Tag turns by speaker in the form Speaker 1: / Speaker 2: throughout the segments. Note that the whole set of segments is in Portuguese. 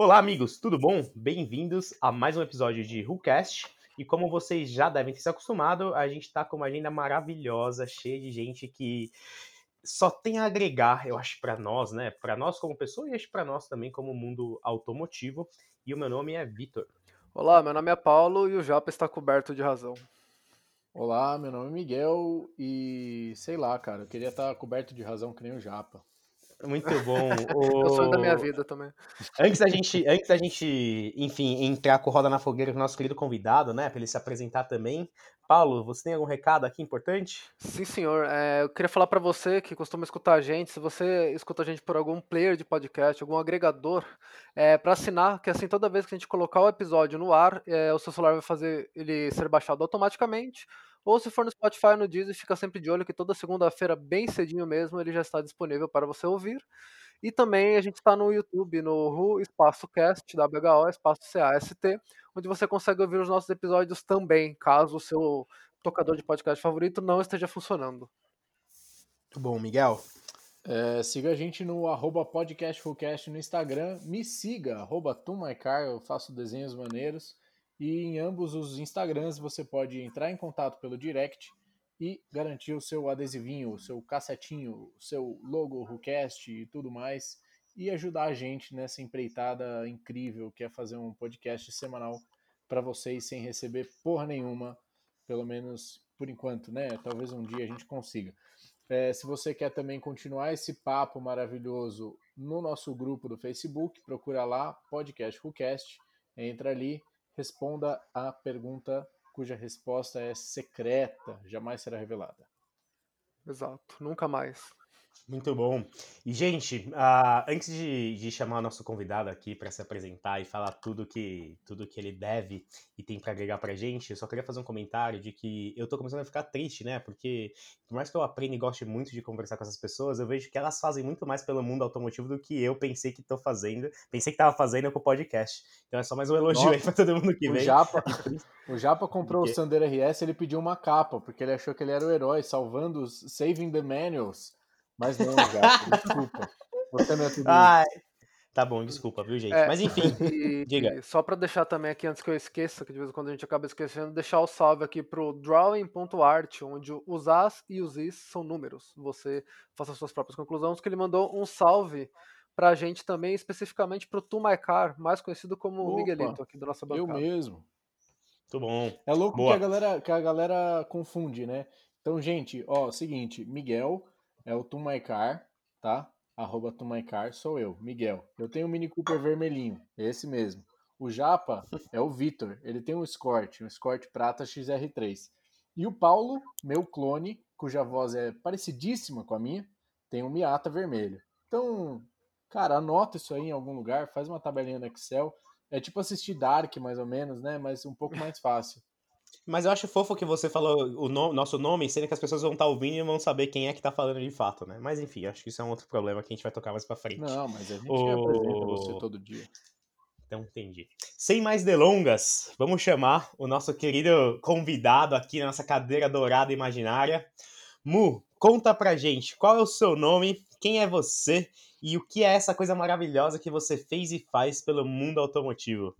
Speaker 1: Olá, amigos, tudo bom? Bem-vindos a mais um episódio de WhoCast. E como vocês já devem ter se acostumado, a gente está com uma agenda maravilhosa, cheia de gente que só tem a agregar, eu acho, para nós, né? Para nós como pessoa e acho para nós também como mundo automotivo. E o meu nome é Vitor.
Speaker 2: Olá, meu nome é Paulo e o Japa está coberto de razão.
Speaker 3: Olá, meu nome é Miguel e sei lá, cara, eu queria estar coberto de razão que nem o Japa.
Speaker 1: Muito bom.
Speaker 2: O... Eu sou da minha vida também.
Speaker 1: Antes da gente, antes da gente, enfim, entrar com roda na fogueira com o nosso querido convidado, né, para ele se apresentar também. Paulo, você tem algum recado aqui importante?
Speaker 2: Sim, senhor. É, eu queria falar para você que costuma escutar a gente, se você escuta a gente por algum player de podcast, algum agregador, é, para assinar, que assim toda vez que a gente colocar o episódio no ar, é, o seu celular vai fazer ele ser baixado automaticamente ou se for no Spotify no Deezer, fica sempre de olho que toda segunda-feira, bem cedinho mesmo, ele já está disponível para você ouvir. E também a gente está no YouTube, no Ru Espaço Cast, WHO, Espaço CAST, onde você consegue ouvir os nossos episódios também, caso o seu tocador de podcast favorito não esteja funcionando.
Speaker 1: Muito bom, Miguel.
Speaker 3: É, siga a gente no arroba podcastfullcast no Instagram. Me siga, arroba eu faço desenhos maneiros. E em ambos os Instagrams você pode entrar em contato pelo direct e garantir o seu adesivinho, o seu cassetinho, o seu logo, o cast e tudo mais. E ajudar a gente nessa empreitada incrível que é fazer um podcast semanal para vocês sem receber porra nenhuma, pelo menos por enquanto, né? Talvez um dia a gente consiga. É, se você quer também continuar esse papo maravilhoso no nosso grupo do Facebook, procura lá, Podcast Fullcast, entra ali, responda a pergunta cuja resposta é secreta, jamais será revelada.
Speaker 2: Exato, nunca mais.
Speaker 1: Muito bom. E, gente, uh, antes de, de, chamar o nosso convidado aqui para se apresentar e falar tudo que, tudo que ele deve e tem para agregar para gente, eu só queria fazer um comentário de que eu tô começando a ficar triste, né? Porque, por mais que eu aprenda e goste muito de conversar com essas pessoas, eu vejo que elas fazem muito mais pelo mundo automotivo do que eu pensei que tô fazendo, pensei que tava fazendo com o podcast. Então é só mais um elogio Nossa, aí pra todo mundo que
Speaker 3: o
Speaker 1: vem.
Speaker 3: Japa, o Japa comprou o Sandero RS, ele pediu uma capa, porque ele achou que ele era o herói, salvando os Saving the Manuals. Mas não, gato, desculpa. Você não é tudo
Speaker 1: Ai, Tá bom, desculpa, viu, gente? É, Mas enfim,
Speaker 2: e,
Speaker 1: diga.
Speaker 2: E só para deixar também aqui, antes que eu esqueça, que de vez em quando a gente acaba esquecendo, deixar o salve aqui pro drawing.art, onde os as e os is são números. Você faça suas próprias conclusões, que ele mandou um salve pra gente também, especificamente pro Tu My Car, mais conhecido como Opa, Miguelito aqui da nossa bancada.
Speaker 3: Eu mesmo.
Speaker 1: Muito bom.
Speaker 3: É louco Boa. que a, galera, que a galera confunde, né? Então, gente, ó, seguinte, Miguel é o Tumaicar, tá? Arroba Tumaicar, sou eu, Miguel. Eu tenho um Mini Cooper vermelhinho, esse mesmo. O Japa é o Vitor, ele tem um Escort, um Escort Prata XR3. E o Paulo, meu clone, cuja voz é parecidíssima com a minha, tem um Miata vermelho. Então, cara, anota isso aí em algum lugar, faz uma tabelinha no Excel. É tipo assistir Dark, mais ou menos, né? Mas um pouco mais fácil.
Speaker 1: Mas eu acho fofo que você falou o no, nosso nome, sendo que as pessoas vão estar tá ouvindo e vão saber quem é que tá falando de fato, né? Mas enfim, acho que isso é um outro problema que a gente vai tocar mais pra frente.
Speaker 3: Não, mas a gente o... apresenta você todo dia.
Speaker 1: Então, entendi. Sem mais delongas, vamos chamar o nosso querido convidado aqui na nossa cadeira dourada imaginária. Mu, conta pra gente qual é o seu nome, quem é você e o que é essa coisa maravilhosa que você fez e faz pelo mundo automotivo.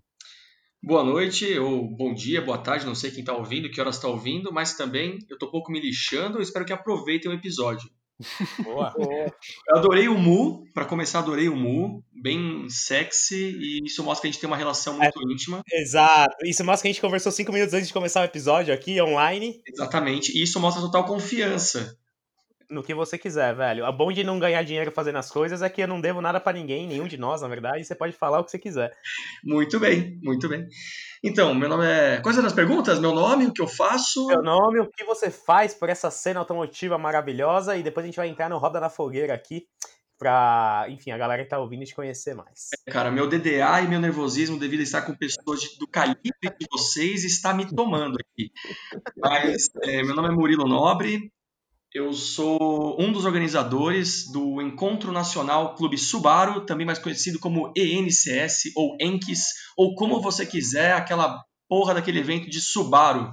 Speaker 4: Boa noite, ou bom dia, boa tarde, não sei quem está ouvindo, que horas está ouvindo, mas também eu estou pouco me lixando, espero que aproveitem o episódio.
Speaker 1: Boa.
Speaker 4: eu adorei o Mu, para começar, adorei o Mu, bem sexy, e isso mostra que a gente tem uma relação muito é, íntima.
Speaker 1: Exato, isso mostra que a gente conversou cinco minutos antes de começar o episódio aqui, online.
Speaker 4: Exatamente, e isso mostra total confiança
Speaker 1: no que você quiser, velho. A bom de não ganhar dinheiro fazendo as coisas é que eu não devo nada para ninguém, nenhum de nós, na verdade. Você pode falar o que você quiser.
Speaker 4: Muito bem, muito bem. Então, meu nome é. Quais eram as perguntas? Meu nome, o que eu faço?
Speaker 1: Meu nome, o que você faz por essa cena automotiva maravilhosa e depois a gente vai entrar no Roda na Fogueira aqui pra, enfim, a galera que tá ouvindo te conhecer mais.
Speaker 4: É, cara, meu DDA e meu nervosismo devido a estar com pessoas do calibre de vocês está me tomando aqui. Mas, é, meu nome é Murilo Nobre, eu sou um dos organizadores do Encontro Nacional Clube Subaru, também mais conhecido como ENCS ou ENCS, ou como você quiser, aquela porra daquele evento de Subaru.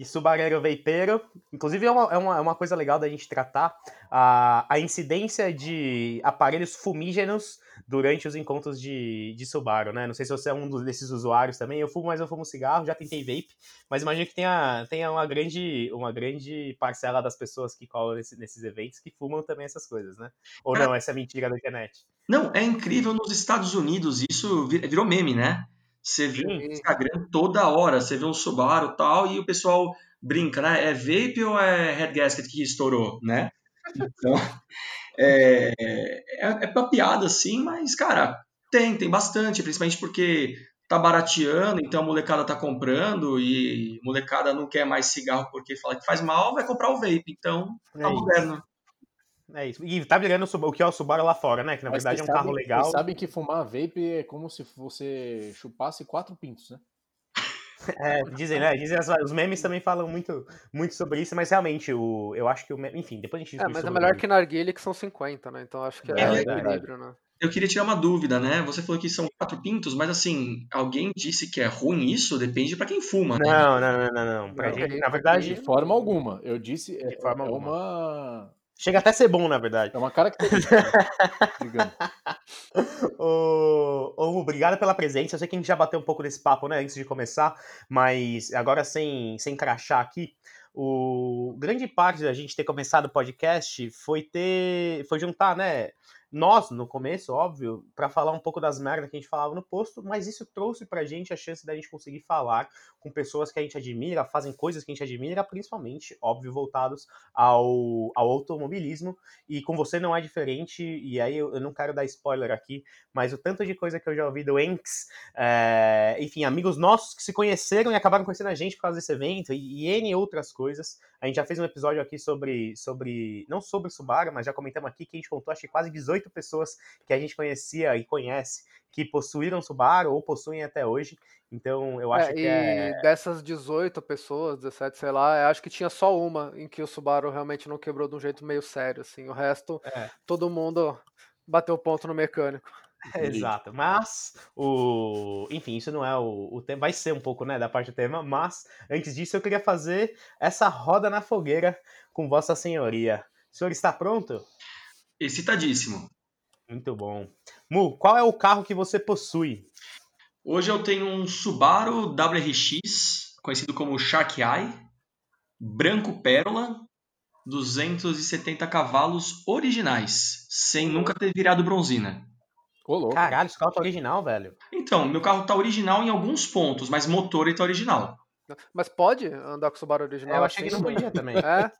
Speaker 1: E subareiro vapeiro. Inclusive, é uma, é, uma, é uma coisa legal da gente tratar a, a incidência de aparelhos fumígenos durante os encontros de, de Subaru, né? Não sei se você é um desses usuários também. Eu fumo, mas eu fumo cigarro, já tentei vape, mas imagino que tenha, tenha uma, grande, uma grande parcela das pessoas que colam nesse, nesses eventos que fumam também essas coisas, né? Ou não, essa é mentira da internet?
Speaker 4: Não, é incrível nos Estados Unidos, isso virou meme, né? Você vê no Instagram toda hora, você vê um Subaru e tal, e o pessoal brinca, né? É vape ou é head gasket que estourou, né? Então, é, é, é pra piada, assim, mas, cara, tem, tem bastante, principalmente porque tá barateando, então a molecada tá comprando e a molecada não quer mais cigarro porque fala que faz mal, vai comprar o vape, então tá é moderno.
Speaker 1: É isso. E tá virando o que é o Subaru lá fora, né? Que na Mas verdade é um sabem, carro legal. Vocês
Speaker 3: sabem que fumar vape é como se você chupasse quatro pintos, né?
Speaker 1: É, dizem, né? Dizem, os memes também falam muito, muito sobre isso, mas realmente, o, eu acho que o meme, enfim, depois a gente
Speaker 2: É, mas é melhor que narguilha, que são 50, né? Então acho que é, é equilíbrio, né?
Speaker 4: Eu queria tirar uma dúvida, né? Você falou que são quatro pintos, mas assim, alguém disse que é ruim isso? Depende para quem fuma,
Speaker 1: né? Não, não, não, não, não. Pra não, gente, na verdade.
Speaker 3: De forma alguma. Eu disse, é, é uma
Speaker 1: Chega até a ser bom, na verdade.
Speaker 3: É uma característica. digamos.
Speaker 1: ô, ô, obrigado pela presença. Eu sei que a gente já bateu um pouco desse papo, né, antes de começar, mas agora sem, sem crachar aqui. O grande parte da gente ter começado o podcast foi ter, foi juntar, né, nós, no começo, óbvio, para falar um pouco das merdas que a gente falava no posto, mas isso trouxe pra gente a chance da gente conseguir falar com pessoas que a gente admira, fazem coisas que a gente admira, principalmente, óbvio, voltados ao, ao automobilismo. E com você não é diferente, e aí eu, eu não quero dar spoiler aqui, mas o tanto de coisa que eu já ouvi do Enx, é, enfim, amigos nossos que se conheceram e acabaram conhecendo a gente por causa desse evento, e, e N outras coisas. A gente já fez um episódio aqui sobre, sobre não sobre Subaru, mas já comentamos aqui que a gente contou, acho que quase 18 18 pessoas que a gente conhecia e conhece que possuíram Subaru ou possuem até hoje. Então, eu acho
Speaker 2: é,
Speaker 1: que
Speaker 2: e
Speaker 1: é...
Speaker 2: dessas 18 pessoas, 17, sei lá, eu acho que tinha só uma em que o Subaru realmente não quebrou de um jeito meio sério, assim. O resto, é. todo mundo bateu ponto no mecânico.
Speaker 1: Exato, mas o. Enfim, isso não é o, o tema. Vai ser um pouco, né, da parte do tema, mas antes disso eu queria fazer essa roda na fogueira com Vossa Senhoria. O senhor está pronto?
Speaker 4: Excitadíssimo.
Speaker 1: Muito bom. Mu, qual é o carro que você possui?
Speaker 4: Hoje eu tenho um Subaru WRX, conhecido como Shark Eye, branco pérola, 270 cavalos originais, sem nunca ter virado bronzina.
Speaker 1: Ô, Caralho, esse carro tá original, velho.
Speaker 4: Então, meu carro tá original em alguns pontos, mas motor ele tá original.
Speaker 2: Mas pode andar com o Subaru original?
Speaker 1: É, eu achei assim? que não podia também. É?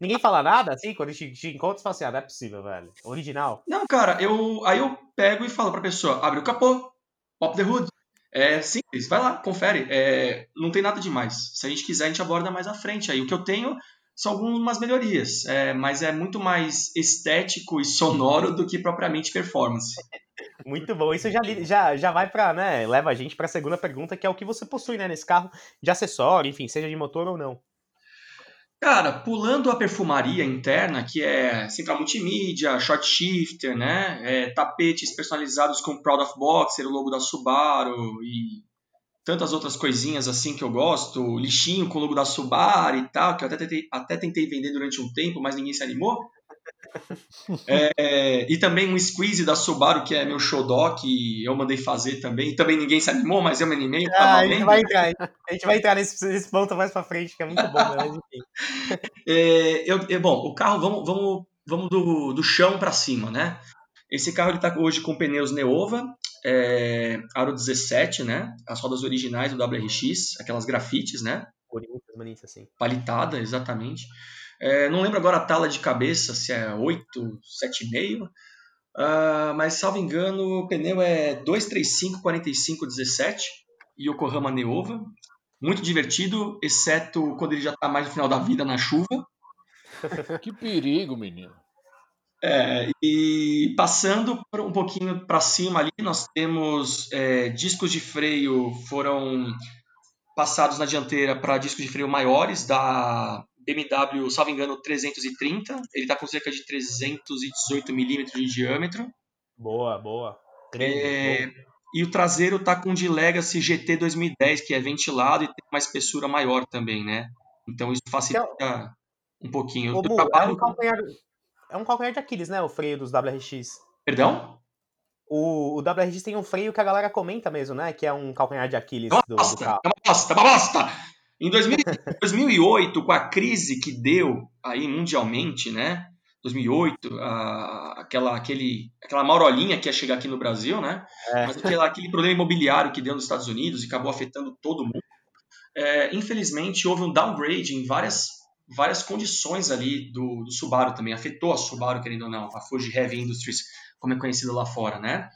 Speaker 1: Ninguém fala nada assim quando a gente te encontra e fala assim: ah, não é possível, velho. Original.
Speaker 4: Não, cara, eu aí eu pego e falo pra pessoa: abre o capô, pop the hood. É simples, vai lá, confere. É, não tem nada demais. Se a gente quiser, a gente aborda mais à frente. Aí o que eu tenho são algumas melhorias, é, mas é muito mais estético e sonoro do que propriamente performance.
Speaker 1: Muito bom. Isso já, já, já vai para, né? Leva a gente para a segunda pergunta, que é o que você possui né, nesse carro de acessório, enfim, seja de motor ou não.
Speaker 4: Cara, pulando a perfumaria interna, que é central multimídia, short shifter, né? É, tapetes personalizados com Proud of Boxer, o logo da Subaru e tantas outras coisinhas assim que eu gosto, lixinho com o logo da Subaru e tal, que eu até tentei, até tentei vender durante um tempo, mas ninguém se animou. É, e também um squeeze da Subaru, que é meu xodó, que eu mandei fazer também. E também ninguém se animou, mas eu me animei.
Speaker 1: Ah, a, gente vai entrar, a gente vai entrar nesse, nesse ponto mais pra frente, que é muito bom, mas enfim.
Speaker 4: É, eu, é, bom, o carro, vamos, vamos, vamos do, do chão para cima, né? Esse carro ele tá hoje com pneus Neova, é, aro 17, né? As rodas originais do WRX, aquelas grafites, né?
Speaker 1: Bonitas, bonitas, sim.
Speaker 4: Palitada, exatamente. É, não lembro agora a tala de cabeça, se é 8, 7,5. Uh, mas, salvo engano, o pneu é 235 45 17 Yokohama Neova. Muito divertido, exceto quando ele já está mais no final da vida na chuva.
Speaker 3: que perigo, menino.
Speaker 4: É, e passando um pouquinho para cima ali, nós temos é, discos de freio foram passados na dianteira para discos de freio maiores da BMW, salvo engano, 330. Ele está com cerca de 318 milímetros de diâmetro.
Speaker 1: Boa, boa.
Speaker 4: é, E o traseiro tá com de Legacy GT 2010, que é ventilado e tem uma espessura maior também, né? Então isso facilita então, um pouquinho.
Speaker 1: Ô, Mu, é, um calcanhar, é um calcanhar de Aquiles, né? O freio dos WRX.
Speaker 4: Perdão?
Speaker 1: O, o WRX tem um freio que a galera comenta mesmo, né? Que é um calcanhar de Aquiles
Speaker 4: é
Speaker 1: do,
Speaker 4: bosta,
Speaker 1: do carro.
Speaker 4: É uma bosta, é uma bosta! Em 2000, 2008, com a crise que deu aí mundialmente, né? 2008, a, aquela, aquele, aquela maurolinha que ia chegar aqui no Brasil, né? É. Mas aquele, aquele problema imobiliário que deu nos Estados Unidos e acabou afetando todo mundo. É, infelizmente, houve um downgrade em várias, várias condições ali do, do Subaru também. Afetou a Subaru, querendo ou não, a Fuji Heavy Industries, como é conhecida lá fora, né?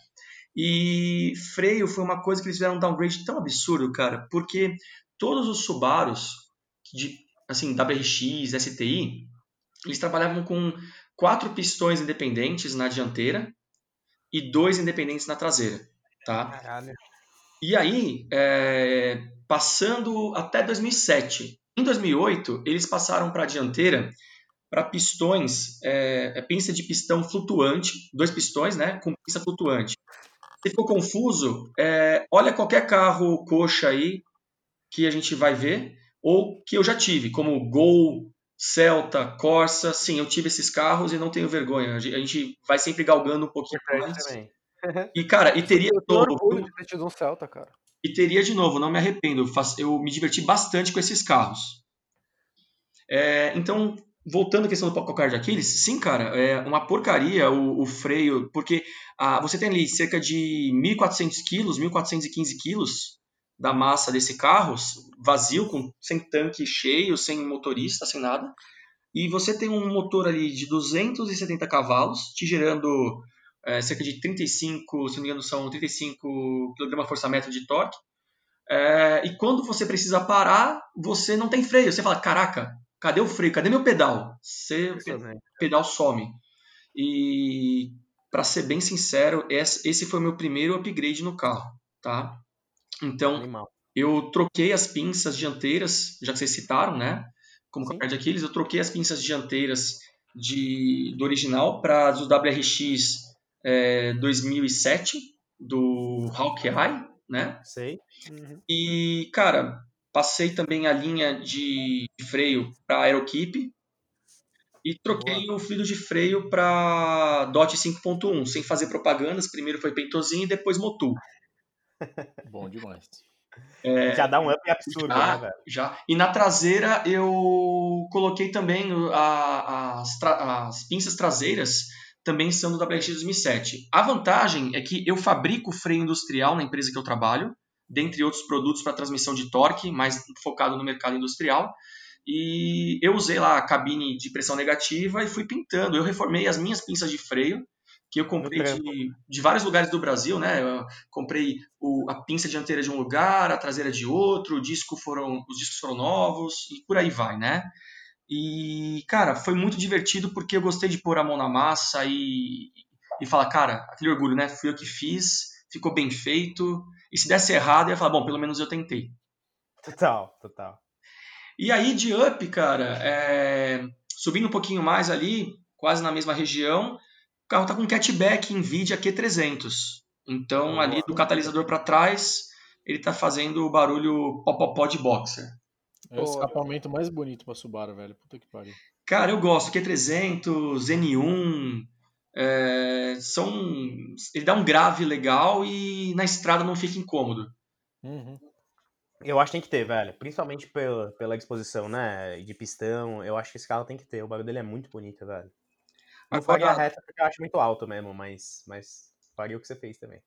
Speaker 4: E freio foi uma coisa que eles fizeram um downgrade tão absurdo, cara, porque todos os Subarus de assim WRX, STI, eles trabalhavam com quatro pistões independentes na dianteira e dois independentes na traseira, tá?
Speaker 1: Caralho.
Speaker 4: E aí, é, passando até 2007. Em 2008, eles passaram para a dianteira para pistões, é, é, pinça de pistão flutuante, dois pistões, né, com pinça flutuante. Se ficou confuso, é, olha qualquer carro coxa aí que a gente vai ver, ou que eu já tive, como Gol, Celta, Corsa, sim, eu tive esses carros e não tenho vergonha. A gente vai sempre galgando um pouquinho mais. Também. E, cara, e teria
Speaker 2: eu
Speaker 4: todo.
Speaker 2: orgulho de ter tido um Celta, cara.
Speaker 4: E teria de novo, não me arrependo. Eu, eu me diverti bastante com esses carros. É, então, voltando à questão do calcanhar de Aquiles, sim, cara, é uma porcaria o, o freio, porque ah, você tem ali cerca de 1.400 quilos, 1.415 quilos da massa desse carro, vazio, com, sem tanque cheio, sem motorista, sem nada. E você tem um motor ali de 270 cavalos, te gerando é, cerca de 35, se não me engano, são 35 kgfm de torque. É, e quando você precisa parar, você não tem freio. Você fala, caraca, cadê o freio? Cadê meu pedal? Você, o pedal some. E, para ser bem sincero, esse foi o meu primeiro upgrade no carro, tá? Então, Animal. eu troquei as pinças dianteiras, já que vocês citaram, né? Como calcanhar de Aquiles, eu troquei as pinças dianteiras de, do original para do WRX é, 2007, do Hawkeye, né?
Speaker 1: Sei.
Speaker 4: Uhum. E, cara, passei também a linha de freio para Aerokeep e troquei Boa. o fluido de freio para DOT 5.1, sem fazer propagandas. Primeiro foi Pentozinho e depois Motul.
Speaker 3: Bom demais.
Speaker 1: É, já dá um up absurdo, já, né, velho?
Speaker 4: Já. E na traseira eu coloquei também a, as, as pinças traseiras também são do WRX 2007. A vantagem é que eu fabrico freio industrial na empresa que eu trabalho, dentre outros produtos para transmissão de torque, mais focado no mercado industrial. E eu usei lá a cabine de pressão negativa e fui pintando. Eu reformei as minhas pinças de freio que eu comprei de, de, vários lugares do Brasil, né? Eu comprei o, a pinça dianteira de um lugar, a traseira de outro, disco foram, os discos foram novos e por aí vai, né? E, cara, foi muito divertido porque eu gostei de pôr a mão na massa e, e falar, cara, aquele orgulho, né? Fui eu que fiz, ficou bem feito. E se desse errado, eu ia falar, bom, pelo menos eu tentei.
Speaker 1: Total, total.
Speaker 4: E aí, de up, cara, é... subindo um pouquinho mais ali, quase na mesma região, o carro está com catback NVIDIA Q300. Então, ali do catalisador para trás, ele está fazendo o barulho popopó de boxer.
Speaker 3: É o escapamento mais bonito para Subaru, velho. Puta que pariu.
Speaker 4: Cara, eu gosto. Q300, N1, é, são... Ele dá um grave legal e na estrada não fica incômodo.
Speaker 3: Uhum.
Speaker 1: Eu acho que tem que ter, velho. Principalmente pela, pela exposição, né? De pistão. Eu acho que esse carro tem que ter. O barulho dele é muito bonito, velho. Não faria reta porque eu acho muito alto mesmo, mas, mas faria o que você fez também.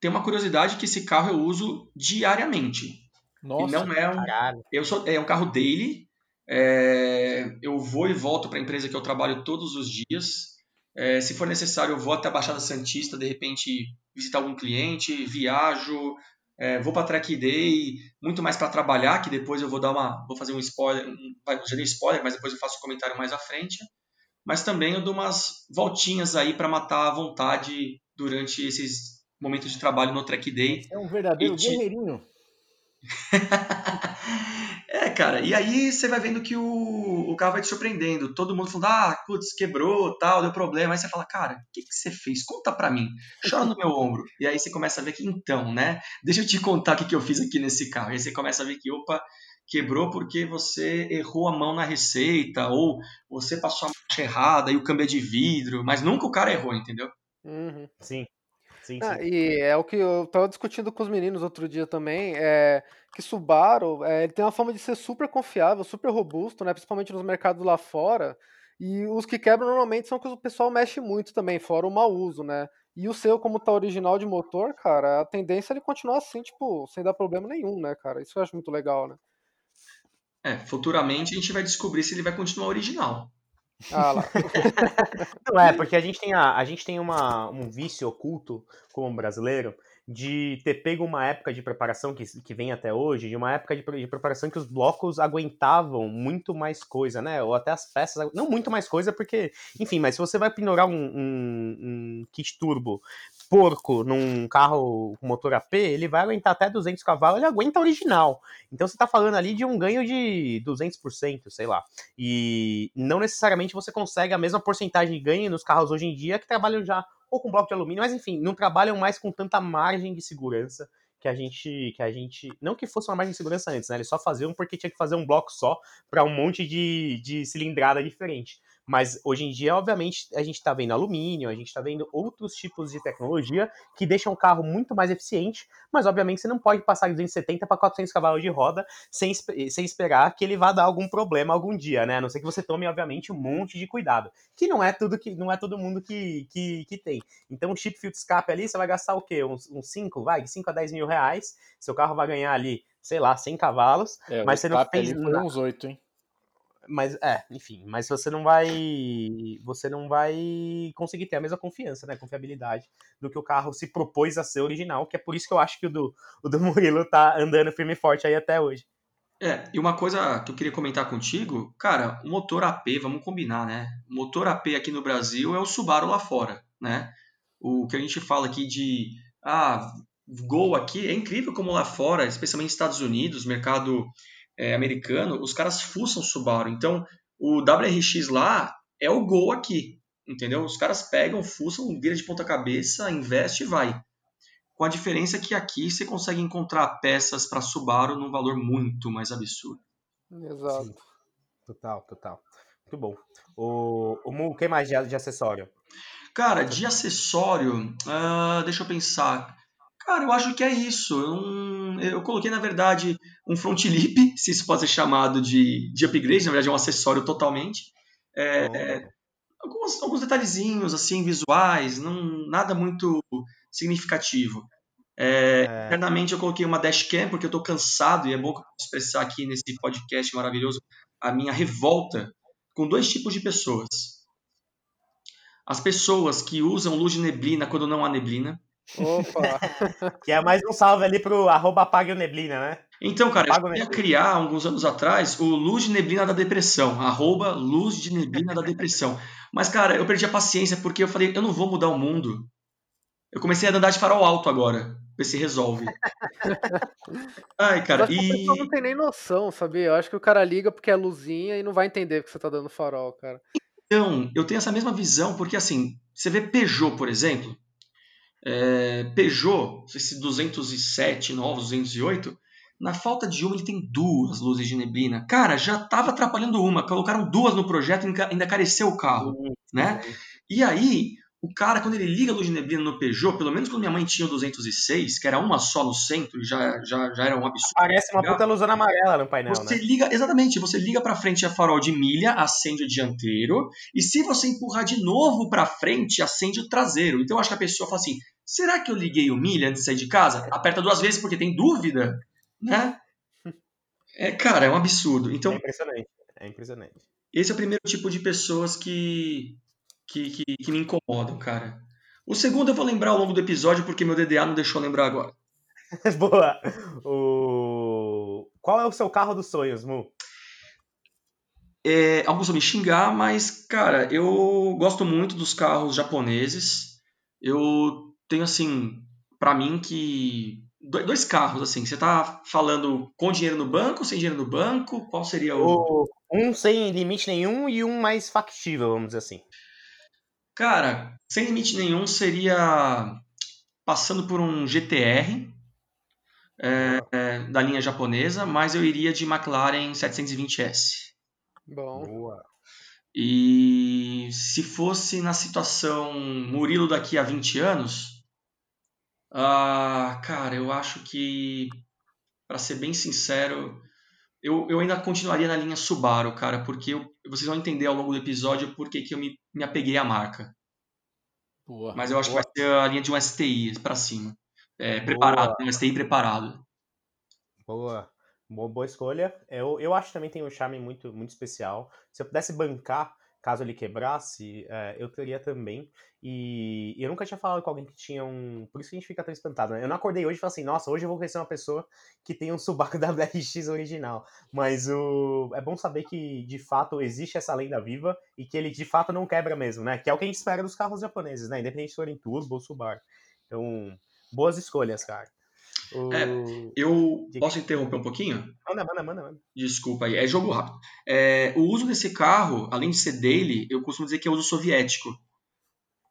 Speaker 4: Tem uma curiosidade que esse carro eu uso diariamente.
Speaker 3: Nossa,
Speaker 4: e não é um, caralho. eu sou, é um carro daily. É, eu vou e volto para a empresa que eu trabalho todos os dias. É, se for necessário, eu vou até a Baixada Santista, de repente visitar algum cliente, viajo, é, vou para Track Day, muito mais para trabalhar, que depois eu vou dar uma, vou fazer um spoiler, um, já dei spoiler, mas depois eu faço um comentário mais à frente mas também eu dou umas voltinhas aí para matar a vontade durante esses momentos de trabalho no track day.
Speaker 3: É um verdadeiro te... guerreirinho.
Speaker 4: é, cara, e aí você vai vendo que o, o carro vai te surpreendendo. Todo mundo falando, ah, putz, quebrou, tal, deu problema. Aí você fala, cara, o que, que você fez? Conta pra mim. Chora no meu ombro. E aí você começa a ver que, então, né? Deixa eu te contar o que, que eu fiz aqui nesse carro. E aí você começa a ver que, opa, quebrou porque você errou a mão na receita, ou você passou a marcha errada e o câmbio é de vidro, mas nunca o cara errou, entendeu?
Speaker 2: Uhum.
Speaker 1: Sim. Sim,
Speaker 2: Ah,
Speaker 1: sim.
Speaker 2: e é o que eu tava discutindo com os meninos outro dia também, é que Subaru, é, ele tem uma fama de ser super confiável, super robusto, né, principalmente nos mercados lá fora. E os que quebram normalmente são que o pessoal mexe muito também, fora o mau uso, né? E o seu, como tá original de motor, cara, a tendência é ele continuar assim, tipo, sem dar problema nenhum, né, cara? Isso eu acho muito legal, né?
Speaker 4: É, futuramente a gente vai descobrir se ele vai continuar original.
Speaker 2: Ah lá.
Speaker 1: Não é, porque a gente tem, a, a gente tem uma, um vício oculto como brasileiro de ter pego uma época de preparação que, que vem até hoje, de uma época de, de preparação que os blocos aguentavam muito mais coisa, né? Ou até as peças, não muito mais coisa, porque, enfim, mas se você vai pendurar um, um, um kit turbo porco num carro com motor AP, ele vai aguentar até 200 cavalos, ele aguenta original. Então você tá falando ali de um ganho de 200%, sei lá. E não necessariamente você consegue a mesma porcentagem de ganho nos carros hoje em dia que trabalham já ou com bloco de alumínio, mas enfim, não trabalham mais com tanta margem de segurança que a gente que a gente não que fosse uma margem de segurança antes, né? Eles só faziam porque tinha que fazer um bloco só para um monte de, de cilindrada diferente. Mas hoje em dia, obviamente, a gente está vendo alumínio, a gente está vendo outros tipos de tecnologia que deixam o carro muito mais eficiente, mas obviamente você não pode passar de 270 para 400 cavalos de roda sem, sem esperar que ele vá dar algum problema algum dia, né? A não ser que você tome, obviamente, um monte de cuidado. Que não é tudo que não é todo mundo que, que, que tem. Então, o chip filtro escape ali, você vai gastar o quê? Uns, uns 5, vai? De 5 a 10 mil reais. Seu carro vai ganhar ali, sei lá, 100 cavalos.
Speaker 3: É,
Speaker 1: Mas você não fez
Speaker 3: ali foi
Speaker 1: na-
Speaker 3: uns 8, hein?
Speaker 1: Mas, é, enfim, mas você não vai. Você não vai conseguir ter a mesma confiança, né? Confiabilidade do que o carro se propôs a ser original, que é por isso que eu acho que o do, o do Murilo tá andando firme e forte aí até hoje.
Speaker 4: É, e uma coisa que eu queria comentar contigo, cara, o motor AP, vamos combinar, né? O motor AP aqui no Brasil é o Subaru lá fora, né? O que a gente fala aqui de, ah, Gol aqui, é incrível como lá fora, especialmente nos Estados Unidos, mercado é, americano, os caras fuçam Subaru. Então, o WRX lá é o Gol aqui, entendeu? Os caras pegam, fuçam, vira de ponta cabeça, investe e vai. Com a diferença que aqui você consegue encontrar peças para Subaru num valor muito mais absurdo.
Speaker 2: Exato.
Speaker 1: Sim. Total, total. Muito bom. O, o Mu, o que mais de, de acessório?
Speaker 4: Cara, de acessório, ah, deixa eu pensar. Cara, eu acho que é isso. Eu, não- eu coloquei, na verdade, um front lip, se isso pode ser chamado de, de upgrade, na verdade é um acessório totalmente. É,
Speaker 1: Bom,
Speaker 4: alguns, alguns detalhezinhos, assim, visuais, não, nada muito significativo. É,
Speaker 1: É.
Speaker 4: Internamente eu coloquei uma dashcam, porque eu tô cansado, e é bom que eu possa expressar aqui nesse podcast maravilhoso a minha revolta com dois tipos de pessoas. As pessoas que usam luz de neblina quando não há neblina.
Speaker 2: Opa.
Speaker 1: Que é mais um salve ali pro arroba apague o neblina, né?
Speaker 4: Então, cara, eu
Speaker 1: Apaga o
Speaker 4: ia criar, alguns anos atrás, o Luz de Neblina da Depressão. Arroba Luz de Neblina da Depressão. Mas, cara, eu perdi a paciência porque eu falei, eu não vou mudar o mundo. Eu comecei a andar de farol alto agora. Ver se resolve. Ai,
Speaker 2: Eu
Speaker 4: cara,
Speaker 2: que a
Speaker 4: e.
Speaker 2: pessoa não tem nem noção, sabia? Eu acho que o cara liga porque é luzinha e não vai entender que você tá dando farol, cara.
Speaker 4: Então, eu tenho essa mesma visão, porque assim, você vê Peugeot, por exemplo. É, Peugeot, esse 207 novos, 208, na falta de uma, ele tem duas luzes de neblina. Cara, já tava atrapalhando uma, colocaram duas no projeto e ainda- careceu o carro, né? E aí, o cara, quando ele liga a luz de neblina no Peugeot, pelo menos quando minha mãe tinha o 206, que era uma só no centro, já, já, já era um absurdo.
Speaker 1: Parece uma puta luzona amarela no painel,
Speaker 4: Você
Speaker 1: né?
Speaker 4: liga, exatamente, você liga para frente a farol de milha, acende o dianteiro, e se você empurrar de novo para frente, acende o traseiro. Então eu acho que a pessoa fala assim: será que eu liguei o milha antes de sair de casa? Aperta duas vezes porque tem dúvida, né? É, cara, é um absurdo.
Speaker 1: É
Speaker 4: Então,
Speaker 1: impressionante. É impressionante.
Speaker 4: esse é o primeiro tipo de pessoas que, que, que, que me incomodam, cara. O segundo eu vou lembrar ao longo do episódio porque meu DDA não deixou lembrar agora.
Speaker 1: Boa. O... Qual é o seu carro dos sonhos, Mu?
Speaker 4: É, alguns vão me xingar, mas, cara, eu gosto muito dos carros japoneses. Eu tenho, assim, pra mim que dois carros, assim. Você tá falando com dinheiro no banco, sem dinheiro no banco? Qual seria o.
Speaker 1: o um sem limite nenhum e um mais factível, vamos dizer assim.
Speaker 4: Cara, sem limite nenhum seria passando por um GTR é, é, da linha japonesa, mas eu iria de McLaren 720S.
Speaker 2: Bom.
Speaker 1: Boa.
Speaker 4: E se fosse na situação Murilo daqui a 20 anos, ah, cara, eu acho que, para ser bem sincero, eu, eu ainda continuaria na linha Subaru, cara, porque eu, vocês vão entender ao longo do episódio por que, que eu me, me apeguei à marca.
Speaker 3: Boa.
Speaker 4: Mas eu acho
Speaker 1: Boa.
Speaker 4: que vai ser a linha de um STI para cima. É, preparado, um STI preparado.
Speaker 1: Boa. Boa, boa escolha. Eu, eu acho que também tem um charme muito, muito especial. Se eu pudesse bancar, caso ele quebrasse, é, eu teria também. E, e eu nunca tinha falado com alguém que tinha um. Por isso que a gente fica tão espantado, né? Eu não acordei hoje e falei assim, nossa, hoje eu vou conhecer uma pessoa que tem um Subaru WRX original. Mas o... é bom saber que, de fato, existe essa lenda viva e que ele, de fato, não quebra mesmo, né? Que é o que a gente espera dos carros japoneses, né? Independente se forem turbo ou Subaru. Então, boas escolhas, cara. O...
Speaker 4: É, Eu posso interromper um pouquinho?
Speaker 1: Manda, manda, manda, manda.
Speaker 4: Desculpa aí, é jogo rápido. É, o uso desse carro, além de ser dele, eu costumo dizer que é uso soviético.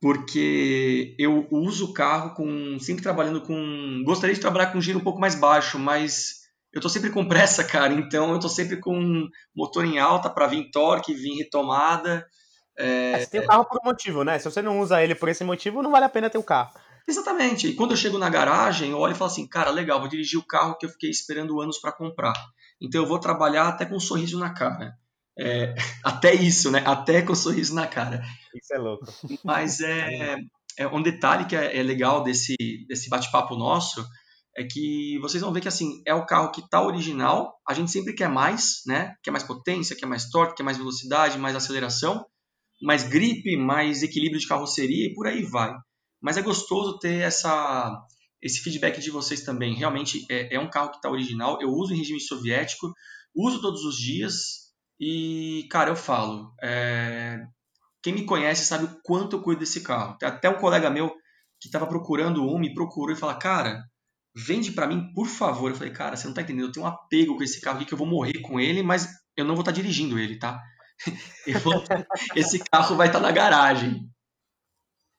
Speaker 4: Porque eu uso o carro com. sempre trabalhando com. Gostaria de trabalhar com giro um pouco mais baixo, mas eu tô sempre com pressa, cara. Então eu tô sempre com motor em alta para vir torque, vir retomada.
Speaker 1: É, você tem o carro por um motivo, né? Se você não usa ele por esse motivo, não vale a pena ter o carro.
Speaker 4: Exatamente. E quando eu chego na garagem, eu olho e falo assim, cara, legal, vou dirigir o carro que eu fiquei esperando anos para comprar. Então eu vou trabalhar até com um sorriso na cara. É, até isso, né? Até com um sorriso na cara.
Speaker 1: Isso é louco.
Speaker 4: Mas é, é um detalhe que é, é legal desse, desse bate-papo nosso é que vocês vão ver que assim é o carro que tá original. A gente sempre quer mais, né? Quer mais potência, quer mais torque, quer mais velocidade, mais aceleração, mais gripe, mais equilíbrio de carroceria e por aí vai. Mas é gostoso ter essa, esse feedback de vocês também. Realmente é, é um carro que está original. Eu uso em regime soviético, uso todos os dias. E, cara, eu falo. É... Quem me conhece sabe o quanto eu cuido desse carro. Até um colega meu que estava procurando um, me procurou e falou: Cara, vende para mim, por favor. Eu falei: Cara, você não tá entendendo. Eu tenho um apego com esse carro aqui que eu vou morrer com ele, mas eu não vou estar tá dirigindo ele, tá? Esse carro vai estar tá na garagem.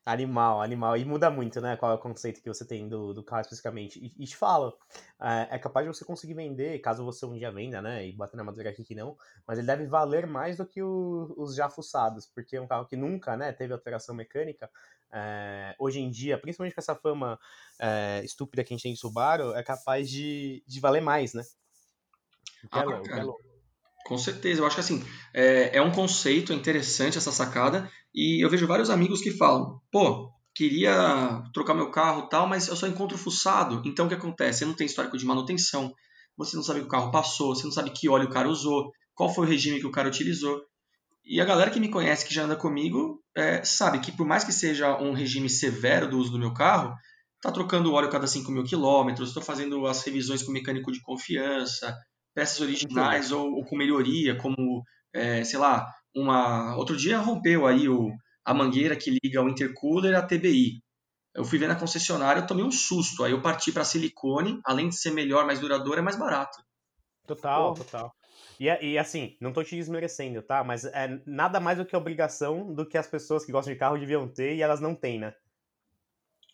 Speaker 1: Animal, animal. E muda muito, né? Qual é o conceito que você tem do, do carro especificamente. E, e te falo, é, é, capaz de você conseguir vender, caso você um dia venda, né? E bater na madeira aqui que não, mas ele deve valer mais do que o, os já fuçados, porque é um carro que nunca, né, teve alteração mecânica. É, hoje em dia, principalmente com essa fama é, estúpida que a gente tem em Subaru, é capaz de, de valer mais, né? O que é
Speaker 4: Ah,
Speaker 1: louco, o que é louco.
Speaker 4: Com certeza, eu acho que assim, é, é um conceito interessante essa sacada, e eu vejo vários amigos que falam, pô, queria trocar meu carro tal, mas eu só encontro fuçado. Então o que acontece? Você não tem histórico de manutenção, você não sabe que o carro passou, você não sabe que óleo o cara usou, qual foi o regime que o cara utilizou. E a galera que me conhece, que já anda comigo, é, sabe que por mais que seja um regime severo do uso do meu carro, tá trocando óleo cada 5 mil quilômetros, estou fazendo as revisões com mecânico de confiança, peças originais ou, ou, com melhoria, como, é, sei lá, uma. Outro dia rompeu aí o, a mangueira que liga o intercooler à TBI. Eu fui ver na concessionária, eu tomei um susto. Aí eu parti para silicone, além de ser melhor, mais duradouro, é mais barato.
Speaker 1: Total, total. E, e, assim, não tô te desmerecendo, tá? Mas é nada mais do que obrigação do que as pessoas que gostam de carro deviam ter e elas não têm, né?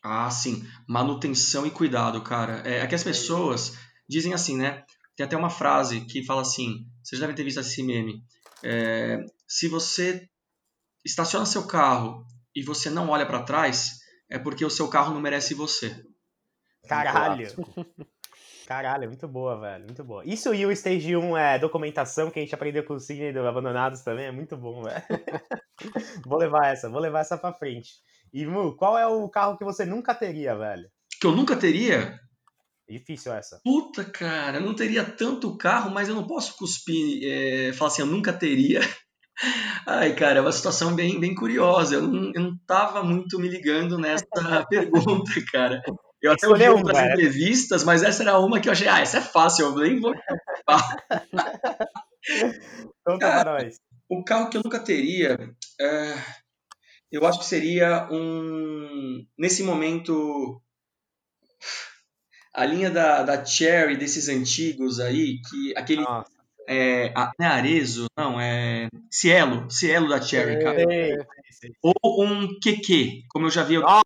Speaker 4: Ah, sim. Manutenção e cuidado, cara. É, é que as pessoas dizem assim, né? Tem até uma frase que fala assim: vocês devem ter visto esse meme. É, se você estaciona seu carro e você não olha para trás, é porque o seu carro não merece você.
Speaker 1: Caralho! Caralho, muito boa, velho. Muito boa. Isso e o Stage 1 é documentação que a gente aprendeu com o Sidney do Abandonados também, é muito bom, velho. vou levar essa, vou levar essa pra frente. E, Mu, qual é o carro que você nunca teria, velho?
Speaker 4: Que eu nunca teria?
Speaker 1: Difícil essa.
Speaker 4: Puta, cara, eu não teria tanto carro, mas eu não posso cuspir, é, falar assim, eu nunca teria. Ai, cara, é uma situação bem, bem curiosa. Eu não, eu não tava muito me ligando nessa pergunta, cara. Eu até ouvi outras um, entrevistas, mas essa era uma que eu achei, ah, essa é fácil, eu nem vou
Speaker 1: Então tá pra nós.
Speaker 4: O carro que eu nunca teria, é, eu acho que seria um. Nesse momento. A linha da, da Cherry desses antigos aí, que aquele.
Speaker 1: Nossa,
Speaker 4: É, a, não é Arezo, não, é. Cielo, Cielo da Cherry,
Speaker 2: É,
Speaker 4: cara.
Speaker 2: é.
Speaker 4: Ou um QQ, como eu já vi,
Speaker 1: Nossa,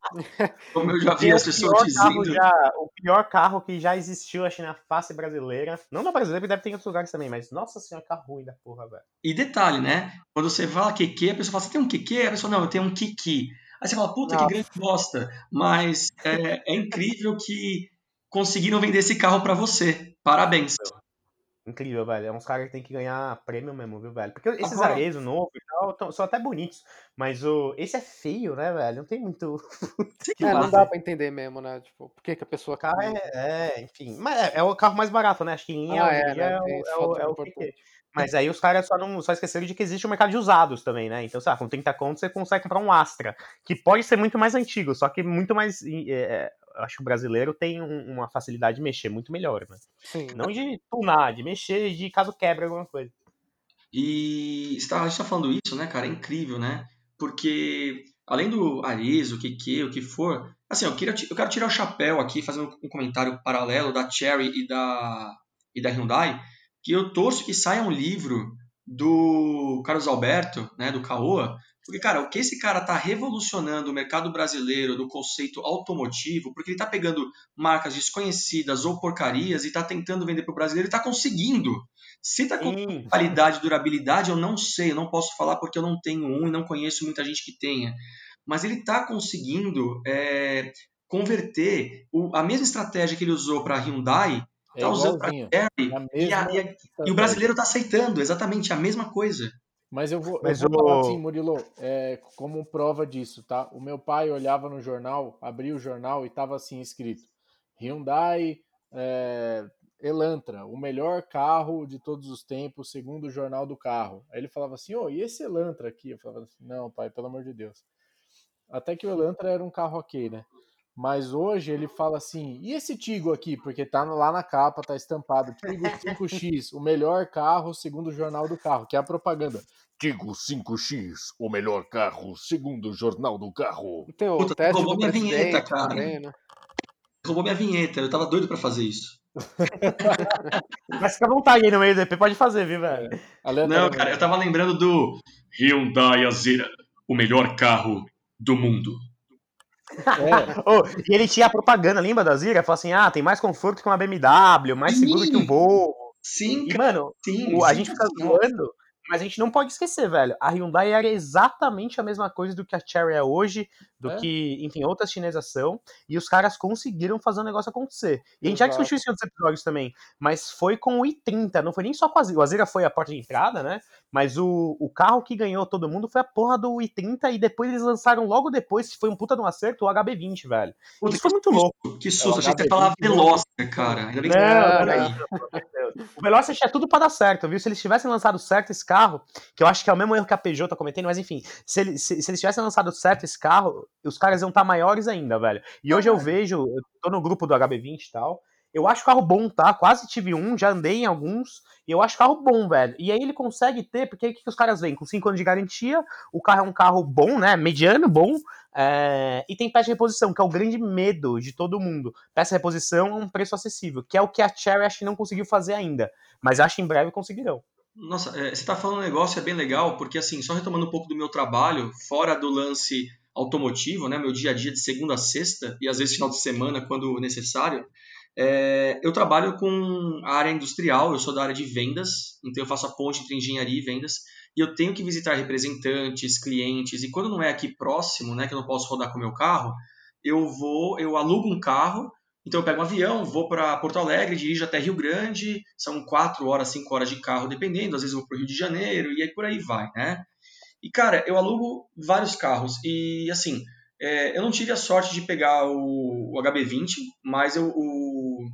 Speaker 4: como eu já vi
Speaker 1: que
Speaker 4: as pessoas dizendo.
Speaker 1: já, o pior carro que já existiu, acho, na face brasileira. Não na brasileira, porque deve ter em outros lugares também, mas nossa senhora, carro ruim da porra, velho.
Speaker 4: E detalhe, né? Quando você fala QQ, a pessoa fala, você tem um QQ? A pessoa, não, eu tenho um Kiki. Aí você fala, puta, que
Speaker 2: Nossa.
Speaker 4: grande bosta. Mas é, é incrível que conseguiram vender esse carro pra você. Parabéns.
Speaker 1: Incrível, velho. É uns caras que tem que ganhar prêmio mesmo, viu, velho? Porque esses
Speaker 4: Agora-
Speaker 1: arezos novos e tal tão- são até bonitos. Mas o... esse é feio, né, velho? Não tem muito. que
Speaker 2: É, não dá pra entender mesmo, né? Tipo, por que, que a pessoa.
Speaker 1: O carro é, é, enfim. Mas é, é o carro mais barato, né? Acho que em
Speaker 2: Ah, é,
Speaker 1: dia
Speaker 2: né?
Speaker 1: é, o- é o, é o que. Mas aí os caras só, não, só esqueceram de que existe o mercado de usados também, né? Então, sei lá, com 30 contos você consegue comprar um Astra, que pode ser muito mais antigo, só que muito mais. Eu acho que o brasileiro tem um- uma facilidade de mexer muito melhor, né?
Speaker 2: Sim.
Speaker 1: Não de tunar, de mexer, de caso quebre alguma coisa.
Speaker 4: E está, a gente tá falando isso, né, cara? É incrível, né? Porque além do Arezo, o QQ, o que for, assim, eu, queria, eu quero tirar o chapéu aqui, fazendo um comentário paralelo da Cherry e da, e da Hyundai, que eu torço que saia um livro do Carlos Alberto, né, do Caoa, porque, cara, o que esse cara tá revolucionando o mercado brasileiro do conceito automotivo, porque ele tá pegando marcas desconhecidas ou porcarias e tá tentando vender pro brasileiro e tá conseguindo. Se tá com
Speaker 1: Sim.
Speaker 4: qualidade e durabilidade, eu não sei, eu não posso falar porque eu não tenho um e não conheço muita gente que tenha. Mas ele está conseguindo é, converter o- a mesma estratégia que ele usou para a Hyundai,
Speaker 3: É
Speaker 4: tá usando para Cherry,
Speaker 3: É
Speaker 4: e, a- e a- e o brasileiro está aceitando exatamente a mesma coisa.
Speaker 3: Mas eu vou,
Speaker 1: Mas
Speaker 3: eu vou falar
Speaker 1: o-
Speaker 3: assim, Murilo, é, como prova disso, tá? O meu pai olhava no jornal, abria o jornal e tava assim escrito: Hyundai é, Elantra, o melhor carro de todos os tempos, segundo o jornal do carro. Aí ele falava assim: ô, e esse Elantra aqui? Eu falava assim: não, pai, pelo amor de Deus. Até que o Elantra era um carro ok, né? Mas hoje ele fala assim: e esse Tigo aqui? Porque tá lá na capa, tá estampado: Tigo 5X, o melhor carro segundo o jornal do carro, que é a propaganda.
Speaker 5: Tigo 5X, o melhor carro, segundo o Jornal do Carro.
Speaker 2: E Tem o
Speaker 4: Puta,
Speaker 2: teste
Speaker 4: roubou
Speaker 2: do
Speaker 4: minha vinheta, cara.
Speaker 2: também, né?
Speaker 4: Roubou minha vinheta, eu tava doido para fazer isso.
Speaker 1: Mas fica à vontade aí no meio do EP, pode fazer, viu, velho?
Speaker 4: Não,
Speaker 3: Aleatoriamente.
Speaker 4: cara, eu tava lembrando do Hyundai Azera, o melhor carro do mundo.
Speaker 3: É,
Speaker 1: Ô, e ele tinha a propaganda, lembra da Zira? Falou assim: ah, tem mais conforto que uma BMW, mais seguro que um Volvo.
Speaker 4: Sim,
Speaker 1: E, mano,
Speaker 4: sim.
Speaker 1: o- a
Speaker 4: sim,
Speaker 1: gente fica zoando, mas a gente não pode esquecer, velho. A Hyundai era exatamente a mesma coisa do que a Cherry é hoje, do
Speaker 3: É.
Speaker 1: que, enfim, outras chinesas são, e os caras conseguiram fazer o negócio acontecer. E a gente já
Speaker 3: Exato.
Speaker 1: discutiu isso em outros episódios também, mas foi com o i30, não foi nem só com a Zira. O Azira foi a porta de entrada, né? Mas o, o carro que ganhou todo mundo foi a porra do i30, e depois eles lançaram logo depois, que foi um puta de um acerto, o HB20, velho.
Speaker 4: Puta,
Speaker 1: Isso foi muito louco.
Speaker 4: Que susto,
Speaker 3: É, o
Speaker 4: achei que você ia falar
Speaker 3: HB20
Speaker 4: Veloster, cara. Ainda bem que
Speaker 1: Não,
Speaker 2: não,
Speaker 4: não,
Speaker 1: O Veloster tinha tudo pra dar certo, viu? Se eles tivessem lançado certo esse carro, que eu acho que é o mesmo erro que a Peugeot tá cometendo, mas enfim, se, ele- se- se eles tivessem lançado certo esse carro, os caras iam estar maiores ainda, velho. E hoje eu vejo, eu tô no grupo do HB20 e tal, eu acho carro bom, tá? Quase tive um, já andei em alguns, e eu acho carro bom, velho. E aí ele consegue ter, porque o que, que os caras vêm? Com 5 anos de garantia, o carro é um carro bom, né? Mediano, bom, é, e tem peça de reposição, que é o grande medo de todo mundo. Peça de reposição a um preço acessível, que é o que a Cherry acho que não conseguiu fazer ainda. Mas acho que em breve conseguirão.
Speaker 4: Nossa, é, você está falando um negócio é bem legal, porque assim, só retomando um pouco do meu trabalho, fora do lance automotivo, né, meu dia a dia de segunda a sexta, e às vezes final de semana, quando necessário, é, eu trabalho com a área industrial, eu sou da área de vendas, então eu faço a ponte entre engenharia e vendas, e eu tenho que visitar representantes, clientes, e quando não é aqui próximo, né, que eu não posso rodar com o meu carro, eu vou, eu alugo um carro, então eu pego um avião, vou para Porto Alegre, dirijo até Rio Grande, são quatro horas, cinco horas de carro, dependendo, às vezes eu vou para o Rio de Janeiro, e aí por aí vai, né? E, cara, eu alugo vários carros, e assim, é, eu não tive a sorte de pegar o, o HB20, mas eu, o,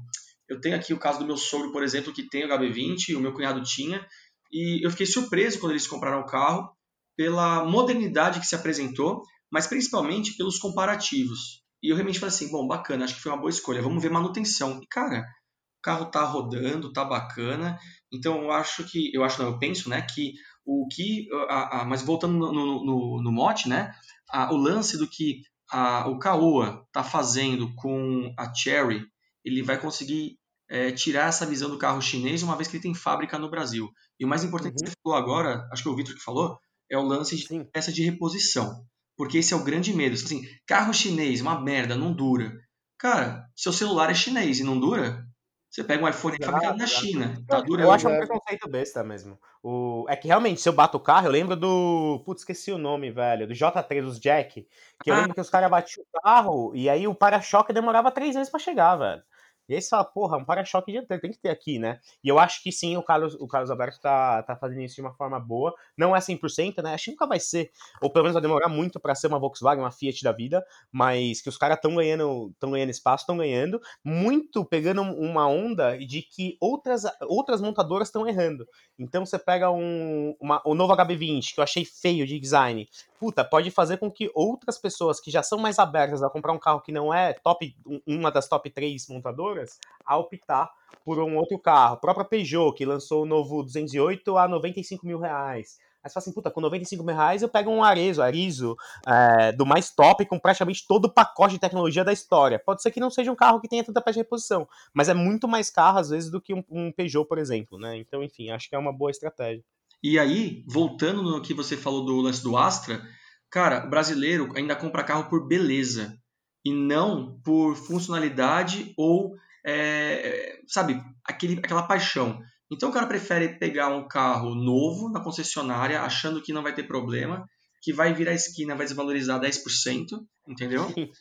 Speaker 4: eu tenho aqui o caso do meu sogro, por exemplo, que tem o HB20, o meu cunhado tinha, e eu fiquei surpreso quando eles compraram o carro, pela modernidade que se apresentou, mas principalmente pelos comparativos. E eu realmente falei assim, bom, bacana, acho que foi uma boa escolha, vamos ver manutenção. E, cara, o carro tá rodando, tá bacana, então eu acho que, eu acho não, eu penso, né, que o que, a, a, mas voltando no, no, no, mote, né, a, o lance do que a, o Caoa tá fazendo com a Cherry ele vai conseguir é, tirar essa visão do carro chinês, uma vez que ele tem fábrica no Brasil. E o mais importante que
Speaker 1: Uhum.
Speaker 4: você falou agora, acho que é o Vitor que falou, é o lance de
Speaker 1: Sim.
Speaker 4: peça de reposição. Porque esse é o grande medo. Assim, carro chinês, uma merda, não dura. Cara, seu celular é chinês e não dura, você pega um iPhone
Speaker 1: Exato,
Speaker 4: fabricado na. China, tá
Speaker 1: Eu
Speaker 4: durando.
Speaker 1: acho um
Speaker 2: é.
Speaker 1: preconceito besta mesmo. O... É que realmente, se eu bato o carro, eu lembro do. Putz, esqueci o nome, velho. Do J3 dos Jack. Que eu
Speaker 4: Ah.
Speaker 1: lembro que os caras batiam o carro e aí o para-choque demorava três meses pra chegar, velho. E aí você fala, porra, um para-choque dianteiro tem que ter aqui, né? E eu acho que sim, o Carlos, o Carlos Alberto tá, tá fazendo isso de uma forma boa. Não é 100%, né? Acho que nunca vai ser. Ou pelo menos vai demorar muito pra ser uma Volkswagen, uma Fiat da vida. Mas que os caras estão ganhando, tão ganhando espaço, estão ganhando. Muito pegando uma onda de que outras, outras montadoras estão errando. Então você pega um, uma, o novo HB20, que eu achei feio de design. Puta, pode fazer com que outras pessoas que já são mais abertas a comprar um carro que não é top, um- uma das top 3 montadoras, a optar por um outro carro. A própria Peugeot, que lançou o novo 208 a 95 mil reais. Aí você fala assim, puta, com 95 mil reais eu pego um Arezo, Arizo, é, do mais top, com praticamente todo o pacote de tecnologia da história. Pode ser que não seja um carro que tenha tanta peça de reposição, mas é muito mais carro, às vezes, do que um, um Peugeot, por exemplo, né? Então, enfim, acho que é uma boa estratégia.
Speaker 4: E aí, voltando no que você falou do lance do Astra, cara, o brasileiro ainda compra carro por beleza e não por funcionalidade ou, é, sabe, aquele, aquela paixão. Então o cara prefere pegar um carro novo na concessionária, achando que não vai ter problema, que vai virar a esquina, vai desvalorizar 10%, entendeu?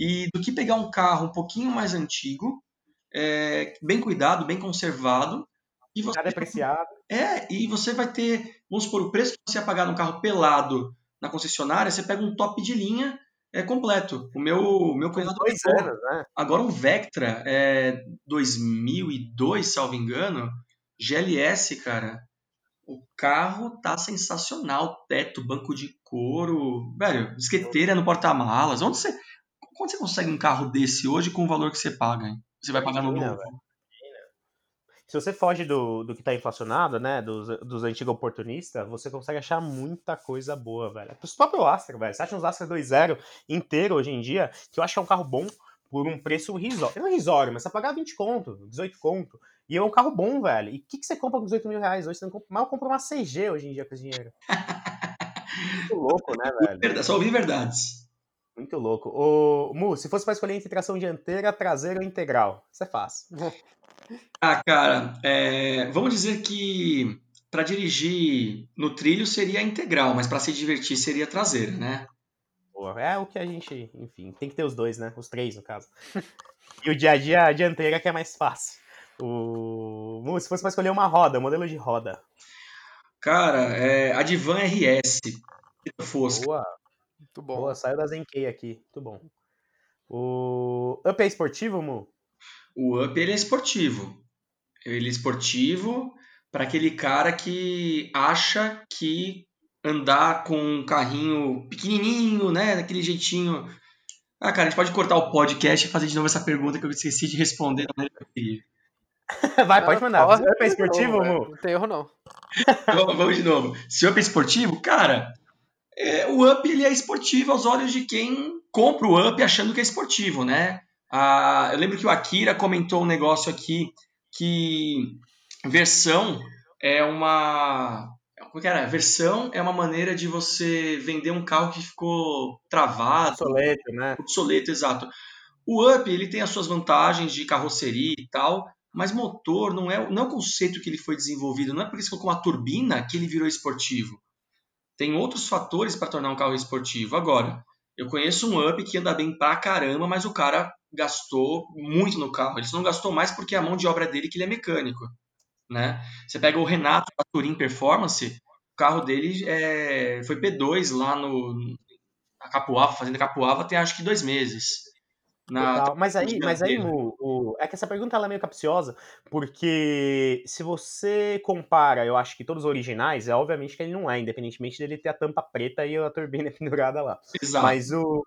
Speaker 4: E do que pegar um carro um pouquinho mais antigo, é, bem cuidado, bem conservado, e você
Speaker 1: Tá depreciado.
Speaker 4: é, e você vai ter, vamos supor, o preço que você ia pagar num carro pelado na concessionária, você pega um top de linha é, completo. O meu, o meu cunhado
Speaker 1: Dois
Speaker 4: pegou.
Speaker 1: anos, né?
Speaker 4: Agora um Vectra é, 2002, salvo engano, GLS, cara. O carro tá sensacional. Teto, banco de couro. Velho, disqueteira no porta-malas. Onde você, onde você consegue um carro desse hoje com o valor que você paga? Hein? Você vai pagar no novo.
Speaker 1: Se você foge do, do que tá inflacionado, né? Dos, dos antigos oportunistas, você consegue achar muita coisa boa, velho. Os próprios Astra, velho. Você acha uns Astra 2.0 inteiro hoje em dia, que eu acho que é um carro bom por um preço risório. Não risório, mas você pagar 20 conto, 18 conto. E é um carro bom, velho. E o que, que você compra com 18 mil reais hoje? Você não compra, mal compra uma CG hoje em dia com esse dinheiro. Muito louco, né, velho?
Speaker 4: Só ouvi verdades.
Speaker 1: Muito louco. Ô, Mu, se fosse pra escolher entre tração dianteira, traseira ou integral, isso é fácil.
Speaker 4: Ah, cara, é, vamos dizer que para dirigir no trilho seria integral, mas para se divertir seria traseira, né?
Speaker 1: Boa. É o que a gente, enfim, tem que ter os dois, né? Os três, no caso. E o dia a dia, a dianteira que é mais fácil. O... Mu, se fosse pra escolher uma roda, um modelo de roda.
Speaker 4: Cara, é, a Divan RS, Fosca.
Speaker 1: Boa,
Speaker 2: Muito bom.
Speaker 1: boa, saiu da Zenkei aqui. Muito bom. O Up é esportivo, Mu?
Speaker 4: O Up ele é esportivo. Ele é esportivo para aquele cara que acha que andar com um carrinho pequenininho, né, daquele jeitinho. Ah, cara, a gente pode cortar o podcast e fazer de novo essa pergunta que eu esqueci de responder da maneira que eu queria.
Speaker 1: Vai, pode
Speaker 2: Ah,
Speaker 1: mandar. é
Speaker 2: novo,
Speaker 1: Mu?
Speaker 2: é. Não tem erro, não.
Speaker 4: Vamos, vamos de novo. Se o Up é esportivo, cara, é, o Up ele é esportivo aos olhos de quem compra o Up achando que é esportivo, né? Ah, eu lembro que o Akira comentou um negócio aqui que versão é uma. Como que era? Versão é uma maneira de você vender um carro que ficou travado,
Speaker 1: Obsoleto, né?
Speaker 4: obsoleto, exato. O Up ele tem as suas vantagens de carroceria e tal, mas motor não é, não é o conceito que ele foi desenvolvido. Não é porque você colocou uma turbina que ele virou esportivo. Tem outros fatores para tornar um carro esportivo. Agora, eu conheço um Up que anda bem pra caramba, mas o cara gastou muito no carro. Ele só não gastou mais porque a mão de obra dele que ele é mecânico. Né? Você pega o Renato da Turin Performance, o carro dele é, foi P2 lá no na Capuava, fazenda Capuava, tem acho que dois meses. Na.
Speaker 1: Mas aí, mas aí. Mu, o- é que essa pergunta ela é meio capciosa, porque se você compara, eu acho que todos os originais, é obviamente que ele não é, independentemente dele ter a tampa preta e a turbina pendurada lá.
Speaker 4: Exato.
Speaker 1: Mas o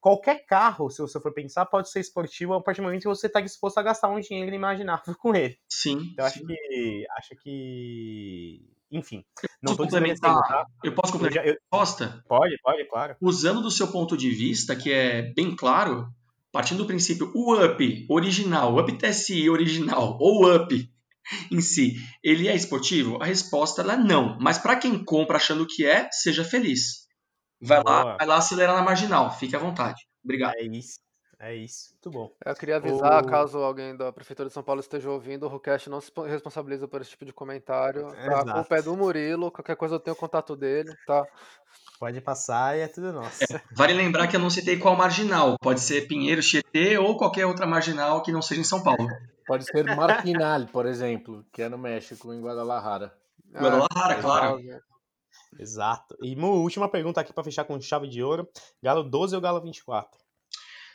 Speaker 1: qualquer carro, se você for pensar, pode ser esportivo a partir do momento que você está disposto a gastar um dinheiro inimaginável com ele.
Speaker 4: Sim.
Speaker 1: Então, eu acho
Speaker 4: sim.
Speaker 1: que acho que, enfim, não
Speaker 4: Posso
Speaker 1: tô desmerecendo,
Speaker 4: complementar?
Speaker 1: tá?
Speaker 4: Eu posso complementar a resposta?
Speaker 1: pode, pode, claro.
Speaker 4: Usando do seu ponto de vista, que é bem claro, partindo do princípio o UP original, o UP TSI original ou o UP em si, ele é esportivo? A resposta é não. Mas para quem compra achando que é, seja feliz. Vai lá, vai lá acelerar na marginal. Fique à vontade. Obrigado.
Speaker 1: É isso. É isso. Muito bom.
Speaker 2: Eu queria avisar, o... caso alguém da Prefeitura de São Paulo esteja ouvindo, o Rucast não se responsabiliza por esse tipo de comentário. Tá? A culpa é do Murilo, qualquer coisa eu tenho o contato dele, tá?
Speaker 1: Pode passar e é tudo nosso.
Speaker 4: É, vale lembrar que eu não citei qual marginal. Pode ser Pinheiro, Tietê ou qualquer outra marginal que não seja em São Paulo.
Speaker 3: Pode ser Marquinal, por exemplo, que é no México, em Guadalajara.
Speaker 4: Guadalajara, ah, claro.
Speaker 1: Exato. E última pergunta aqui para fechar com chave de ouro: Galo 12 ou Galo 24?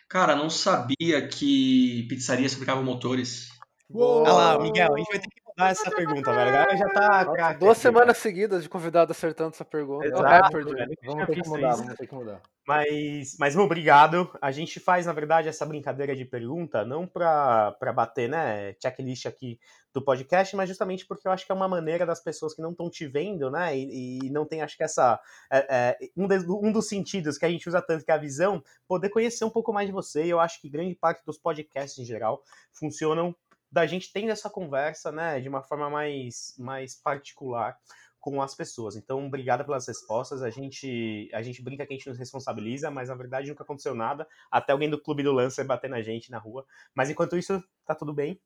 Speaker 4: Cara, não sabia que pizzarias fabricavam motores.
Speaker 1: Olha lá, Miguel, a gente vai ter que mudar essa pergunta, velho. Agora já tá.
Speaker 2: Craque, Duas semanas seguidas de convidado acertando essa pergunta.
Speaker 1: Exato,
Speaker 3: é, velho. Vamos ter que mudar, vamos ter que mudar.
Speaker 1: Mas, mas obrigado. A gente faz, na verdade, essa brincadeira de pergunta, não para bater, né, checklist aqui do podcast, mas justamente porque eu acho que é uma maneira das pessoas que não estão te vendo, né, e, e, não tem, acho que essa, é, é, um, de, um dos sentidos que a gente usa tanto, que é a visão, poder conhecer um pouco mais de você, e eu acho que grande parte dos podcasts em geral funcionam da gente tendo essa conversa, né, de uma forma mais, mais particular com as pessoas. Então, obrigado pelas respostas. A gente, a gente brinca que a gente nos responsabiliza, mas na verdade nunca aconteceu nada. Até alguém do clube do Lancer bater na gente na rua. Mas enquanto isso, tá tudo bem.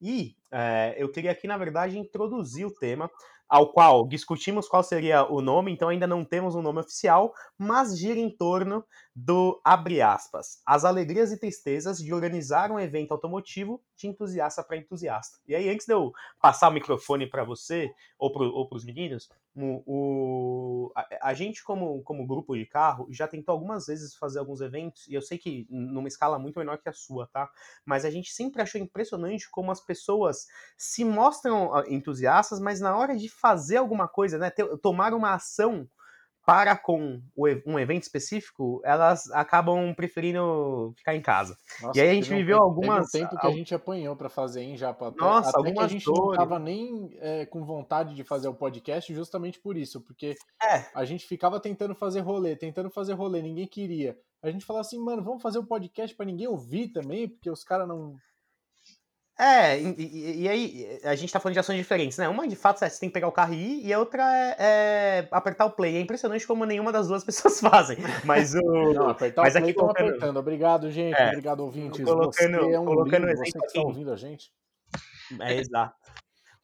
Speaker 1: E é, eu queria aqui, na verdade, introduzir o tema, ao qual discutimos qual seria o nome, então ainda não temos um nome oficial, mas gira em torno do, abre aspas, as alegrias e tristezas de organizar um evento automotivo de entusiasta para entusiasta. E aí, antes de eu passar o microfone para você, ou para os meninos, o, o a, a, gente, como, como grupo de carro, já tentou algumas vezes fazer alguns eventos, e eu sei que numa escala muito menor que a sua, tá? Mas a gente sempre achou impressionante como as pessoas se mostram ah, entusiastas, mas na hora de fazer alguma coisa, né, ter, tomar uma ação para com um evento específico, elas acabam preferindo ficar em casa. Nossa, e aí a gente viveu
Speaker 3: um,
Speaker 1: algumas.
Speaker 3: Teve um tempo que a gente apanhou para fazer, hein, já
Speaker 1: Nossa,
Speaker 3: até que a gente dores. não tava nem é, com vontade de fazer o podcast justamente por isso, porque é. a gente ficava tentando fazer rolê, tentando fazer rolê, ninguém queria. A gente falava assim, mano, vamos fazer um podcast para ninguém ouvir também, porque os caras não
Speaker 1: é, e, e, aí a gente tá falando de ações diferentes, né? Uma de fato é você tem que pegar o carro e ir, e a outra é, é apertar o play. É impressionante como nenhuma das duas pessoas fazem. Mas o.
Speaker 3: Não, apertar mas o play aqui colocando... apertando. Obrigado, gente. É, Obrigado, ouvintes.
Speaker 1: Colocando, você é um colocando lindo,
Speaker 3: exemplo você que tá ouvindo a gente.
Speaker 1: É, exato.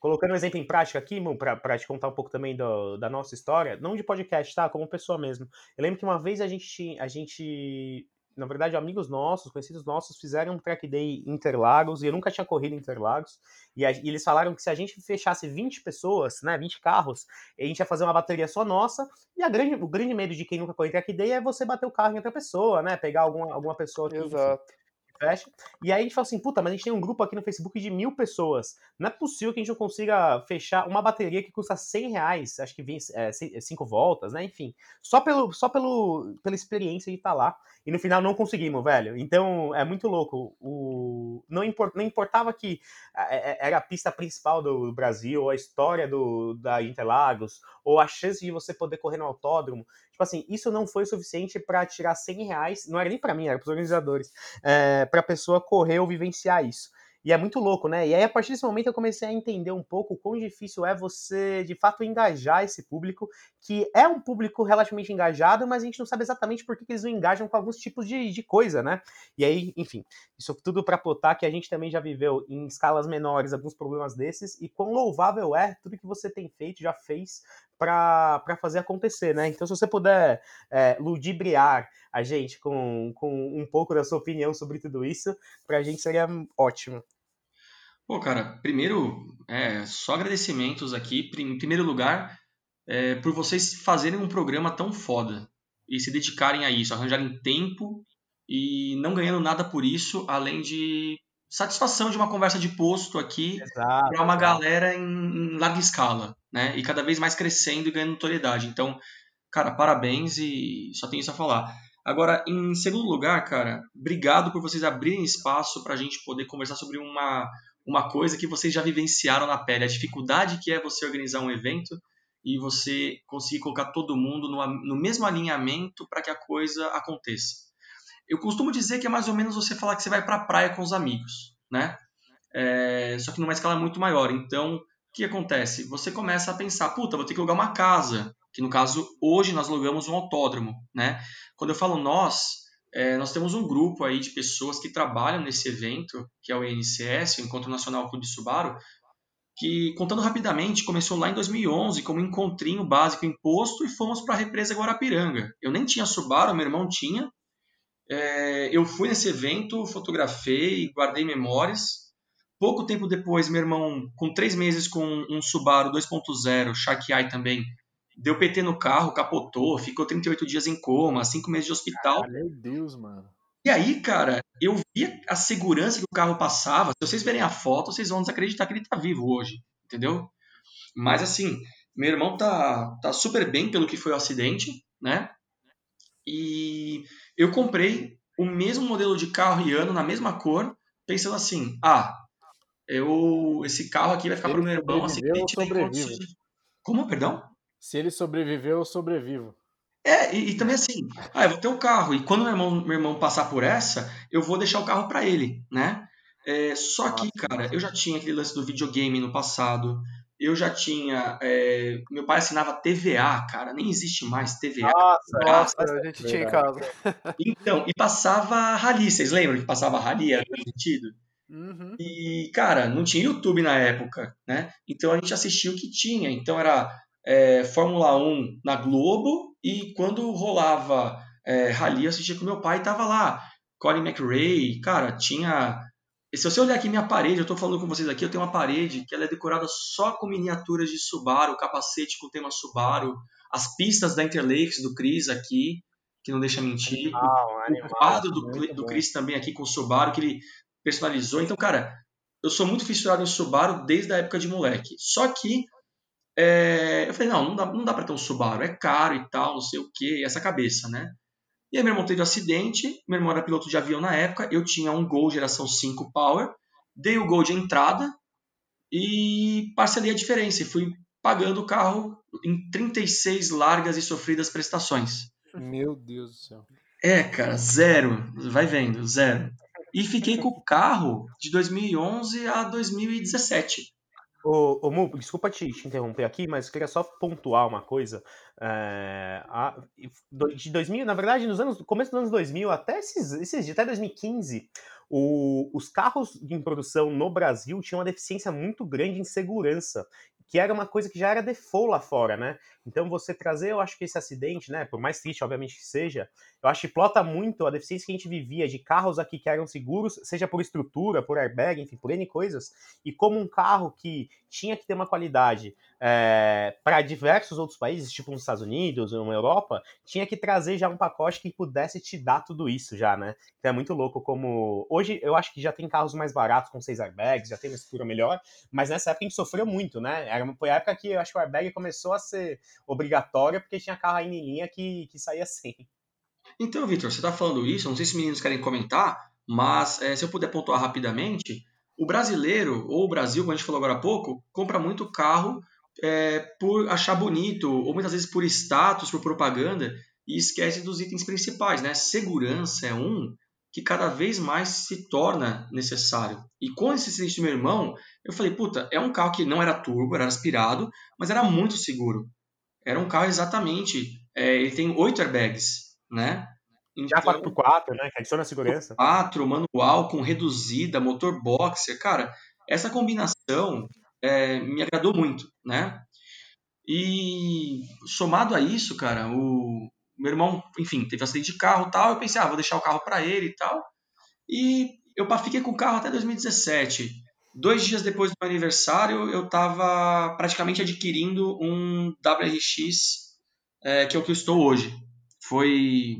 Speaker 1: Colocando um exemplo em prática aqui, para te contar um pouco também do, da nossa história, não de podcast, tá? Como pessoa mesmo. Eu lembro que uma vez a gente, a gente na verdade, amigos nossos, conhecidos nossos, fizeram um track day Interlagos e eu nunca tinha corrido Interlagos. E, a, e, eles falaram que se a gente fechasse 20 pessoas, né, 20 carros, a gente ia fazer uma bateria só nossa. E grande, o grande medo de quem nunca correu em track day é você bater o carro em outra pessoa, né? Pegar alguma, alguma pessoa que.
Speaker 2: Exato.
Speaker 1: Fecha. E aí a gente fala assim, puta, mas a gente tem um grupo aqui no Facebook de mil pessoas. Não é possível que a gente não consiga fechar uma bateria que custa 100 reais, acho que vem é, cinco voltas, né? Enfim, só, pelo, só pelo, pela experiência de estar tá lá. E no final não conseguimos, velho. Então é muito louco. O, não, import, não importava que é, é, era a pista principal do Brasil, ou a história do, da Interlagos, ou a chance de você poder correr no autódromo. Tipo assim, isso não foi suficiente para tirar 100 reais, não era nem para mim, era para os organizadores, é, para a pessoa correr ou vivenciar isso. E é muito louco, né? E aí, a partir desse momento, eu comecei a entender um pouco quão difícil é você, de fato, engajar esse público, que é um público relativamente engajado, mas a gente não sabe exatamente por que, que eles não engajam com alguns tipos de, de coisa, né? E aí, enfim, isso tudo para plotar que a gente também já viveu em escalas menores alguns problemas desses, e quão louvável é tudo que você tem feito, já fez, para fazer acontecer, né? Então, se você puder é, ludibriar a gente com, com um pouco da sua opinião sobre tudo isso, para a gente seria ótimo.
Speaker 4: Pô, cara, primeiro, é, só agradecimentos aqui. Em primeiro lugar, é, por vocês fazerem um programa tão foda e se dedicarem a isso, arranjarem tempo e não ganhando nada por isso, além de satisfação de uma conversa de posto aqui para uma galera em, em, larga escala, né? E cada vez mais crescendo e ganhando notoriedade. Então, cara, parabéns e só tenho isso a falar. Agora, em segundo lugar, cara, obrigado por vocês abrirem espaço para a gente poder conversar sobre uma, uma coisa que vocês já vivenciaram na pele, a dificuldade que é você organizar um evento e você conseguir colocar todo mundo no, no mesmo alinhamento para que a coisa aconteça. Eu costumo dizer que é mais ou menos você falar que você vai para a praia com os amigos, né? É, só que numa escala muito maior. Então, o que acontece? Você começa a pensar, puta, vou ter que alugar uma casa, que no caso, hoje nós alugamos um autódromo, né? Quando eu falo nós, é, nós temos um grupo aí de pessoas que trabalham nesse evento, que é o INCS, o Encontro Nacional Clube Subaru, que, contando rapidamente, começou lá em 2011 como encontrinho básico imposto e fomos para a represa Guarapiranga. Eu nem tinha Subaru, meu irmão tinha. É, eu fui nesse evento, fotografei, guardei memórias. Pouco tempo depois, meu irmão, com três meses com um Subaru 2.0, Shark Eye também, deu PT no carro, capotou, ficou 38 dias em coma, cinco meses de hospital.
Speaker 3: Ah, meu Deus, mano.
Speaker 4: E aí, cara, eu vi a segurança que o carro passava. Se vocês verem a foto, vocês vão desacreditar que ele tá vivo hoje, entendeu? Mas assim, meu irmão tá, tá super bem pelo que foi o acidente, né? E eu comprei o mesmo modelo de carro e ano, na mesma cor, pensando assim, ah, eu, esse carro aqui vai ficar pro
Speaker 3: ele
Speaker 4: meu irmão, assim,
Speaker 3: sobreviveu,
Speaker 4: ele tiver condições de- Como, perdão?
Speaker 3: Se ele sobreviveu, eu sobrevivo.
Speaker 4: É, e, e também assim, ah, eu vou ter um carro, e quando meu irmão, meu irmão passar por essa, eu vou deixar o carro para ele, né? É, só que, cara, eu já tinha aquele lance do videogame no passado, eu já tinha. é, meu pai assinava TVA, cara, nem existe mais TVA.
Speaker 1: Nossa,
Speaker 2: Nossa,
Speaker 1: nossa,
Speaker 2: a gente tinha em casa.
Speaker 4: Então, e passava rally, vocês lembram que passava rally? Era transmitido?
Speaker 2: Uhum.
Speaker 4: E, cara, não tinha YouTube na época, né? Então a gente assistia o que tinha. Então era é, Fórmula 1 na Globo e quando rolava é, rally eu assistia com meu pai e tava lá. Colin McRae, cara, tinha. E Se você olhar aqui minha parede, eu tô falando com vocês aqui, eu tenho uma parede que ela é decorada só com miniaturas de Subaru, capacete com tema Subaru, as pistas da Interlakes do Chris aqui, que não deixa mentir
Speaker 1: animal,
Speaker 4: o
Speaker 1: animal.
Speaker 4: quadro do, do. Chris também aqui com o Subaru, que ele personalizou. Então, cara, eu sou muito fissurado em Subaru desde a época de moleque. Só que é, eu falei, não, não dá, não dá pra ter um Subaru, é caro e tal, não sei o que, essa cabeça, né? E aí meu irmão teve um acidente, meu irmão era piloto de avião na época, eu tinha um Gol geração 5 Power, dei o Gol de entrada e parcelei a diferença e fui pagando o carro em 36 largas e sofridas prestações.
Speaker 3: Meu Deus do céu.
Speaker 4: É, cara, zero. Vai vendo, zero. E fiquei com o carro de 2011 a 2017.
Speaker 1: Ô, ô Mu, desculpa te, te interromper aqui, mas queria só pontuar uma coisa. É, a- de 2000, na verdade, nos anos, começo dos anos 2000 até esses, esses até 2015, o- os carros em produção no Brasil tinham uma deficiência muito grande em segurança, que era uma coisa que já era default lá fora, né? Então você trazer, eu acho que esse acidente, né, por mais triste obviamente que seja, eu acho que plota muito a deficiência que a gente vivia de carros aqui que eram seguros, seja por estrutura, por airbag, enfim, por N coisas, e como um carro que tinha que ter uma qualidade para diversos outros países, tipo nos Estados Unidos na Europa, tinha que trazer já um pacote que pudesse te dar tudo isso já, né? Então é muito louco como. Hoje eu acho que já tem carros mais baratos com seis airbags, já tem uma estrutura melhor, mas nessa época a gente sofreu muito, né? Era foi a época que eu acho que o airbag começou a ser obrigatório porque tinha carro aí em linha que, que saía sem.
Speaker 4: Então, Vitor, você está falando isso, não sei se os meninos querem comentar, mas é, se eu puder pontuar rapidamente, o brasileiro, ou o Brasil, como a gente falou agora há pouco, compra muito carro é, por achar bonito, ou muitas vezes por status, por propaganda, e esquece dos itens principais, né? Segurança é um que cada vez mais se torna necessário. E com esse acidente do meu irmão, eu falei, puta, é um carro que não era turbo, era aspirado, mas era muito seguro. Era um carro exatamente, é, ele tem oito airbags, né?
Speaker 1: Já 4x4, né? Que adiciona segurança.
Speaker 4: 4, manual com reduzida, motor boxer, cara, essa combinação é, me agradou muito, né? E somado a isso, cara, o meu irmão, enfim, teve acidente de carro e tal, eu pensei, ah, vou deixar o carro para ele e tal. E eu fiquei com o carro até 2017. Dois dias depois do meu aniversário, eu estava praticamente adquirindo um WRX, é, que é o que eu estou hoje. Foi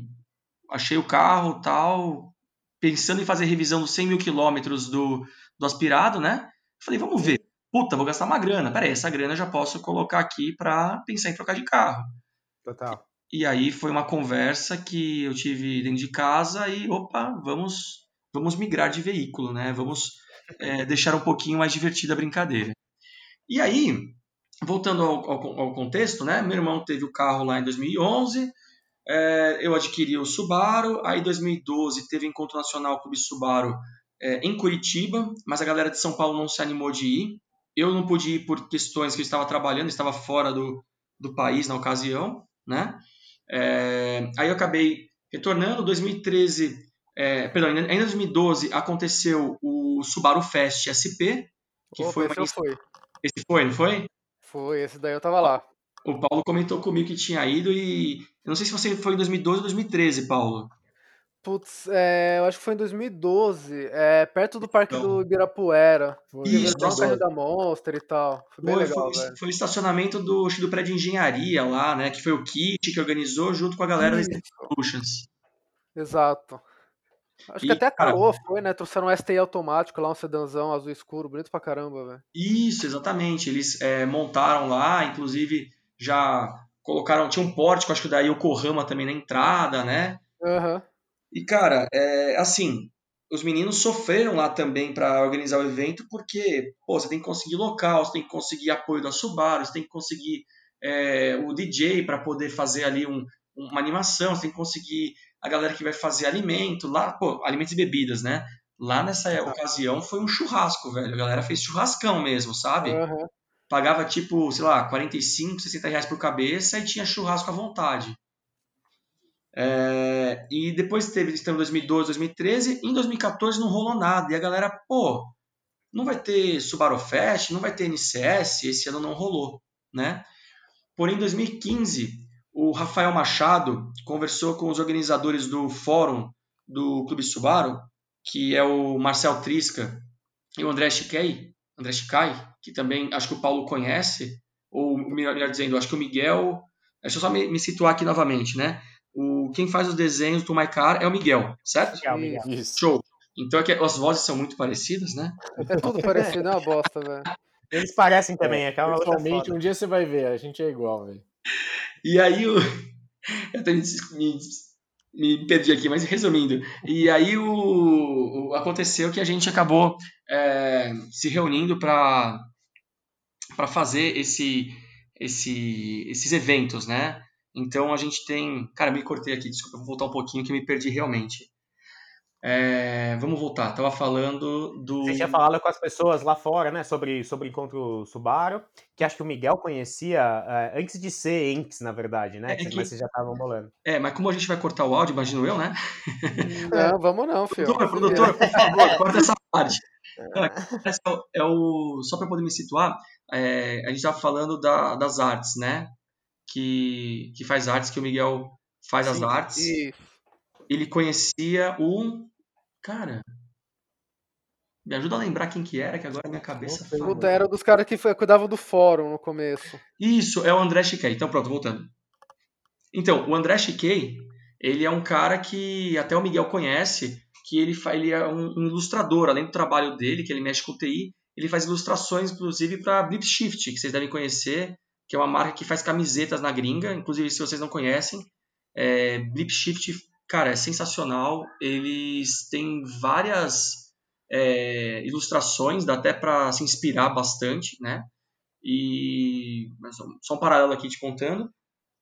Speaker 4: achei o carro tal, pensando em fazer revisão dos 100 mil quilômetros do, do aspirado, né? Falei, vamos ver. Puta, vou gastar uma grana. Peraí, essa grana eu já posso colocar aqui para pensar em trocar de carro.
Speaker 1: Total.
Speaker 4: E aí foi uma conversa que eu tive dentro de casa e, opa, vamos, vamos migrar de veículo, né? Vamos é, deixar um pouquinho mais divertida a brincadeira. E aí, voltando ao, ao, ao contexto, né? Meu irmão teve o carro lá em 2011, é, eu adquiri o Subaru, aí em 2012 teve encontro nacional Clube Subaru é, em Curitiba, mas a galera de São Paulo não se animou de ir. Eu não pude ir por questões que eu estava trabalhando, estava fora do, do país na ocasião, né? É, aí eu acabei retornando. 2013, é, perdão, ainda em 2012 aconteceu o Subaru Fest SP, que
Speaker 2: Opa,
Speaker 4: foi,
Speaker 2: esse eu fui.
Speaker 4: esse foi, não foi?
Speaker 2: Foi, esse daí eu tava lá.
Speaker 4: O Paulo comentou comigo que tinha ido e eu não sei se você foi em 2012 ou 2013, Paulo.
Speaker 2: Putz, é, eu acho que foi em 2012, é, perto do Parque
Speaker 4: Então.
Speaker 2: do Ibirapuera.
Speaker 3: Foi
Speaker 4: Isso,
Speaker 2: o
Speaker 4: nossa.
Speaker 2: da Monster e tal. Foi
Speaker 4: Foi,
Speaker 2: legal,
Speaker 4: foi, foi o estacionamento do, do prédio de engenharia lá, né? Que foi o Kit que organizou junto com a galera da
Speaker 2: Isso.
Speaker 4: Solutions.
Speaker 2: Exato. Acho
Speaker 4: E,
Speaker 2: que até a
Speaker 4: cara-
Speaker 2: Caoa foi, né? Trouxeram um STI automático lá, um sedanzão azul escuro, bonito pra caramba, velho.
Speaker 4: Isso, exatamente. Eles é, montaram lá, inclusive já colocaram, tinha um pórtico, acho que da Yokohama também na entrada, né?
Speaker 2: Aham.
Speaker 4: E, cara, é, assim, os meninos sofreram lá também para organizar o evento, porque, pô, você tem que conseguir local, você tem que conseguir apoio da Subaru, você tem que conseguir é, o DJ para poder fazer ali um- uma animação, você tem que conseguir a galera que vai fazer alimento lá, pô, alimentos e bebidas, né? Lá nessa ocasião foi um churrasco, velho. A galera fez churrascão mesmo, sabe?
Speaker 2: Aham.
Speaker 4: Pagava tipo, sei lá, 45, 60 reais por cabeça e tinha churrasco à vontade. É, e depois teve em 2012, 2013. Em 2014 não rolou nada. E a galera, pô, não vai ter Subaru Fest, não vai ter NCS. Esse ano não rolou, né? Porém, em 2015, o Rafael Machado conversou com os organizadores do fórum do Clube Subaru, que é o Marcel Trisca e o André Chiquei, André Chicai, que também acho que o Paulo conhece, ou melhor, melhor dizendo, acho que o Miguel. Deixa eu só me, me situar aqui novamente, né? O, quem faz os desenhos do My Car é o Miguel, certo?
Speaker 1: Legal, Miguel.
Speaker 3: Isso.
Speaker 4: Show. Então é que as vozes são muito parecidas, né?
Speaker 2: É tudo parecido, é uma bosta, velho.
Speaker 1: Eles parecem também, é aquela
Speaker 3: Pessoalmente,
Speaker 1: foda.
Speaker 3: um dia você vai ver, a gente é igual, velho.
Speaker 4: E aí o. Eu até me, me, me perdi aqui, mas resumindo. E aí o, o- aconteceu que a gente acabou é, se reunindo para para fazer esse, esse, esses eventos, né? Então a gente tem. Cara, me cortei aqui, desculpa, eu vou voltar um pouquinho que eu me perdi realmente. É, vamos voltar. Tava falando do.
Speaker 1: Você tinha falado com as pessoas lá fora, né, sobre, sobre o encontro Subaru, que acho que o Miguel conhecia eh, antes de ser Enx, na verdade, né?
Speaker 4: É, é que-
Speaker 1: Mas vocês já estavam bolando.
Speaker 4: É, mas como a gente vai cortar o áudio, imagino eu, né?
Speaker 2: Não, vamos não, filho.
Speaker 4: Produtor, produtor, por favor, corta essa parte. É o- é o, só para poder me situar, é, a gente estava falando da- das artes, né? Que, que faz artes, que o Miguel faz as
Speaker 2: Sim,
Speaker 4: artes.
Speaker 2: E
Speaker 4: Ele conhecia o. Cara. Me ajuda a lembrar quem que era, que agora minha cabeça
Speaker 2: puta, era dos caras que cuidavam do fórum no começo.
Speaker 4: Isso, é o André Chiquei. Então, pronto, voltando. Então, o André Chiquei, ele é um cara que até o Miguel conhece, que ele, ele é um, um ilustrador, além do trabalho dele, que ele mexe com TI, ele faz ilustrações, inclusive, para Blip Shift, que vocês devem conhecer, que é uma marca que faz camisetas na gringa, inclusive, se vocês não conhecem, é, Blip Shift, cara, é sensacional, eles têm várias é, ilustrações, dá até para se inspirar bastante, né? E só- um paralelo aqui te contando.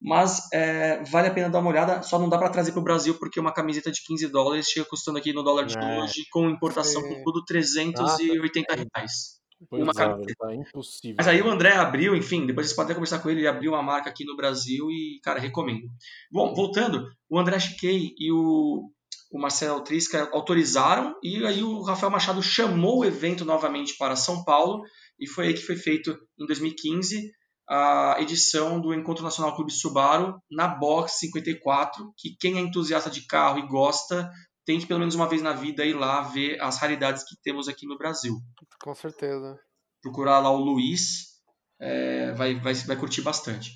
Speaker 4: Mas é, vale a pena dar uma olhada. Só não dá para trazer para o Brasil porque uma camiseta de 15 dólares chega custando aqui no dólar de
Speaker 1: É.
Speaker 4: hoje, com importação com tudo 380 reais.
Speaker 3: Pois
Speaker 4: Uma
Speaker 3: é,
Speaker 4: camiseta.
Speaker 3: velho, tá impossível.
Speaker 4: Mas aí o André abriu, enfim, depois vocês podem até conversar com ele, ele abriu uma marca aqui no Brasil e, cara, recomendo. Bom, voltando, o André Chiquei e o, o Marcelo Trisca autorizaram e aí o Rafael Machado chamou o evento novamente para São Paulo e foi aí que foi feito em 2015 a edição do Encontro Nacional Clube Subaru na Box 54, que quem é entusiasta de carro e gosta tem que pelo menos uma vez na vida ir lá ver as raridades que temos aqui no Brasil
Speaker 2: Com certeza.
Speaker 4: procurar lá o Luiz, é, vai, vai, vai curtir bastante.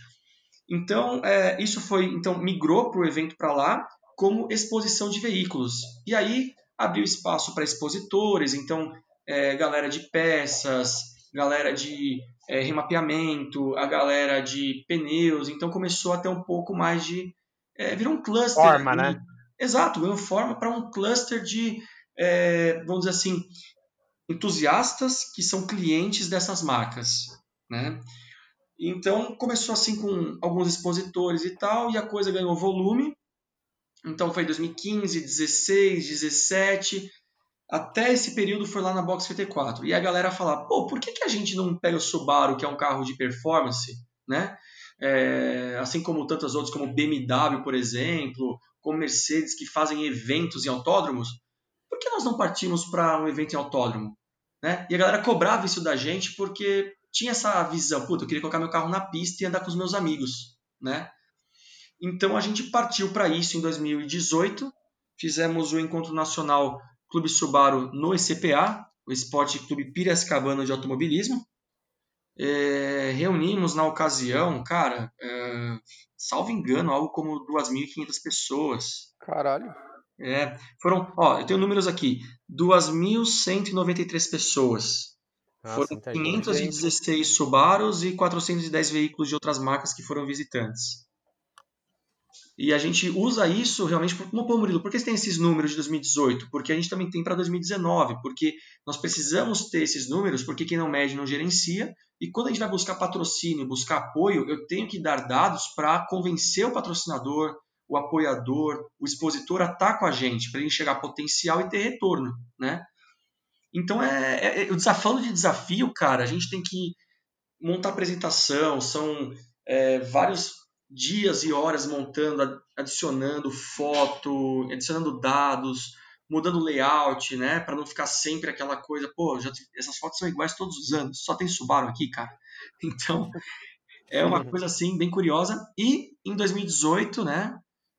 Speaker 4: Então, é, isso foi, então migrou para o evento para lá como exposição de veículos. E aí abriu espaço para expositores, então é, galera de peças, galera de é, remapeamento, a galera de pneus, então começou a ter um pouco mais de. É, virou um cluster.
Speaker 1: Forma, né?
Speaker 4: Exato, ganhou forma para um cluster de, é, vamos dizer assim, entusiastas que são clientes dessas marcas, né? Então começou assim com alguns expositores e tal, e a coisa ganhou volume. Então foi 2015, 16, 17, até esse período foi lá na Box 54. E a galera falava, pô, por que, que a gente não pega o Subaru, que é um carro de performance, né? É, assim como tantas outras, como BMW, por exemplo, como Mercedes, que fazem eventos em autódromos, por que nós não partimos para um evento em autódromo? Né? E a galera cobrava isso da gente porque tinha essa visão, puta, eu queria colocar meu carro na pista e andar com os meus amigos, né? Então a gente partiu para isso em 2018, fizemos o encontro nacional Clube Subaru no ECPA, o Esporte Clube Piracicabana de Automobilismo. É, reunimos na ocasião, cara, é, salvo engano, algo como 2.500 pessoas.
Speaker 2: Caralho.
Speaker 4: É, foram, ó, eu tenho números aqui, 2.193 pessoas.
Speaker 1: Nossa,
Speaker 4: foram
Speaker 1: muita
Speaker 4: 516 Subarus e 410 veículos de outras marcas que foram visitantes. E a gente usa isso realmente como pô, Murilo, por que você tem esses números de 2018? Porque a gente também tem para 2019, porque nós precisamos ter esses números, porque quem não mede não gerencia, e quando a gente vai buscar patrocínio, buscar apoio, eu tenho que dar dados para convencer o patrocinador, o apoiador, o expositor a estar tá com a gente, para ele enxergar potencial e ter retorno, né? Então, é, é, é, o desafio de desafio, cara, a gente tem que montar apresentação, são é, vários dias e horas montando, adicionando foto, adicionando dados, mudando layout, né, para não ficar sempre aquela coisa, pô, já, essas fotos são iguais todos os anos, só tem Subaru aqui, cara. Então, é uma coisa assim bem curiosa. E em 2018, né,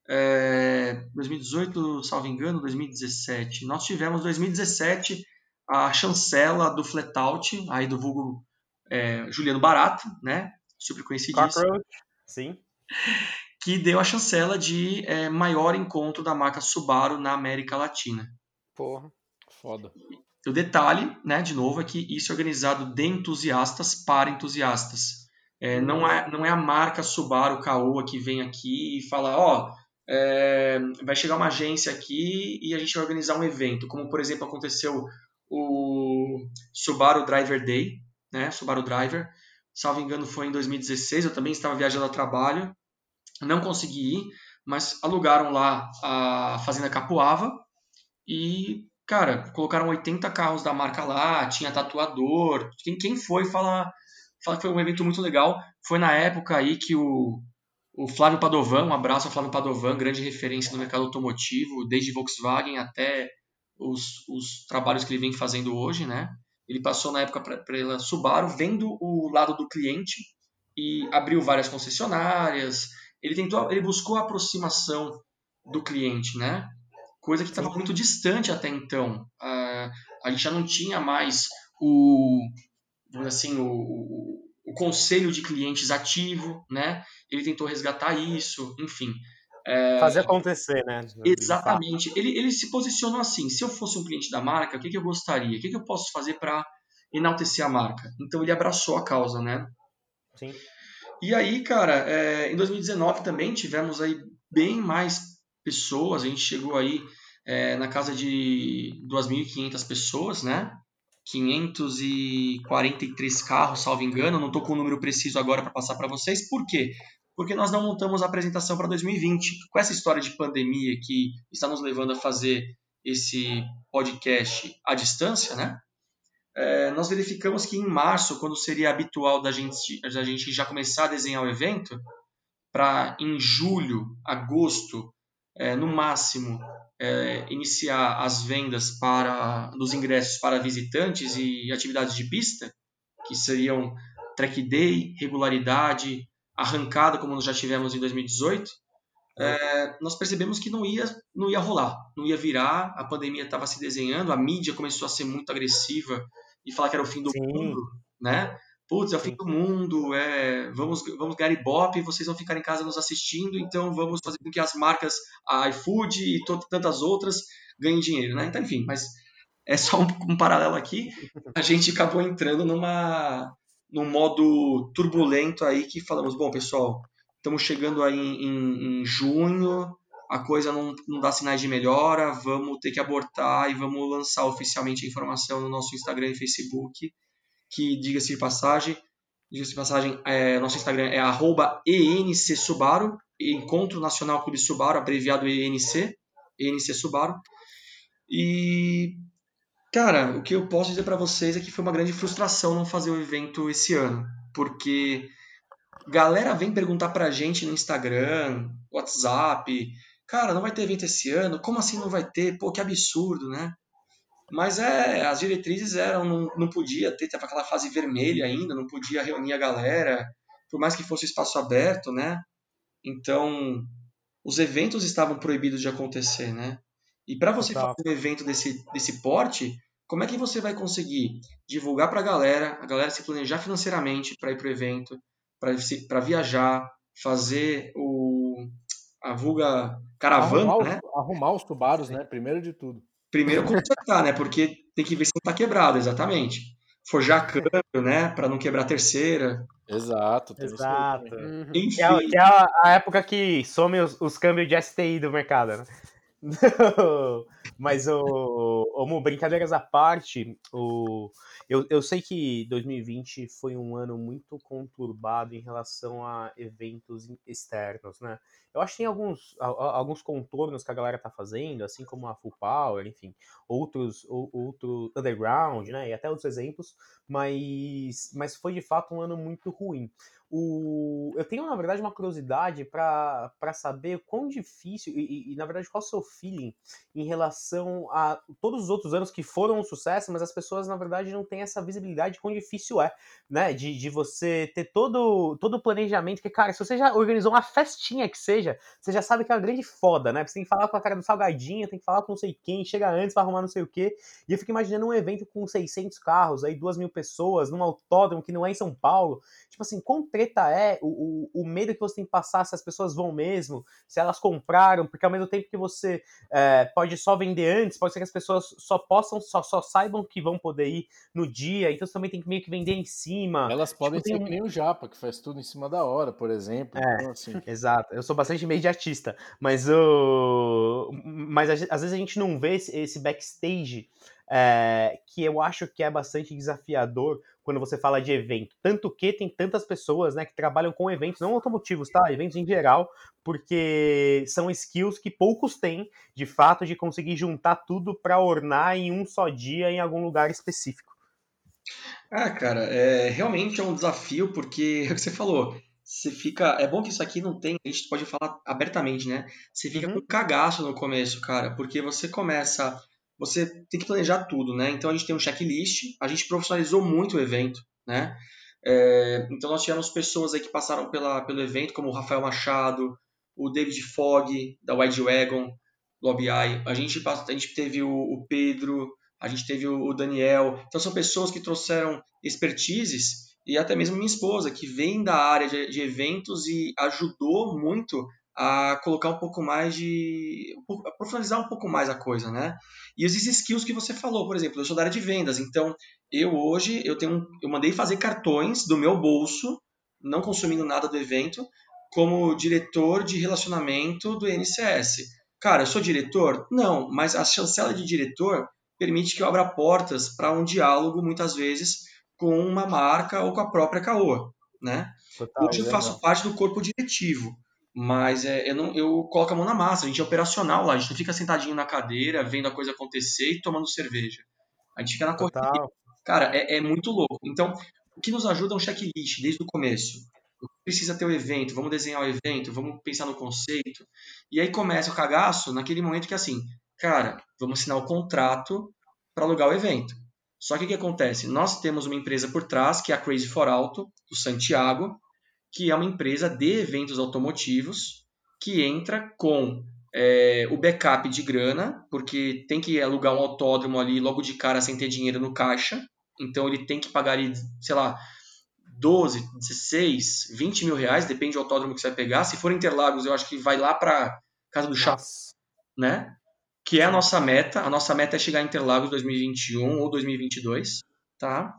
Speaker 4: é, 2018, salvo engano, 2017, nós tivemos 2017 a chancela do Flatout, aí do vulgo é, Juliano Barato, né, super conhecidíssimo.
Speaker 1: Sim
Speaker 4: que deu a chancela de é, maior encontro da marca Subaru na América Latina.
Speaker 2: Porra,
Speaker 3: foda.
Speaker 4: O detalhe, né, de novo, é que isso é organizado de entusiastas para entusiastas. É, não, é, não é a marca Subaru Caoa que vem aqui e fala, ó, oh, é, vai chegar uma agência aqui e a gente vai organizar um evento, como por exemplo aconteceu o Subaru Driver Day, né, Subaru Driver, salvo engano foi em 2016, eu também estava viajando a trabalho, não consegui ir, mas alugaram lá a Fazenda Capuava e, cara, colocaram 80 carros da marca lá, tinha tatuador. Quem, quem foi fala, fala que foi um evento muito legal. Foi na época aí que o, o Flávio Padovan, um abraço ao Flávio Padovan, grande referência no mercado automotivo, desde Volkswagen até os, os trabalhos que ele vem fazendo hoje, né? Ele passou na época pela Subaru, vendo o lado do cliente e abriu várias concessionárias, ele tentou, ele buscou a aproximação do cliente, né? Coisa que estava muito distante até então. Uh, a gente já não tinha mais o, assim, o, o, o conselho de clientes ativo, né? Ele tentou resgatar isso, enfim.
Speaker 1: É, Fazer acontecer, né?
Speaker 4: Exatamente. Ele, ele se posicionou assim: se eu fosse um cliente da marca, o que, que eu gostaria? O que, que eu posso fazer para enaltecer a marca? Então ele abraçou a causa, né?
Speaker 1: Sim.
Speaker 4: E aí, cara, é, em 2019 também tivemos aí bem mais pessoas, a gente chegou aí é, na casa de 2.500 pessoas, né? 543 carros, salvo engano, não estou com o número preciso agora para passar para vocês. Por quê? Porque nós não montamos a apresentação para 2020. Com essa história de pandemia que está nos levando a fazer esse podcast à distância, né? é, nós verificamos que em março, quando seria habitual da gente, da gente já começar a desenhar o evento, para em julho, agosto, é, no máximo, é, iniciar as vendas para dos ingressos para visitantes e atividades de pista, que seriam track day, regularidade, arrancada, como nós já tivemos em 2018, é, nós percebemos que não ia, não ia rolar, não ia virar, a pandemia estava se desenhando, a mídia começou a ser muito agressiva e falar que era o fim do Sim. mundo, né? Putz, é o fim do mundo, é, vamos, vamos ganhar Ibope, vocês vão ficar em casa nos assistindo, então vamos fazer com que as marcas, a iFood e tantas outras ganhem dinheiro, né? Então, enfim, mas é só um, um paralelo aqui. A gente acabou entrando numa num modo turbulento aí que falamos, bom, pessoal, estamos chegando aí em, em, junho, a coisa não, não dá sinais de melhora, vamos ter que abortar e vamos lançar oficialmente a informação no nosso Instagram e Facebook, que, diga-se de passagem, diga-se de passagem, é, nosso Instagram é arroba ENCSubaru, Encontro Nacional Clube Subaru, abreviado ENC, ENC Subaru. E, cara, o que eu posso dizer para vocês é que foi uma grande frustração não fazer o evento esse ano, porque galera vem perguntar pra gente no Instagram, WhatsApp, cara, não vai ter evento esse ano? Como assim não vai ter? Pô, que absurdo, né? Mas é, as diretrizes eram, não, não podia ter, tava aquela fase vermelha ainda, não podia reunir a galera, por mais que fosse espaço aberto, né? Então, os eventos estavam proibidos de acontecer, né? E para você
Speaker 1: Total.
Speaker 4: fazer um evento desse, desse porte, como é que você vai conseguir divulgar para a galera, a galera se planejar financeiramente para ir para o evento, para viajar, fazer o a vulga caravana,
Speaker 3: arrumar,
Speaker 4: né?
Speaker 3: os, arrumar os tubaros, né? Primeiro de tudo.
Speaker 4: Primeiro consertar, né? Porque tem que ver se não tá quebrado, exatamente. Forjar câmbio, né? Para não quebrar a terceira.
Speaker 3: Exato.
Speaker 1: Exato.
Speaker 2: Uhum.
Speaker 4: Enfim,
Speaker 1: Que é, que é a, a época que some os, os câmbios de STI do mercado, né? Mas o, o brincadeiras à parte, o, eu, eu sei que 2020 foi um ano muito conturbado em relação a eventos externos, né? Eu acho que tem alguns, a- alguns contornos que a galera tá fazendo, assim como a Full Power, enfim, outros, ou- outro Underground, né? E até outros exemplos, mas, mas foi de fato um ano muito ruim. O, eu tenho, na verdade, uma curiosidade para saber quão difícil, e, e- na verdade, qual o seu feeling em relação a todos os outros anos que foram um sucesso, mas as pessoas, na verdade, não têm essa visibilidade de quão difícil é, né? De, de você ter todo, todo o planejamento, que, cara, se você já organizou uma festinha que seja, você já sabe que é uma grande foda, né? Você tem que falar com a cara do salgadinho, tem que falar com não sei quem, chega antes pra arrumar não sei o quê. E eu fico imaginando um evento com 600 carros, aí 2 mil pessoas, num autódromo que não é em São Paulo. Tipo assim, quão treta é o, o, o medo que você tem que passar se as pessoas vão mesmo, se elas compraram, porque ao mesmo tempo que você é, pode só vender antes, pode ser que as pessoas só possam, só, só saibam que vão poder ir no dia, então você também tem que meio que vender em cima.
Speaker 3: Elas podem
Speaker 1: tem
Speaker 3: ser
Speaker 1: um-
Speaker 3: que nem o Japa, que faz tudo em cima da hora, por exemplo.
Speaker 1: É.
Speaker 3: Então, assim,
Speaker 1: Exato, eu sou bastante imediatista, mas o mas às às vezes a gente não vê esse, esse backstage é, que eu acho que é bastante desafiador quando você fala de evento. Tanto que tem tantas pessoas né, que trabalham com eventos, não automotivos, tá? Eventos em geral, porque são skills que poucos têm, de fato, de conseguir juntar tudo para ornar em um só dia em algum lugar específico.
Speaker 4: Ah, cara, é, realmente é um desafio, porque é o que você falou. Você fica. É bom que isso aqui não tem. A gente pode falar abertamente, né? Você fica
Speaker 1: Uhum.
Speaker 4: com cagaço no começo, cara, porque você começa. Você tem que planejar tudo, né? Então a gente tem um checklist, a gente profissionalizou muito o evento, né? É, então nós tivemos pessoas aí que passaram pela, pelo evento, como o Rafael Machado, o David Fogg, da Wide Wagon, do OBI. A gente, a gente teve o, o Pedro, a gente teve o, o Daniel. Então são pessoas que trouxeram expertises e até mesmo minha esposa, que vem da área de, de eventos e ajudou muito a colocar um pouco mais de. a profissionalizar um pouco mais a coisa, né? E esses skills que você falou, por exemplo, eu sou da área de vendas, então eu hoje eu tenho eu mandei fazer cartões do meu bolso, não consumindo nada do evento, como diretor de relacionamento do NCS. Cara, eu sou diretor? Não, mas a chancela de diretor permite que eu abra portas para um diálogo, muitas vezes, com uma marca ou com a própria Caoa, né?
Speaker 1: Total,
Speaker 4: Hoje eu faço parte do corpo diretivo, mas é, eu, não, eu coloco a mão na massa, a gente é operacional lá, a gente não fica sentadinho na cadeira, vendo a coisa acontecer e tomando cerveja. A gente fica na.
Speaker 1: Total.
Speaker 4: Cara, é, é muito louco. Então, o que nos ajuda é um checklist desde o começo. Precisa ter o evento, vamos desenhar o evento, vamos pensar no conceito. E aí começa o cagaço naquele momento que é assim, cara, vamos assinar o contrato para alugar o evento. Só que o que acontece? Nós temos uma empresa por trás, que é a Crazy for Auto, do Santiago, que é uma empresa de eventos automotivos, que entra com é, o backup de grana, porque tem que alugar um autódromo ali logo de cara sem ter dinheiro no caixa. Então ele tem que pagar ali, sei lá, 12, 16, 20 mil reais, depende do autódromo que você vai pegar. Se for Interlagos, eu acho que vai lá para casa do chá, né? Que é a nossa meta. A nossa meta é chegar em Interlagos 2021 ou 2022, tá?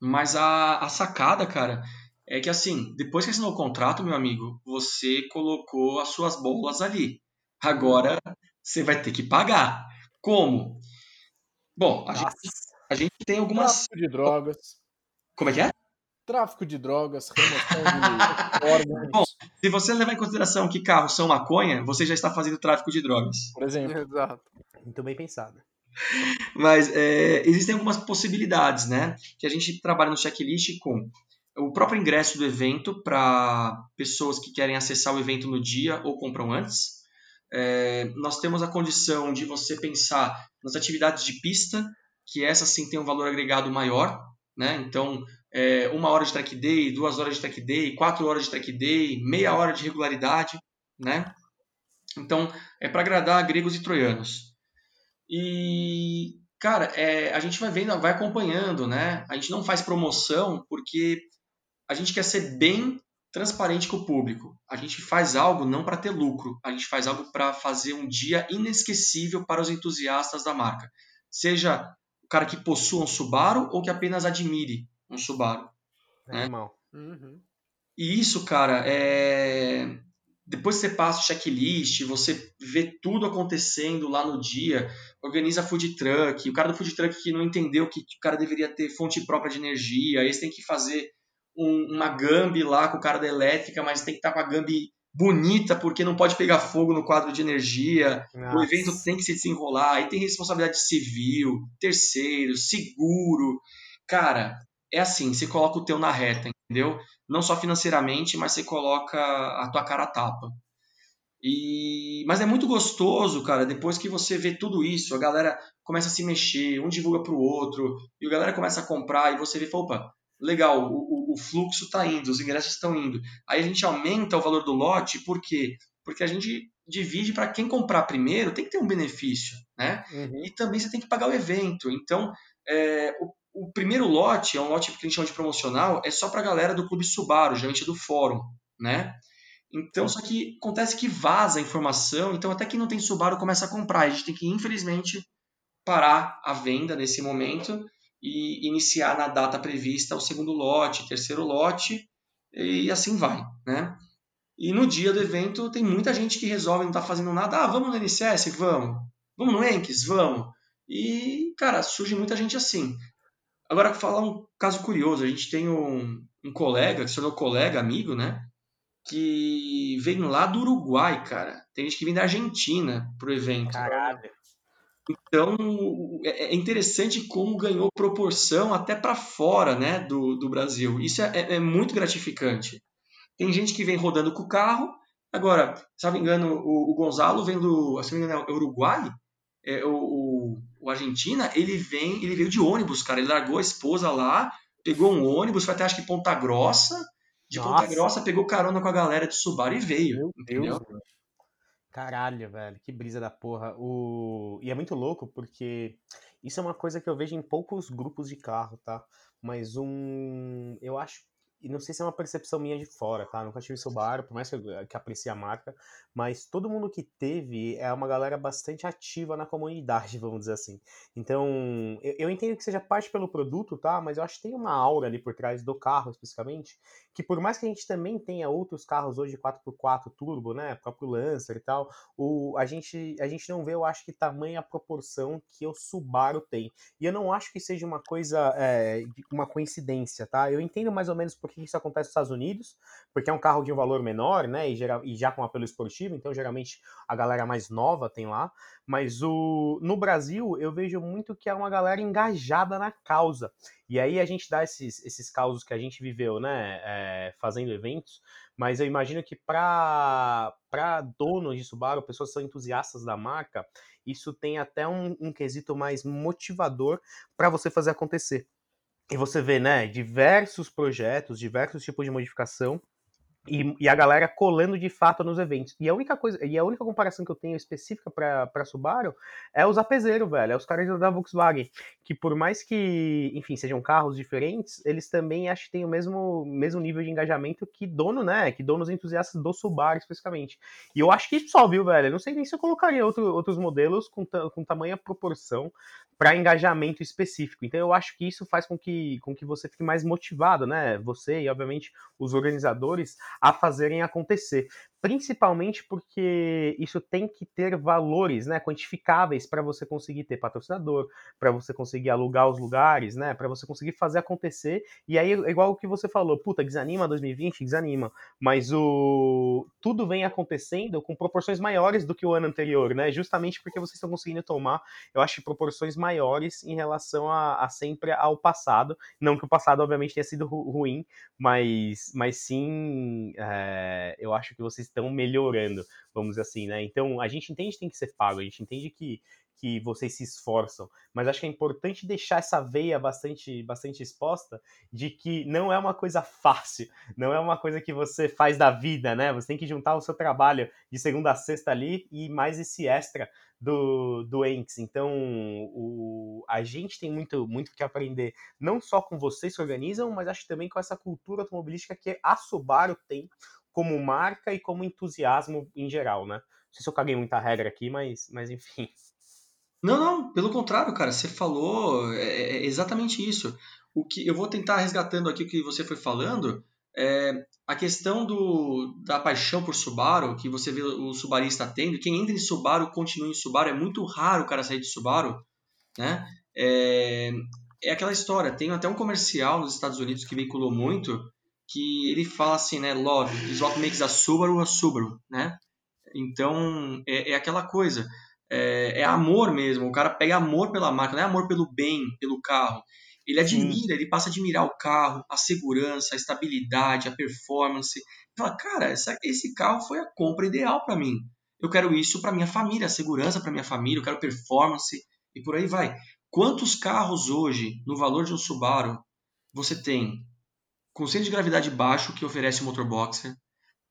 Speaker 4: Mas a, a sacada, cara, é que assim, depois que assinou o contrato, meu amigo, você colocou as suas bolas ali. Agora você vai ter que pagar. Como? Bom, a gente, a gente tem algumas.
Speaker 3: tráfico de drogas.
Speaker 4: Como é que é?
Speaker 3: tráfico de drogas, remoção de órgãos.
Speaker 4: Bom, se você levar em consideração que carros são maconha, você já está fazendo tráfico de drogas.
Speaker 3: Por exemplo.
Speaker 2: Exato.
Speaker 1: Muito bem pensado.
Speaker 4: Mas é, existem algumas possibilidades, né? Que a gente trabalha no checklist com o próprio ingresso do evento para pessoas que querem acessar o evento no dia ou compram antes. É, nós temos a condição de você pensar nas atividades de pista, que essa sim tem um valor agregado maior, né? Então, é, uma hora de track day, duas horas de track day, quatro horas de track day, meia hora de regularidade, né? Então, é para agradar gregos e troianos. E, cara, é, a gente vai vendo, vai acompanhando, né? A gente não faz promoção porque a gente quer ser bem transparente com o público. A gente faz algo não para ter lucro, a gente faz algo para fazer um dia inesquecível para os entusiastas da marca. Seja o cara que possua um Subaru ou que apenas admire um Subaru.
Speaker 1: É Animal.
Speaker 2: Uhum.
Speaker 4: E isso, cara, é... depois que você passa o checklist, você vê tudo acontecendo lá no dia, organiza food truck, o cara do food truck que não entendeu que o cara deveria ter fonte própria de energia, aí você tem que fazer um, uma Gambi lá com o cara da elétrica, mas tem que estar com a Gambi bonita, porque não pode pegar fogo no quadro de energia.
Speaker 1: Nossa.
Speaker 4: O evento tem que se desenrolar. Aí tem responsabilidade civil, terceiro, seguro. Cara, é assim, você coloca o teu na reta, entendeu? Não só financeiramente, mas você coloca a tua cara a tapa. E... Mas é muito gostoso, cara, depois que você vê tudo isso, a galera começa a se mexer, um divulga pro outro, e a galera começa a comprar, e você vê, opa, legal, o, o, fluxo está indo, os ingressos estão indo. Aí a gente aumenta o valor do lote, por quê? Porque a gente divide para quem comprar primeiro, tem que ter um benefício, né?
Speaker 1: Uhum.
Speaker 4: E também você tem que pagar o evento. Então, é, o, o primeiro lote, é um lote que a gente chama de promocional, é só para a galera do Clube Subaru, geralmente do fórum, né? Então, só que acontece que vaza a informação, então até quem não tem Subaru começa a comprar. A gente tem que, infelizmente, parar a venda nesse momento e iniciar na data prevista o segundo lote, terceiro lote, e assim vai, né? E no dia do evento tem muita gente que resolve não estar tá fazendo nada. Ah, vamos no NCS? Vamos. Vamos no Enks? Vamos. E, cara, surge muita gente assim. Agora, falar um caso curioso. A gente tem um, um colega, que se tornou colega, amigo, né? Que vem lá do Uruguai, cara. Tem gente que vem da Argentina pro evento.
Speaker 1: Caralho.
Speaker 4: Então, é interessante como ganhou proporção até para fora né, do, do Brasil. Isso é, é, muito gratificante. Tem gente que vem rodando com o carro. Agora, se não me engano, o, o Gonzalo vem do se não me engano, é Uruguai, é, o, o, o, Argentina, ele vem, ele veio de ônibus, cara. Ele largou a esposa lá, pegou um ônibus, foi até acho que Ponta Grossa. De
Speaker 1: Nossa.
Speaker 4: Ponta Grossa, pegou carona com a galera de Subaru e veio.
Speaker 1: Meu
Speaker 4: entendeu?
Speaker 1: Deus, Caralho, velho, que brisa da porra. O... E é muito louco porque isso é uma coisa que eu vejo em poucos grupos de carro, tá? Mas um. Eu acho. E não sei se é uma percepção minha de fora, tá? Nunca tive Subaru, por mais que eu que aprecie a marca. Mas todo mundo que teve é uma galera bastante ativa na comunidade, vamos dizer assim. Então, eu, eu entendo que seja parte pelo produto, tá? Mas eu acho que tem uma aura ali por trás do carro, especificamente, que por mais que a gente também tenha outros carros hoje 4x4 turbo, né, próprio Lancer e tal, o, a, gente, a gente não vê, eu acho que tamanha proporção que o Subaru tem. E eu não acho que seja uma coisa, é, uma coincidência, tá? Eu entendo mais ou menos por que isso acontece nos Estados Unidos, porque é um carro de um valor menor, né, e, geral, e já com apelo esportivo, então geralmente a galera mais nova tem lá, mas o, no Brasil eu vejo muito que é uma galera engajada na causa. E aí a gente dá esses, esses causos que a gente viveu, né, é, fazendo eventos, mas eu imagino que para donos de Subaru, pessoas que são entusiastas da marca, isso tem até um, um quesito mais motivador para você fazer acontecer. E você vê, né, diversos projetos, diversos tipos de modificação e, e, a galera colando de fato nos eventos. E a única coisa, e a única comparação que eu tenho específica para Subaru é os apezeiros, velho, é os caras da Volkswagen, que por mais que, enfim, sejam carros diferentes, eles também acho que têm o mesmo, mesmo nível de engajamento que dono, né, que donos entusiastas do Subaru especificamente. E eu acho que só, viu, velho, eu não sei nem se eu colocaria outro, outros modelos com, com tamanha proporção para engajamento específico. Então eu acho que isso faz com que, com que você fique mais motivado, né, você e obviamente os organizadores a fazerem acontecer. Principalmente porque isso tem que ter valores, né, quantificáveis para você conseguir ter patrocinador, para você conseguir alugar os lugares, né, para você conseguir fazer acontecer. E aí, igual o que você falou, puta, desanima 2020, desanima, mas o tudo vem acontecendo com proporções maiores do que o ano anterior, né, justamente porque vocês estão conseguindo tomar, eu acho, proporções maiores em relação a, a sempre ao passado. Não que o passado, obviamente, tenha sido ru ruim, mas, mas sim, é, eu acho que vocês estão melhorando, vamos assim, né? Então, a gente entende que tem que ser pago, a gente entende que, que vocês se esforçam, mas acho que é importante deixar essa veia bastante, bastante exposta de que não é uma coisa fácil, não é uma coisa que você faz da vida, né? Você tem que juntar o seu trabalho de segunda a sexta ali e mais esse extra do, do Enx. Então, o, a gente tem muito, muito que aprender, não só com vocês que organizam, mas acho também com essa cultura automobilística que a Subaru tem como marca e como entusiasmo em geral, né? Não sei se eu caguei muita regra aqui, mas, mas enfim.
Speaker 4: Não, não, pelo contrário, cara, você falou é, é exatamente isso. O que eu vou tentar resgatando aqui o que você foi falando, é, a questão do, da paixão por Subaru, que você vê o subarista tendo, quem entra em Subaru continua em Subaru, é muito raro o cara sair de Subaru, né? É, é aquela história, tem até um comercial nos Estados Unidos que veiculou muito, que ele fala assim, né, love is what makes a Subaru a Subaru, né? Então, é, é aquela coisa, é, é, amor mesmo, o cara pega amor pela marca, não é amor pelo bem, pelo carro. Ele admira, Sim. ele passa a admirar o carro, a segurança, a estabilidade, a performance. Fala, cara, essa, esse carro foi a compra ideal para mim. Eu quero isso para minha família, a segurança para minha família, eu quero performance e por aí vai. Quantos carros hoje, no valor de um Subaru, você tem com centro de gravidade baixo, que oferece o motor boxer,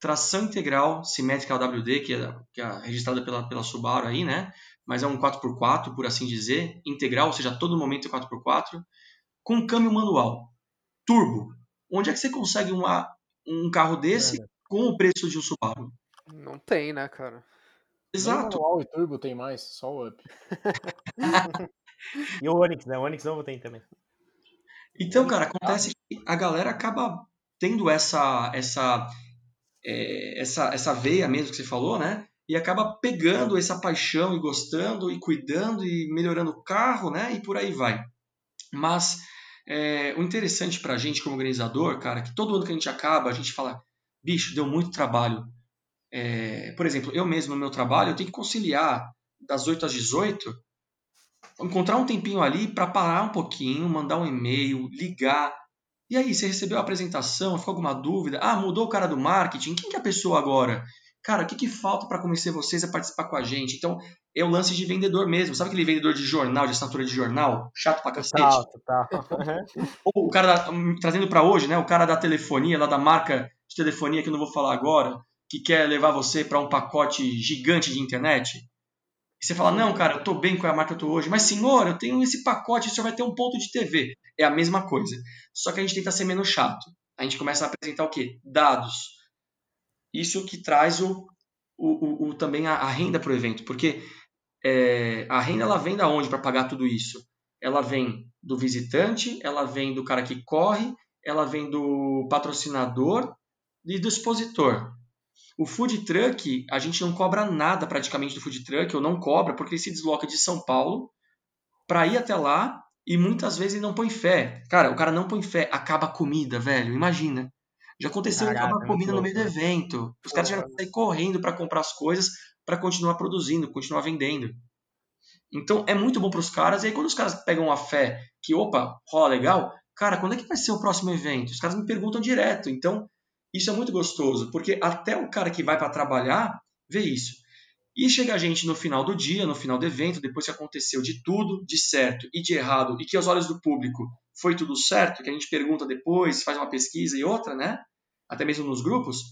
Speaker 4: tração integral simétrica AWD, que é, que é registrada pela, pela Subaru aí, né? Mas é um 4x4, por assim dizer, integral, ou seja, todo momento é 4x4, com câmbio manual, turbo. Onde é que você consegue uma, um carro desse é. com o preço de um Subaru?
Speaker 2: Não tem, né, cara?
Speaker 3: Exato. manual e turbo tem mais, só o up.
Speaker 1: e o Onix, né? O Onix novo tem também.
Speaker 4: Então, cara, acontece que a galera acaba tendo essa essa é, essa essa veia mesmo que você falou, né? E acaba pegando essa paixão e gostando e cuidando e melhorando o carro, né? E por aí vai. Mas é, o interessante pra gente como organizador, cara, que todo ano que a gente acaba, a gente fala, bicho, deu muito trabalho. É, por exemplo, eu mesmo no meu trabalho, eu tenho que conciliar das 8 às 18 encontrar um tempinho ali para parar um pouquinho, mandar um e-mail, ligar. E aí, você recebeu a apresentação, ficou alguma dúvida? Ah, mudou o cara do marketing? Quem que é a pessoa agora? Cara, o que, que falta para convencer vocês a participar com a gente? Então, é o lance de vendedor mesmo. Sabe aquele vendedor de jornal, de assinatura de jornal? Chato pra cacete? Total, total. Ou o cara, da, trazendo para hoje, né? O cara da telefonia, lá da marca de telefonia, que eu não vou falar agora, que quer levar você para um pacote gigante de internet. E você fala, não, cara, eu estou bem com a marca que eu estou hoje. Mas, senhor, eu tenho esse pacote, o senhor vai ter um ponto de TV. É a mesma coisa. Só que a gente tenta ser menos chato. A gente começa a apresentar o quê? Dados. Isso que traz o, o, o, o também a, a renda para o evento. Porque é, a renda ela vem da onde para pagar tudo isso? Ela vem do visitante, ela vem do cara que corre, ela vem do patrocinador e do expositor. O food truck, a gente não cobra nada praticamente do food truck, ou não cobra, porque ele se desloca de São Paulo para ir até lá e muitas vezes ele não põe fé. Cara, o cara não põe fé, acaba a comida, velho, imagina. Já aconteceu Caraca, acabar a comida no meio do evento. Os caras já saem correndo para comprar as coisas para continuar produzindo, continuar vendendo. Então é muito bom para os caras. E aí quando os caras pegam a fé que, opa, rola legal, cara, quando é que vai ser o próximo evento? Os caras me perguntam direto. Então isso é muito gostoso, porque até o cara que vai para trabalhar vê isso. E chega a gente no final do dia, no final do evento, depois que aconteceu de tudo, de certo e de errado, e que aos olhos do público foi tudo certo, que a gente pergunta depois, faz uma pesquisa e outra, né? Até mesmo nos grupos,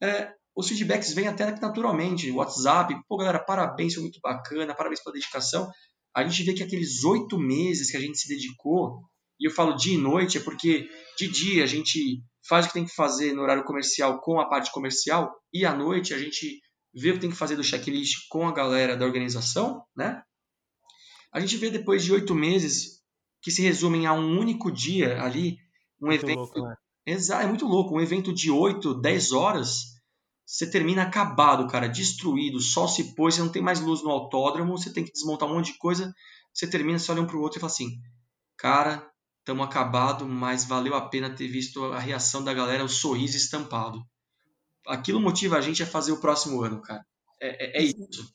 Speaker 4: é, os feedbacks vêm até naturalmente, WhatsApp, pô galera, parabéns, foi muito bacana, parabéns pela dedicação. A gente vê que aqueles oito meses que a gente se dedicou, e eu falo dia e noite, é porque de dia a gente faz o que tem que fazer no horário comercial com a parte comercial e à noite a gente vê o que tem que fazer do checklist com a galera da organização, né? A gente vê depois de oito meses que se resumem a um único dia ali, um muito evento. Louco, né? Exato, é muito louco. Um evento de 8, 10 horas Você termina acabado, cara, destruído, sol se pôs, você não tem mais luz no autódromo, você tem que desmontar um monte de coisa. Você termina, você olha um pro outro e fala assim: Cara, estamos acabado, mas valeu a pena ter visto a reação da galera, o sorriso estampado. Aquilo motiva a gente a fazer o próximo ano, cara. É, é, é isso.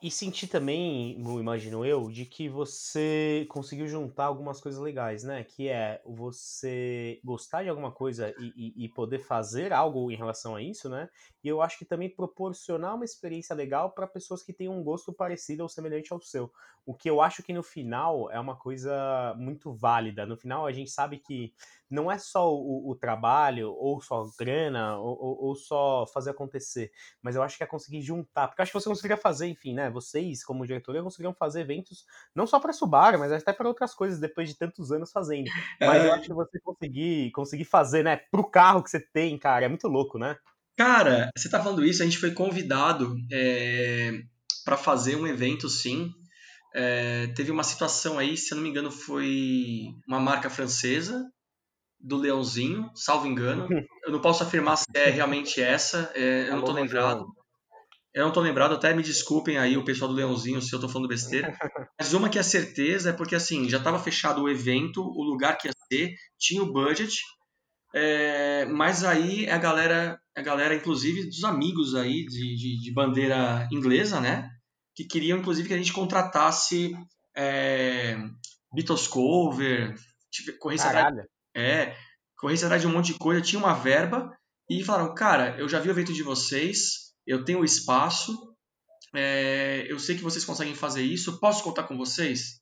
Speaker 1: E sentir também, imagino eu, de que você conseguiu juntar algumas coisas legais, né? Que é você gostar de alguma coisa e, e, e poder fazer algo em relação a isso, né? E eu acho que também proporcionar uma experiência legal para pessoas que têm um gosto parecido ou semelhante ao seu. O que eu acho que no final é uma coisa muito válida. No final a gente sabe que não é só o, o trabalho, ou só grana, ou, ou, ou, só fazer acontecer, mas eu acho que é conseguir juntar, porque eu acho que você conseguiria fazer, enfim, né, vocês, como diretoria, conseguiriam fazer eventos, não só para Subaru, mas até para outras coisas, depois de tantos anos fazendo, mas é... eu acho que você conseguir, conseguir fazer, né, pro carro que você tem, cara, é muito louco, né?
Speaker 4: Cara, você tá falando isso, a gente foi convidado é, para fazer um evento, sim, é, teve uma situação aí, se eu não me engano, foi uma marca francesa do Leãozinho, salvo engano. Eu não posso afirmar se é realmente essa, é, eu não tô lembrado. Eu não tô lembrado, até me desculpem aí o pessoal do Leãozinho se eu tô falando besteira. Mas uma que é certeza é porque assim, já estava fechado o evento, o lugar que ia ser, tinha o budget, é, mas aí a galera, a galera, inclusive dos amigos aí de, de, de bandeira inglesa, né? Que queriam, inclusive, que a gente contratasse é, Beatles cover, corresse atrás, é, corresse atrás de um monte de coisa, tinha uma verba e falaram, cara, eu já vi o evento de vocês, eu tenho espaço, é, eu sei que vocês conseguem fazer isso, posso contar com vocês?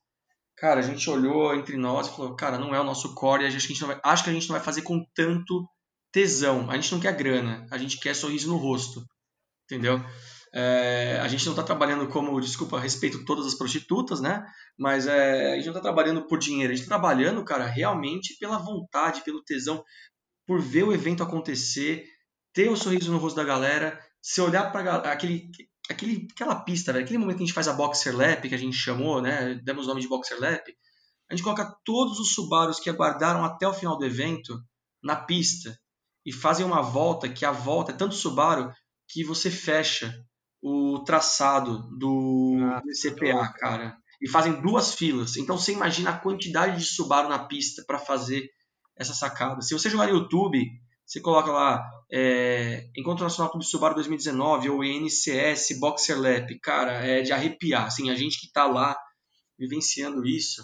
Speaker 4: Cara, a gente olhou entre nós e falou, cara, não é o nosso core, a gente, a vai, acho que a gente não vai fazer com tanto tesão. A gente não quer grana, a gente quer sorriso no rosto, entendeu? É, a gente não está trabalhando como, desculpa, respeito todas as prostitutas, né? Mas é, a gente não está trabalhando por dinheiro, a gente está trabalhando, cara, realmente pela vontade, pelo tesão, por ver o evento acontecer, ter o sorriso no rosto da galera, se olhar para aquele, aquele, aquela pista, velho, aquele momento que a gente faz a Boxer Lap, que a gente chamou, né? Demos o nome de Boxer Lap, a gente coloca todos os Subarus que aguardaram até o final do evento na pista e fazem uma volta, que a volta é tanto Subaru que você fecha o traçado do, ah, do CPA, cara. E fazem duas filas. Então você imagina a quantidade de Subaru na pista para fazer essa sacada. Se você jogar no YouTube, você coloca lá é, Encontro Nacional Clube Subaru 2019 ou NCS Boxer Lap. Cara, é de arrepiar. Assim, a gente que tá lá vivenciando isso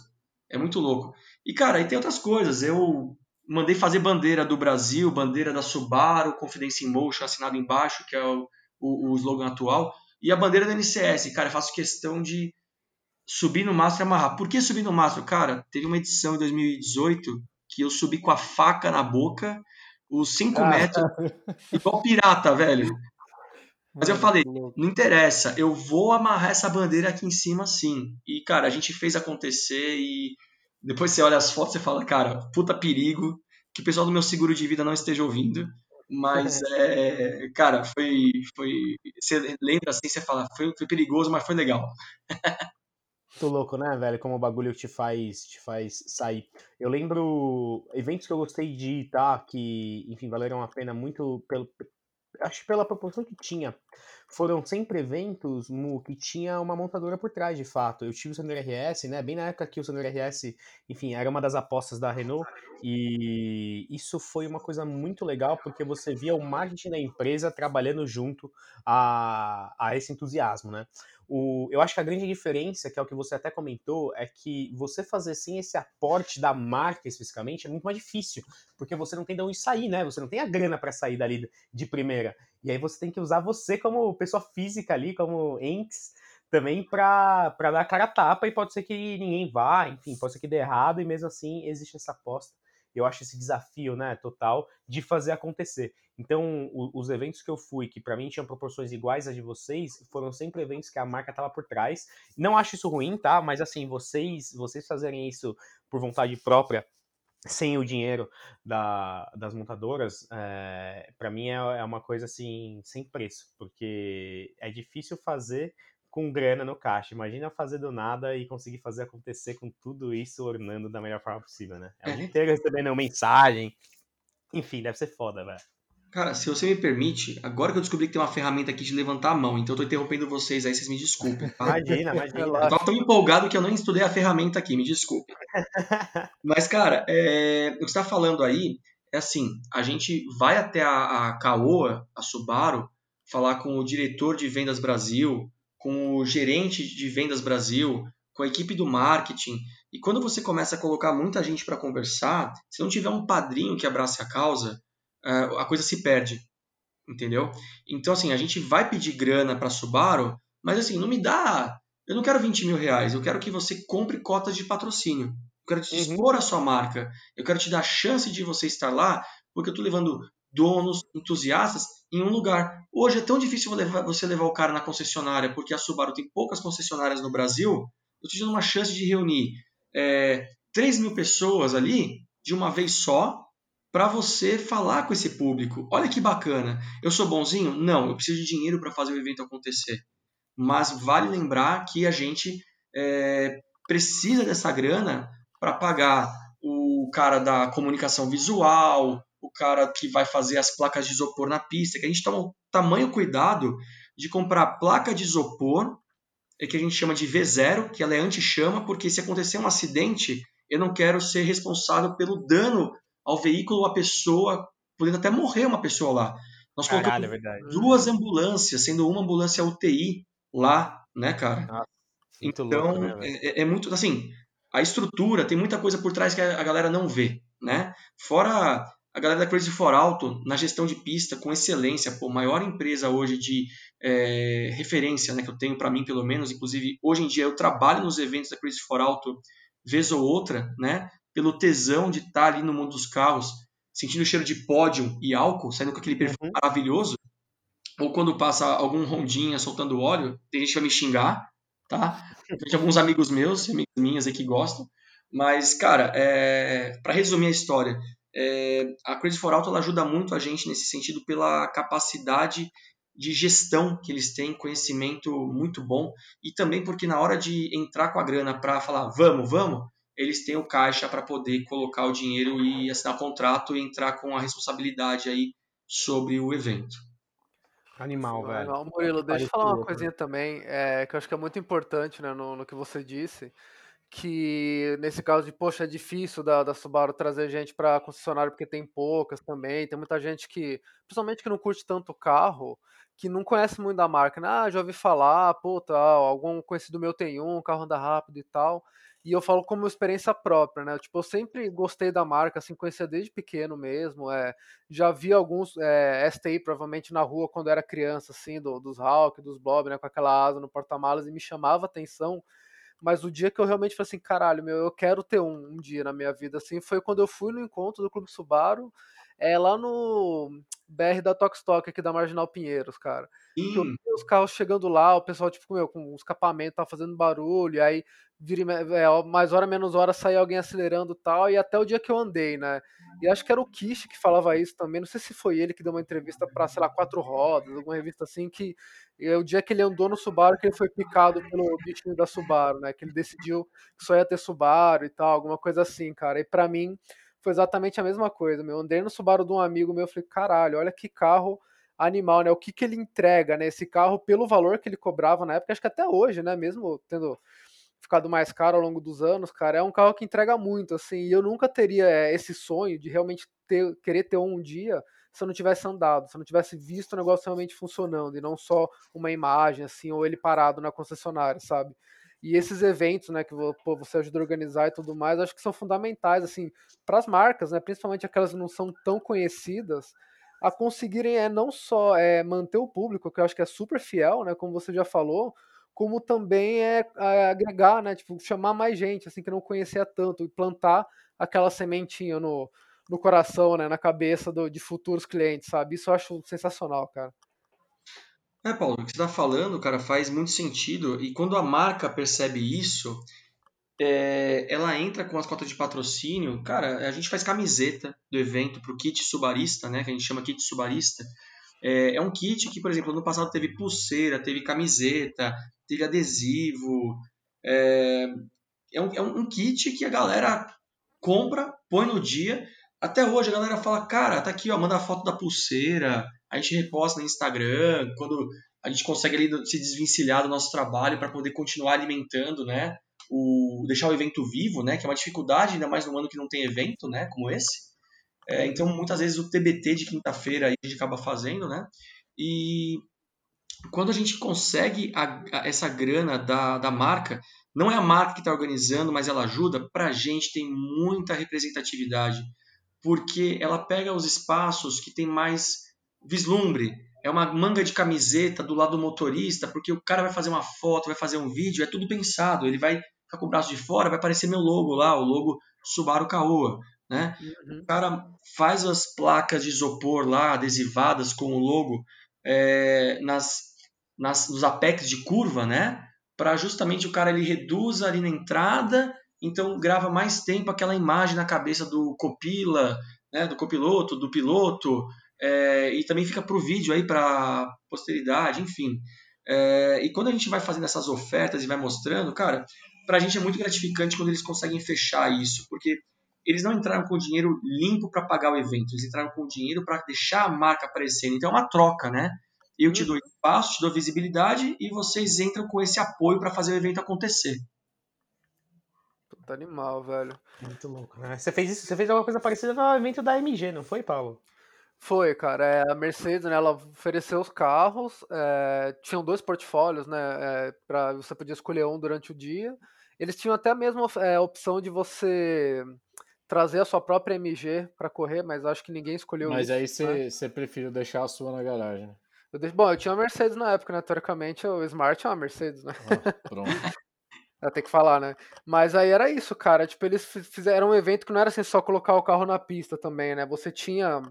Speaker 4: é muito louco. E, cara, aí tem outras coisas. Eu mandei fazer bandeira do Brasil, bandeira da Subaru, Confidence in Motion assinado embaixo, que é o o, o slogan atual. E a bandeira da NCS, cara, eu faço questão de subir no mastro e amarrar. Por que subir no mastro? Cara, teve uma edição em 2018 que eu subi com a faca na boca, os 5 ah, metros, igual pirata, velho. Mas eu falei, não interessa, eu vou amarrar essa bandeira aqui em cima sim. E, cara, a gente fez acontecer e depois você olha as fotos e fala, cara, puta perigo, que o pessoal do meu seguro de vida não esteja ouvindo. Mas, é, cara, foi, foi. Você lembra assim, você fala, foi, foi perigoso, mas foi legal.
Speaker 1: Muito louco, né, velho? Como o bagulho te faz, te faz sair. Eu lembro eventos que eu gostei de ir, tá? Que, enfim, valeram a pena muito pelo, acho pela proporção que tinha. Foram sempre eventos, Mu, que tinha uma montadora por trás, de fato. Eu tive o Sandero RS, né? Bem na época que o Sandero RS, enfim, era uma das apostas da Renault. E isso foi uma coisa muito legal, porque você via o marketing da empresa trabalhando junto a, a esse entusiasmo, né? O, eu acho que a grande diferença, que é o que você até comentou, é que você fazer sem esse aporte da marca especificamente é muito mais difícil, porque você não tem de onde sair, né? Você não tem a grana para sair dali de primeira. E aí você tem que usar você como pessoa física ali, como entes, também para dar cara a tapa e pode ser que ninguém vá, enfim, pode ser que dê errado e mesmo assim existe essa aposta eu acho esse desafio, né, total, de fazer acontecer. Então, o, os eventos que eu fui, que para mim tinham proporções iguais às de vocês, foram sempre eventos que a marca tava por trás. Não acho isso ruim, tá? Mas assim, vocês, vocês fazerem isso por vontade própria, sem o dinheiro da, das montadoras, é, para mim é, é uma coisa assim sem preço, porque é difícil fazer com grana no caixa. Imagina fazer do nada e conseguir fazer acontecer com tudo isso ornando da melhor forma possível, né? É o dia inteiro recebendo mensagem. Enfim, deve ser foda, velho.
Speaker 4: Cara, se você me permite, agora que eu descobri que tem uma ferramenta aqui de levantar a mão, então eu tô interrompendo vocês aí, vocês me desculpem. Tá?
Speaker 1: Imagina, imagina.
Speaker 4: Eu tava tão empolgado que eu não estudei a ferramenta aqui, me desculpe. Mas, cara, é, o que você tá falando aí é assim, a gente vai até a, a Caoa, a Subaru, falar com o diretor de vendas Brasil, com o gerente de vendas Brasil, com a equipe do marketing. E quando você começa a colocar muita gente para conversar, se não tiver um padrinho que abrace a causa, a coisa se perde, entendeu? Então, assim, a gente vai pedir grana para Subaru, mas assim, não me dá. Eu não quero 20 mil reais, eu quero que você compre cotas de patrocínio. Eu quero te
Speaker 1: Uhum.
Speaker 4: expor a sua marca. Eu quero te dar a chance de você estar lá, porque eu estou levando donos, entusiastas em um lugar. Hoje é tão difícil você levar- você levar o cara na concessionária, porque a Subaru tem poucas concessionárias no Brasil. Eu estou te dando uma chance de reunir é, 3 mil pessoas ali de uma vez só para você falar com esse público. Olha que bacana. Eu sou bonzinho? Não, eu preciso de dinheiro para fazer o evento acontecer. Mas vale lembrar que a gente é, precisa dessa grana para pagar o cara da comunicação visual, o cara que vai fazer as placas de isopor na pista, que a gente toma o tamanho cuidado de comprar placa de isopor, é que a gente chama de V0, que ela é anti-chama, porque se acontecer um acidente, eu não quero ser responsável pelo dano ao veículo ou à pessoa, podendo até morrer uma pessoa lá. Nós
Speaker 1: Caralho, é
Speaker 4: colocamos
Speaker 1: verdade.
Speaker 4: duas ambulâncias, sendo uma ambulância UTI lá, né, cara?
Speaker 1: Muito
Speaker 4: então,
Speaker 1: louco, né, velho?
Speaker 4: é, é muito assim, a estrutura tem muita coisa por trás que a, a galera não vê, né? Fora a galera da Crazy for Auto na gestão de pista com excelência, pô, maior empresa hoje de é, referência, né, que eu tenho para mim pelo menos, inclusive hoje em dia eu trabalho nos eventos da Crazy for Auto vez ou outra, né? Pelo tesão de estar ali no mundo dos carros, sentindo o cheiro de pódio e álcool, saindo com aquele perfume
Speaker 1: Uhum.
Speaker 4: maravilhoso, ou quando passa algum rondinha soltando óleo, tem gente que vai me xingar, tá? Tem alguns amigos meus, amigas minhas aí que gostam. Mas, cara, é... para resumir a história, é... a Crazy for Auto ajuda muito a gente nesse sentido pela capacidade de gestão que eles têm, conhecimento muito bom, e também porque na hora de entrar com a grana para falar vamos, vamos, eles têm o caixa para poder colocar o dinheiro e assinar o contrato e entrar com a responsabilidade aí sobre o evento.
Speaker 1: Animal, velho.
Speaker 2: Legal. Murilo, deixa eu falar uma
Speaker 1: louco,
Speaker 2: coisinha também, é, que eu acho que é muito importante né, no, no que você disse, que nesse caso de, poxa, é difícil da, da Subaru trazer gente para concessionário porque tem poucas também, tem muita gente que, principalmente que não curte tanto carro, que não conhece muito da marca, né? Ah, já ouvi falar, pô, tal, algum conhecido meu tem um, o carro anda rápido e tal. E eu falo como experiência própria, né? Tipo, eu sempre gostei da marca, assim, conhecia desde pequeno mesmo. É, já vi alguns é, STI, provavelmente, na rua quando era criança, assim, do, dos Hawk, dos Blob, né? Com aquela asa no porta-malas e me chamava atenção. Mas o dia que eu realmente falei assim, caralho, meu, eu quero ter um, um dia na minha vida, assim, foi quando eu fui no encontro do Clube Subaru, é lá no BR da Tokstok, aqui da Marginal Pinheiros, cara. Que eu vi os carros chegando lá, o pessoal, tipo, meu, com os escapamentos, tá fazendo barulho, aí vira, é, mais hora menos hora saía alguém acelerando e tal, e até o dia que eu andei, né? E acho que era o Kish que falava isso também, não sei se foi ele que deu uma entrevista pra, sei lá, Quatro Rodas, alguma revista assim, que é o dia que ele andou no Subaru que ele foi picado pelo bichinho da Subaru, né? Que ele decidiu que só ia ter Subaru e tal, alguma coisa assim, cara. E pra mim foi exatamente a mesma coisa, meu. Eu andei no Subaru de um amigo meu, eu falei, caralho, olha que carro animal, né? O que que ele entrega, né? Esse carro pelo valor que ele cobrava na época, acho que até hoje, né? Mesmo tendo ficado mais caro ao longo dos anos, cara, é um carro que entrega muito, assim, e eu nunca teria é, esse sonho de realmente ter, querer ter um dia se eu não tivesse andado, se eu não tivesse visto o negócio realmente funcionando, e não só uma imagem, assim, ou ele parado na concessionária, sabe? E esses eventos, né, que pô, você ajuda a organizar e tudo mais, acho que são fundamentais, assim, para as marcas, né, principalmente aquelas que não são tão conhecidas, a conseguirem é não só é, manter o público, que eu acho que é super fiel, né, como você já falou, como também é, é, agregar, né, tipo, chamar mais gente, assim, que não conhecia tanto, e plantar aquela sementinha no, no coração, né, na cabeça do- de futuros clientes, sabe? Isso eu acho sensacional, cara.
Speaker 4: É, Paulo, o que você está falando, cara, faz muito sentido. E quando a marca percebe isso, é, ela entra com as cotas de patrocínio. Cara, a gente faz camiseta do evento para o kit subarista, né? Que a gente chama kit subarista. É, é um kit que, por exemplo, ano passado teve pulseira, teve camiseta, teve adesivo. É, é um, é um kit que a galera compra, põe no dia, até hoje a galera fala, cara, tá aqui, ó, manda a foto da pulseira, a gente reposta no Instagram, quando a gente consegue ali se desvencilhar do nosso trabalho para poder continuar alimentando, né? O, deixar o evento vivo, né? Que é uma dificuldade, ainda mais num ano que não tem evento, né? Como esse. É, então, muitas vezes o TBT de quinta-feira a gente acaba fazendo, né? E quando a gente consegue a, a, essa grana da, da marca, não é a marca que está organizando, mas ela ajuda, para a gente tem muita representatividade, porque ela pega os espaços que tem mais vislumbre. É uma manga de camiseta do lado do motorista, porque o cara vai fazer uma foto, vai fazer um vídeo, é tudo pensado. Ele vai ficar com o braço de fora, vai aparecer meu logo lá, o logo Subaru Caoa. Né? Uhum. O cara faz as placas de isopor lá, adesivadas com o logo, é, nas, nas, nos apex de curva, né? Para justamente o cara ele reduz ali na entrada, então grava mais tempo aquela imagem na cabeça do copila, né? do copiloto, do piloto, é, e também fica para o vídeo aí para posteridade, enfim. É, e quando a gente vai fazendo essas ofertas e vai mostrando, cara, para a gente é muito gratificante quando eles conseguem fechar isso, porque eles não entraram com dinheiro limpo para pagar o evento, eles entraram com dinheiro para deixar a marca aparecendo. Então é uma troca, né? Eu te dou espaço, te dou visibilidade e vocês entram com esse apoio para fazer o evento acontecer.
Speaker 2: Puta animal, velho.
Speaker 1: Muito louco, né? Você fez isso, você fez alguma coisa parecida no evento da MG, não foi, Paulo?
Speaker 2: Foi, cara. É, a Mercedes, né, ela ofereceu os carros, é, tinham dois portfólios, né, é, para você podia escolher um durante o dia. Eles tinham até a mesma é, opção de você trazer a sua própria MG para correr, mas acho que ninguém escolheu
Speaker 3: mas
Speaker 2: isso.
Speaker 3: Mas aí você, né? preferiu deixar a sua na garagem. Né?
Speaker 2: Eu deixo, bom, eu tinha uma Mercedes na época, né? Teoricamente, o Smart é uma Mercedes, né?
Speaker 3: Ah, pronto.
Speaker 2: Tem que falar, né? Mas aí era isso, cara. Tipo, eles fizeram um evento que não era assim só colocar o carro na pista também, né? Você tinha,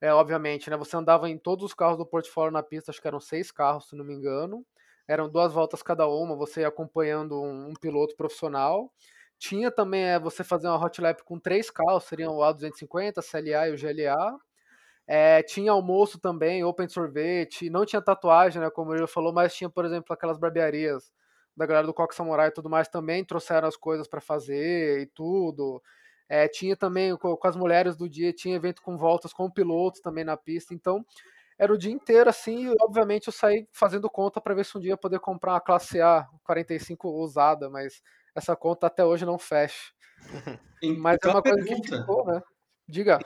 Speaker 2: é, obviamente, né? Você andava em todos os carros do portfólio na pista, acho que eram seis carros, se não me engano. Eram duas voltas cada uma, você ia acompanhando um, um piloto profissional. Tinha também é, você fazer uma hot lap com três carros, seriam o A250, a CLA e o GLA. É, tinha almoço também, open sorvete, não tinha tatuagem, né, como ele falou, mas tinha, por exemplo, aquelas barbearias da galera do Coque Samurai e tudo mais também trouxeram as coisas para fazer e tudo. É, tinha também com, com, as mulheres do dia, tinha evento com voltas com pilotos também na pista. Então, era o dia inteiro assim, e obviamente eu saí fazendo conta para ver se um dia eu poder comprar uma classe A 45 usada, mas essa conta até hoje não fecha. Mas é então, é uma coisa pergunta, que ficou, né? Diga.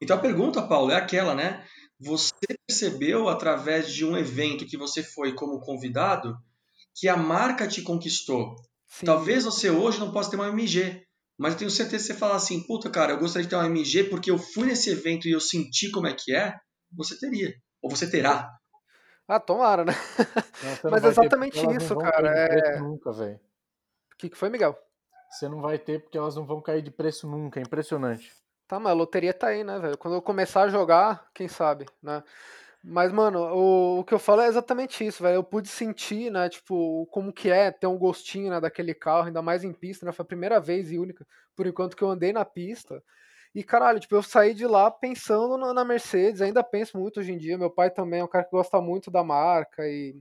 Speaker 4: Então a pergunta, Paulo, é aquela, né? Você percebeu através de um evento que você foi como convidado que a marca te conquistou. Sim. Talvez você hoje não possa ter uma MG, mas eu tenho certeza que você falar assim, puta cara, eu gostaria de ter uma MG porque eu fui nesse evento e eu senti como é que é, você teria. Ou você terá.
Speaker 2: Ah, tomara, né? Não, mas exatamente isso, cara. É...
Speaker 3: Nunca, velho
Speaker 2: que, que foi, Miguel?
Speaker 3: Você não vai ter porque elas não vão cair de preço nunca, é impressionante.
Speaker 2: Tá, mas a loteria tá aí, né, velho? Quando eu começar a jogar, quem sabe, né? Mas, mano, o, o que eu falo é exatamente isso, velho. Eu pude sentir, né, tipo, como que é ter um gostinho, né, daquele carro, ainda mais em pista, né? Foi a primeira vez e única, por enquanto, que eu andei na pista. E, caralho, tipo, eu saí de lá pensando na Mercedes, ainda penso muito hoje em dia. Meu pai também é um cara que gosta muito da marca e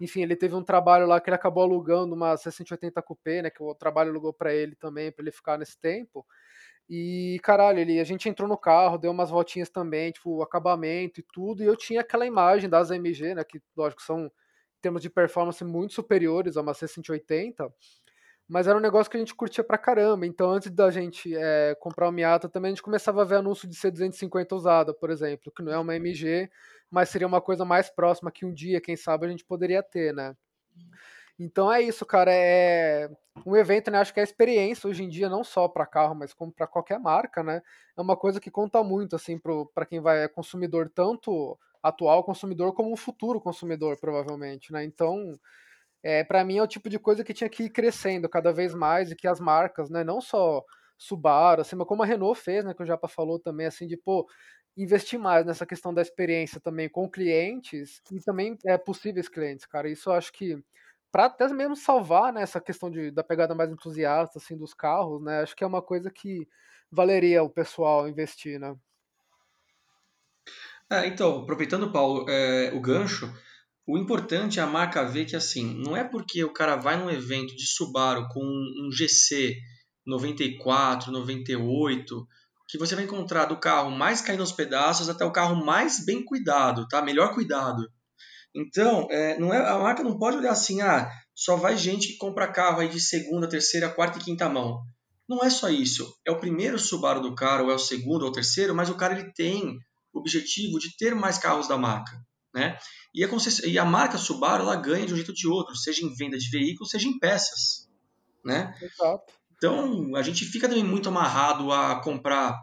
Speaker 2: enfim, ele teve um trabalho lá que ele acabou alugando uma 680 Coupé, né? Que o trabalho alugou para ele também, para ele ficar nesse tempo. E, caralho, ele, a gente entrou no carro, deu umas voltinhas também, tipo, acabamento e tudo, e eu tinha aquela imagem das AMG, né? Que, lógico, são, em termos de performance, muito superiores a uma C180, mas era um negócio que a gente curtia pra caramba. Então, antes da gente é, comprar o Miata, também a gente começava a ver anúncio de C250 usada, por exemplo, que não é uma MG, mas seria uma coisa mais próxima que um dia, quem sabe, a gente poderia ter, né? Então é isso, cara. É um evento, né? Acho que é a experiência hoje em dia, não só para carro, mas como para qualquer marca, né? É uma coisa que conta muito, assim, para quem vai é consumidor, tanto atual consumidor como um futuro consumidor, provavelmente, né? Então, é, para mim é o tipo de coisa que tinha que ir crescendo cada vez mais e que as marcas, né? Não só Subaru, assim, mas como a Renault fez, né? Que o Japa falou também, assim, de, pô, investir mais nessa questão da experiência também com clientes e também é, possíveis clientes, cara. Isso eu acho que para até mesmo salvar né, essa questão de, da pegada mais entusiasta assim dos carros, né? Acho que é uma coisa que valeria o pessoal investir, né?
Speaker 4: É, então, aproveitando, Paulo, é, o gancho, o importante é a marca ver que assim, não é porque o cara vai num evento de Subaru com um GC 94, 98 que você vai encontrar do carro mais caindo aos pedaços até o carro mais bem cuidado, tá? Melhor cuidado. Então, é, não é, a marca não pode olhar assim, ah, só vai gente que compra carro aí de segunda, terceira, quarta e quinta mão. Não é só isso. É o primeiro Subaru do cara, ou é o segundo ou o terceiro, mas o cara ele tem o objetivo de ter mais carros da marca. Né? E, a e a marca Subaru ela ganha de um jeito ou de outro, seja em venda de veículos, seja em peças. Né?
Speaker 2: Exato.
Speaker 4: Então, a gente fica também muito amarrado a comprar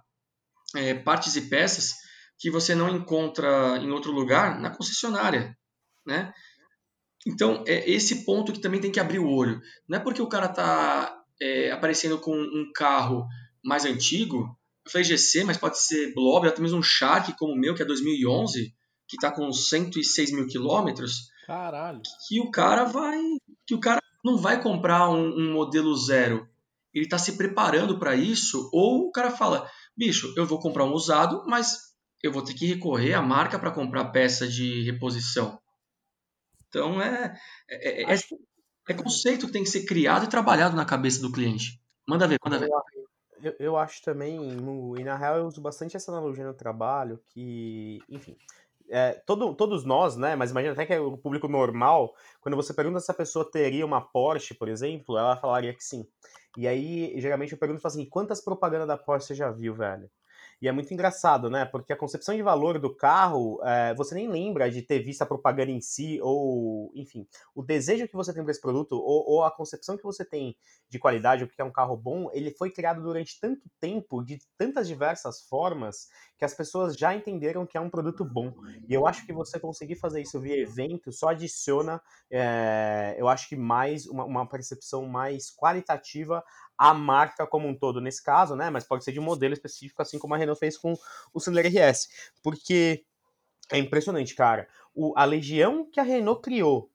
Speaker 4: é, partes e peças que você não encontra em outro lugar na concessionária. Né? Então, é esse ponto que também tem que abrir o olho. Não é porque o cara está é, aparecendo com um carro mais antigo, eu falei GC, mas pode ser Blob, até mesmo um Shark como o meu, que é 2011, que está com 106 mil quilômetros.
Speaker 3: Caralho.
Speaker 4: Que o cara vai. Que o cara não vai comprar um, um modelo zero. Ele está se preparando para isso, ou o cara fala: bicho, eu vou comprar um usado, mas eu vou ter que recorrer à marca para comprar peça de reposição. Então é, é, é, é é conceito que tem que ser criado e trabalhado na cabeça do cliente. Manda ver, manda ver.
Speaker 1: Eu, eu acho também, e na real eu uso bastante essa analogia no trabalho, que, enfim, é, todo, todos nós, né, mas imagina até que é o público normal, quando você pergunta se a pessoa teria uma Porsche, por exemplo, ela falaria que sim. E aí, geralmente eu pergunto assim, quantas propagandas da Porsche você já viu, velho? E é muito engraçado, né? Porque a concepção de valor do carro, é, você nem lembra de ter visto a propaganda em si, ou, enfim, o desejo que você tem para esse produto, ou, ou, a concepção que você tem de qualidade, o que é um carro bom, ele foi criado durante tanto tempo, de tantas diversas formas, que as pessoas já entenderam que é um produto bom. E eu acho que você conseguir fazer isso via evento só adiciona, é, eu acho que mais, uma, uma percepção mais qualitativa a marca como um todo nesse caso, né? Mas pode ser de um modelo específico, assim como a Renault fez com o Sandero RS. Porque é impressionante, cara. O, a legião que a Renault criou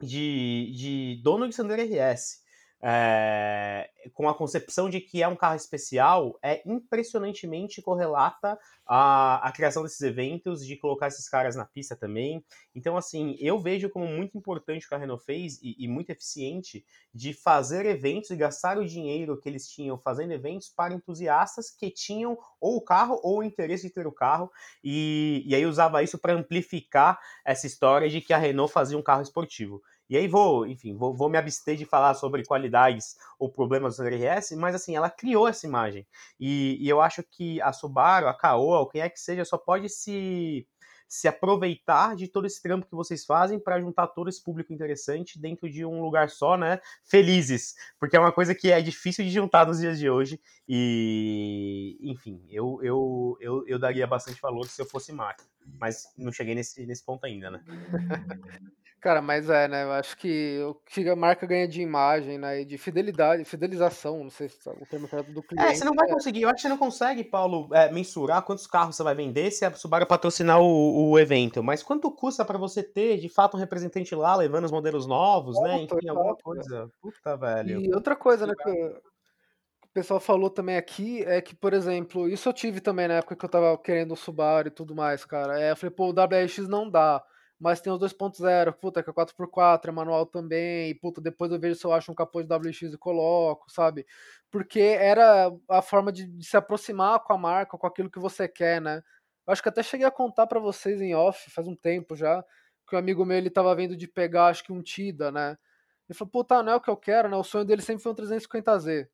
Speaker 1: de, de dono de Sandero RS é, com a concepção de que é um carro especial, é impressionantemente correlata à, à criação desses eventos, de colocar esses caras na pista também. Então, assim, eu vejo como muito importante o que a Renault fez e, e muito eficiente de fazer eventos e gastar o dinheiro que eles tinham fazendo eventos para entusiastas que tinham ou o carro ou o interesse de ter o carro, e, e aí usava isso para amplificar essa história de que a Renault fazia um carro esportivo. E aí vou, enfim, vou, vou me abster de falar sobre qualidades ou problemas do RS, mas assim, ela criou essa imagem. E, e eu acho que a Subaru, a Caoa, quem é que seja, só pode se se aproveitar de todo esse trampo que vocês fazem para juntar todo esse público interessante dentro de um lugar só, né? Felizes, porque é uma coisa que é difícil de juntar nos dias de hoje. E, enfim, eu, eu, eu, eu daria bastante valor se eu fosse marca, mas não cheguei nesse, nesse ponto ainda, né?
Speaker 2: Cara, mas é, né? Eu acho que o que a marca ganha de imagem, né? E de fidelidade, fidelização, não sei se é o termo correto do cliente.
Speaker 1: É, você não vai é. conseguir, eu acho que você não consegue, Paulo, é, mensurar quantos carros você vai vender se a Subaru patrocinar o, o evento. Mas quanto custa para você ter, de fato, um representante lá levando os modelos novos, é, né? Enfim, alguma coisa. Puta, velho.
Speaker 2: E outra coisa, né? Que o pessoal falou também aqui é que, por exemplo, isso eu tive também na época que eu tava querendo o Subaru e tudo mais, cara. É, eu falei, pô, o WRX não dá mas tem os 2.0, puta, que é 4x4, é manual também, e puta, depois eu vejo se eu acho um capô de WX e coloco, sabe? Porque era a forma de, de se aproximar com a marca, com aquilo que você quer, né? Eu acho que até cheguei a contar para vocês em off, faz um tempo já, que um amigo meu, ele tava vendo de pegar, acho que um Tida, né? Ele falou, puta, não é o que eu quero, né? O sonho dele sempre foi um 350Z.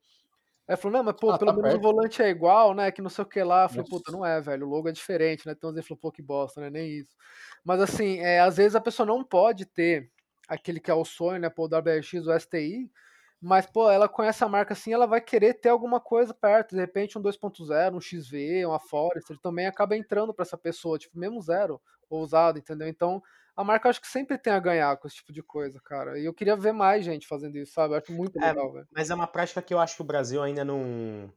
Speaker 2: Aí falou, não, mas pô, ah, pelo tá menos perto. o volante é igual, né? Que não sei o que lá. Eu falei, puta, não é, velho. O logo é diferente, né? Então ele falou, pô, que bosta, né? Nem isso. Mas assim, é, às vezes a pessoa não pode ter aquele que é o sonho, né? Pô, o WRX, o STI. Mas, pô, ela conhece a marca assim, ela vai querer ter alguma coisa perto. De repente, um 2.0, um XV, uma Forester, também acaba entrando para essa pessoa, tipo, mesmo zero, ou usado, entendeu? Então, a marca acho que sempre tem a ganhar com esse tipo de coisa, cara. E eu queria ver mais gente fazendo isso, sabe? Eu acho muito é, legal, velho.
Speaker 1: Mas é uma prática que eu acho que o Brasil ainda não.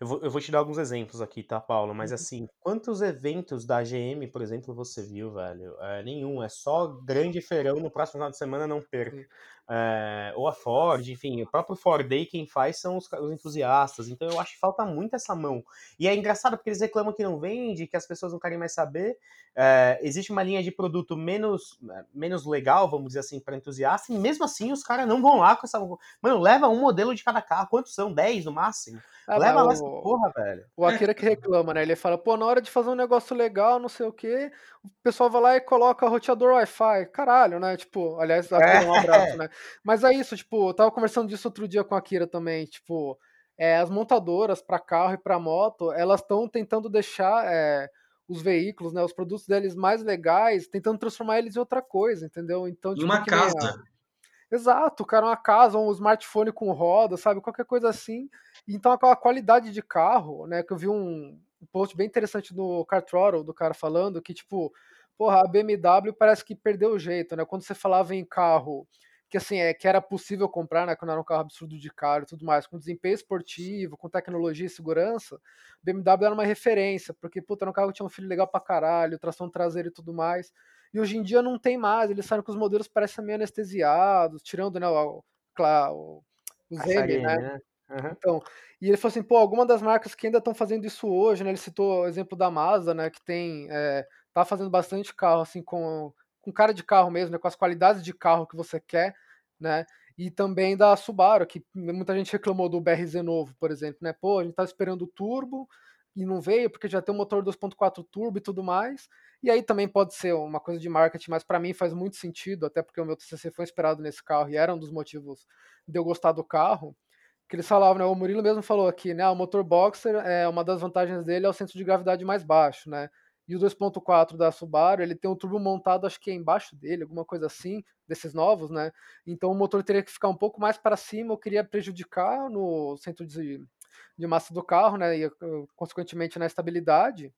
Speaker 1: Eu vou, eu vou te dar alguns exemplos aqui, tá, Paulo? Mas uhum. assim, quantos eventos da GM, por exemplo, você viu, velho? É, nenhum. É só grande feirão no próximo final de semana, não perca é, ou a Ford, enfim, o próprio Ford Day quem faz são os, os, entusiastas. Então eu acho que falta muito essa mão. E é engraçado porque eles reclamam que não vende, que as pessoas não querem mais saber. É, existe uma linha de produto menos, menos legal, vamos dizer assim, para entusiasta, e mesmo assim os caras não vão lá com essa. Mano, leva um modelo de cada carro. Quantos são? 10 no máximo? Ah, leva lá essa
Speaker 2: o,
Speaker 1: porra, velho.
Speaker 2: o Akira que reclama, né? Ele fala, pô, na hora de fazer um negócio legal, não sei o quê, o pessoal vai lá e coloca roteador Wi-Fi. Caralho, né? Tipo, aliás, Akira, um abraço, né? Mas é isso, tipo, eu tava conversando disso outro dia com a Akira também, tipo, é, as montadoras para carro e para moto, elas estão tentando deixar é, os veículos, né, os produtos deles mais legais, tentando transformar eles em outra coisa, entendeu? Então,
Speaker 4: Em
Speaker 2: tipo,
Speaker 4: uma
Speaker 2: que nem a-
Speaker 4: casa.
Speaker 2: Exato, cara, uma casa, um smartphone com roda, sabe? Qualquer coisa assim. Então, aquela qualidade de carro, né? Que eu vi um post bem interessante no Car Throttle, do cara falando que, tipo, porra, a BMW parece que perdeu o jeito, né? Quando você falava em carro que, assim, é, que era possível comprar, né? Quando era um carro absurdo de caro e tudo mais, com desempenho esportivo, com tecnologia e segurança, BMW era uma referência, porque, puta, era um carro que tinha um filho legal pra caralho, tração traseira e tudo mais. E hoje em dia não tem mais, eles saem que os modelos parecem meio anestesiados, tirando, né, o, o- os
Speaker 1: A
Speaker 2: M,
Speaker 1: série,
Speaker 2: né?
Speaker 1: né? Aham.
Speaker 2: Então, e ele falou assim, pô, alguma das marcas que ainda estão fazendo isso hoje, né? Ele citou o exemplo da Mazda, né? Que tem, é, tá fazendo bastante carro, assim, com, com cara de carro mesmo, né? Com as qualidades de carro que você quer, né? E também da Subaru, que muita gente reclamou do BRZ novo, por exemplo, né? Pô, a gente tá esperando o turbo e não veio porque já tem o motor 2.4 turbo e tudo mais. E aí também pode ser uma coisa de marketing, mas para mim faz muito sentido, até porque o meu TCC foi inspirado nesse carro e era um dos motivos de eu gostar do carro que eles falavam, né? O Murilo mesmo falou aqui, né? O motor boxer é uma das vantagens dele é o centro de gravidade mais baixo, né? E o 2.4 da Subaru, ele tem um turbo montado, acho que é embaixo dele, alguma coisa assim, desses novos, né? Então o motor teria que ficar um pouco mais para cima, eu queria prejudicar no centro de, de massa do carro, né? E eh, consequentemente na estabilidade.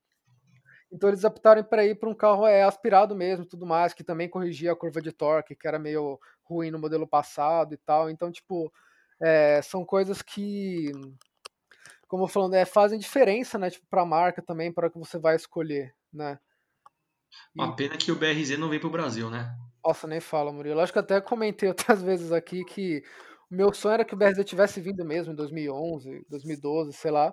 Speaker 2: Então eles optaram para ir para um carro é, aspirado mesmo, tudo mais, que também corrigia a curva de torque, que era meio ruim no modelo passado e tal. Então, tipo, é, são coisas que, como eu falando, é, fazem diferença, né, tipo, para a marca também, para o que você vai escolher, né? E,
Speaker 4: Uma pena que o BRZ não vem pro Brasil, né?
Speaker 2: nossa, nem fala, Murilo. Acho que até comentei outras vezes aqui que o meu sonho era que o BRZ tivesse vindo mesmo em 2011, 2012, sei lá.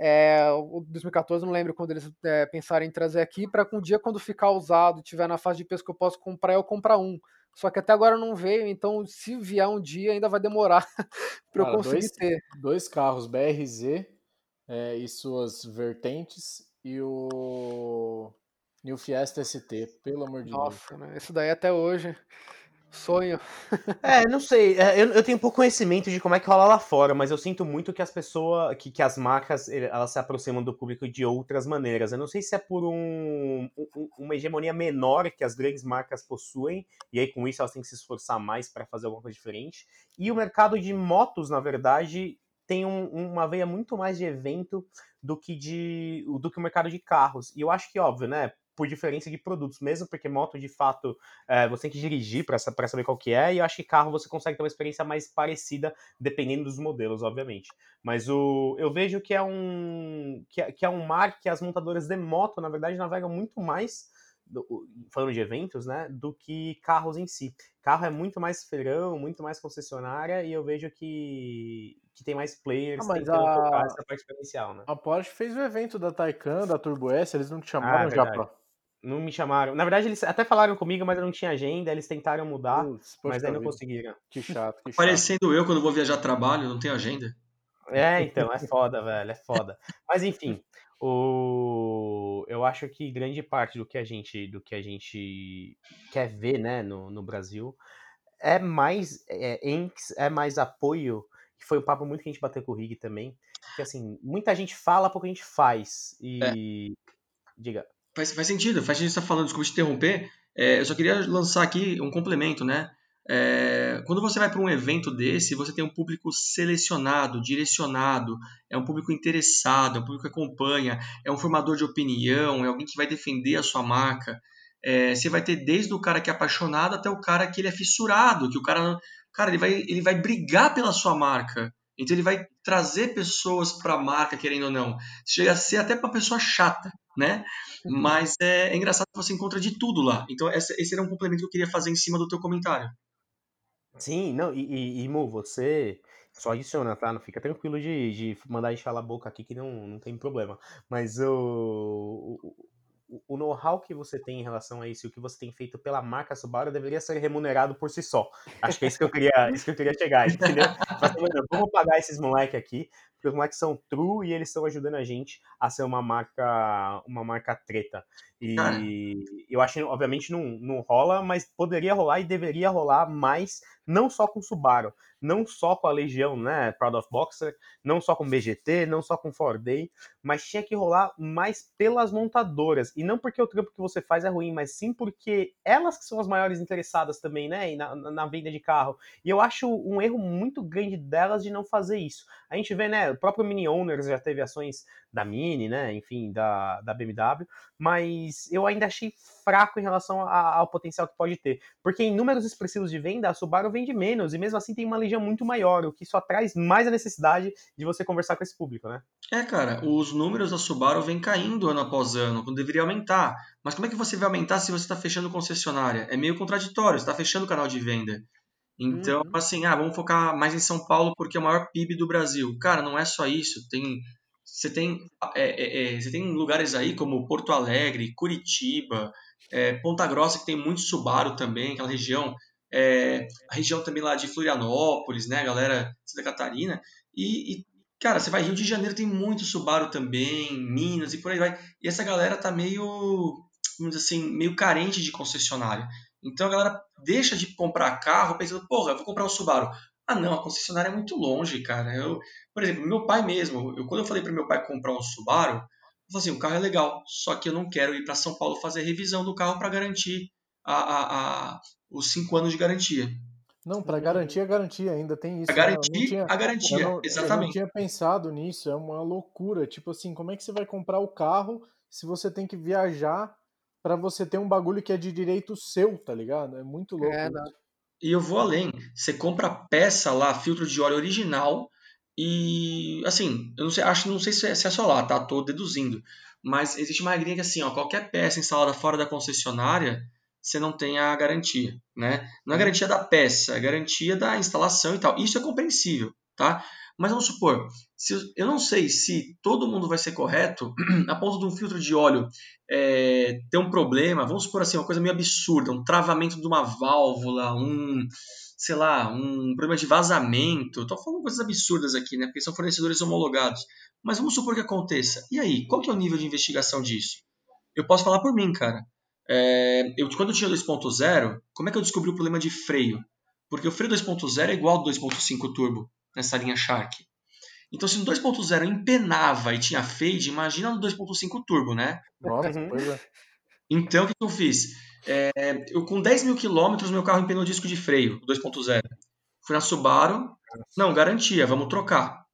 Speaker 2: É, o 2014, não lembro quando eles é, pensaram em trazer aqui, para que um dia, quando ficar usado, tiver na fase de preço que eu posso comprar, eu comprar um. Só que até agora não veio, então se vier um dia, ainda vai demorar para eu conseguir
Speaker 3: dois,
Speaker 2: ter.
Speaker 3: dois carros BRZ é, e suas vertentes e o New Fiesta ST, pelo amor de Deus.
Speaker 2: Nossa, né? Isso daí até hoje. Sonho.
Speaker 1: É, não sei. é, Eu, eu tenho pouco conhecimento de como é que rola lá fora, mas eu sinto muito que as pessoas, que, que as marcas, elas se aproximam do público de outras maneiras. Eu não sei se é por um, um- uma hegemonia menor que as grandes marcas possuem, e aí com isso elas têm que se esforçar mais para fazer alguma coisa diferente. E o mercado de motos, na verdade, tem um- uma veia muito mais de evento do que de do que o mercado de carros. E eu acho que, óbvio, né? Por diferença de produtos, mesmo porque moto de fato é, você tem que dirigir para saber qual que é, e eu acho que carro você consegue ter uma experiência mais parecida, dependendo dos modelos, obviamente. Mas o, eu vejo que é um que é, que é um mar que as montadoras de moto, na verdade, navegam muito mais, do- falando de eventos, né, do que carros em si. Carro é muito mais feirão, muito mais concessionária, e eu vejo que, que tem mais players
Speaker 3: Ah, mas
Speaker 1: tentando
Speaker 3: a-
Speaker 1: tocar essa parte diferencial, né?
Speaker 3: A Porsche fez o evento da Taycan, da Turbo S, eles não te
Speaker 1: Ah,
Speaker 3: chamaram
Speaker 1: é
Speaker 3: já pra.
Speaker 1: Não me chamaram. Na verdade, eles até falaram comigo, mas eu não tinha agenda, eles tentaram mudar,
Speaker 3: Putz,
Speaker 1: mas aí não conseguiram.
Speaker 3: Que chato, que chato.
Speaker 4: Parecendo eu quando vou viajar a trabalho, não tenho agenda.
Speaker 1: É, então, é foda, velho, é foda. Mas enfim, o... eu acho que grande parte do que a gente, do que a gente quer ver, né, no, no Brasil é mais é, inks, é mais apoio, que foi um papo muito que a gente bateu com o Rig também, que assim, muita gente fala, pouco a gente faz. E diga.
Speaker 4: Faz, faz sentido, faz sentido você estar falando, desculpa te interromper. É, eu só queria lançar aqui um complemento, né? É, quando você vai para um evento desse, você tem um público selecionado, direcionado, é um público interessado, é um público que acompanha, é um formador de opinião, é alguém que vai defender a sua marca. É, você vai ter desde o cara que é apaixonado até o cara que ele é fissurado, que o cara, cara, ele vai, ele vai brigar pela sua marca. Então ele vai trazer pessoas para a marca, querendo ou não. Chega a ser até uma pessoa chata, né? Mas é, é engraçado que você encontra de tudo lá. Então essa, esse era um complemento que eu queria fazer em cima do teu comentário.
Speaker 1: Sim, não, e, e, e Mu, você só adiciona, tá? Não fica tranquilo de, de mandar calar a boca aqui que não, não tem problema. Mas o, o, o- o know-how que você tem em relação a isso e o que você tem feito pela marca Subaru deveria ser remunerado por si só. Acho que é isso que eu queria, isso que eu queria chegar, entendeu? Mas, mano, vamos pagar esses moleque aqui porque os moleques são true e eles estão ajudando a gente a ser uma marca, uma marca treta. E
Speaker 4: Cara.
Speaker 1: eu acho que, obviamente, não, não rola, mas poderia rolar e deveria rolar mais, não só com Subaru, não só com a Legião, né, Proud of Boxer, não só com BGT, não só com Ford Day, mas tinha que rolar mais pelas montadoras. E não porque o trampo que você faz é ruim, mas sim porque elas que são as maiores interessadas também, né, na, na venda de carro. E eu acho um erro muito grande delas de não fazer isso. A gente vê, né, o próprio Mini Owners já teve ações da Mini, né, enfim, da, da BMW, mas eu ainda achei fraco em relação a, ao potencial que pode ter. Porque em números expressivos de venda, a Subaru vende menos, e mesmo assim tem uma legião muito maior, o que só traz mais a necessidade de você conversar com esse público, né?
Speaker 4: É, cara, os números da Subaru vêm caindo ano após ano, quando deveria aumentar. Mas como é que você vai aumentar se você está fechando concessionária? É meio contraditório, você está fechando o canal de venda. Então,
Speaker 2: Uhum.
Speaker 4: assim, ah, vamos focar mais em São Paulo porque é o maior PIB do Brasil. Cara, não é só isso. Tem, você, tem, é, é, é, você tem lugares aí como Porto Alegre, Curitiba, é, Ponta Grossa, que tem muito Subaru também, aquela região. é, a região também lá de Florianópolis, né, galera Santa Catarina. E, e, cara, você vai Rio de Janeiro, tem muito Subaru também, Minas e por aí vai. E essa galera tá meio, vamos dizer assim, meio carente de concessionária. Então a galera deixa de comprar carro pensando, porra, eu vou comprar um Subaru. Ah, não, a concessionária é muito longe, cara. Eu, por exemplo, meu pai mesmo, eu, quando eu falei para meu pai comprar um Subaru, eu falei assim, o carro é legal, só que eu não quero ir para São Paulo fazer revisão do carro para garantir a, a, a, os cinco anos de garantia.
Speaker 3: Não, para garantir a garantia ainda tem isso.
Speaker 4: A
Speaker 3: né?
Speaker 4: Garantir
Speaker 3: tinha-
Speaker 4: a garantia,
Speaker 3: eu não, Eu não
Speaker 4: exatamente.
Speaker 3: tinha pensado nisso, é uma loucura. Tipo assim, como é que você vai comprar o carro se você tem que viajar pra você ter um bagulho que é de direito seu, tá ligado? É muito louco.
Speaker 2: É.
Speaker 4: E eu vou além. Você compra peça lá, filtro de óleo original, e assim, eu não sei, acho, não sei se é, se é só lá, tá? Tô deduzindo. Mas existe uma regrinha que assim, ó, qualquer peça instalada fora da concessionária, você não tem a garantia, né? Não é garantia da peça, é garantia da instalação e tal. Isso é compreensível, tá? Mas vamos supor, se, eu- não sei se todo mundo vai ser correto a ponto de um filtro de óleo é, ter um problema, vamos supor assim, uma coisa meio absurda, um travamento de uma válvula, um, sei lá, um problema de vazamento. Estou falando coisas absurdas aqui, né? Porque são fornecedores homologados. Mas vamos supor que aconteça. E aí, qual que é o nível de investigação disso? Eu posso falar por mim, cara. É, eu, quando eu tinha 2.0, como é que eu descobri o problema de freio? Porque o freio 2.0 é igual ao 2.5 turbo nessa linha Shark. Então, se no 2.0 empenava e tinha fade, imagina no 2.5 turbo, né?
Speaker 3: Nossa,
Speaker 1: Uhum.
Speaker 3: pois é.
Speaker 4: Então, o que eu fiz? É, eu, com 10 mil quilômetros, meu carro empenou disco de freio, 2.0. Fui na Subaru, não, garantia, vamos trocar.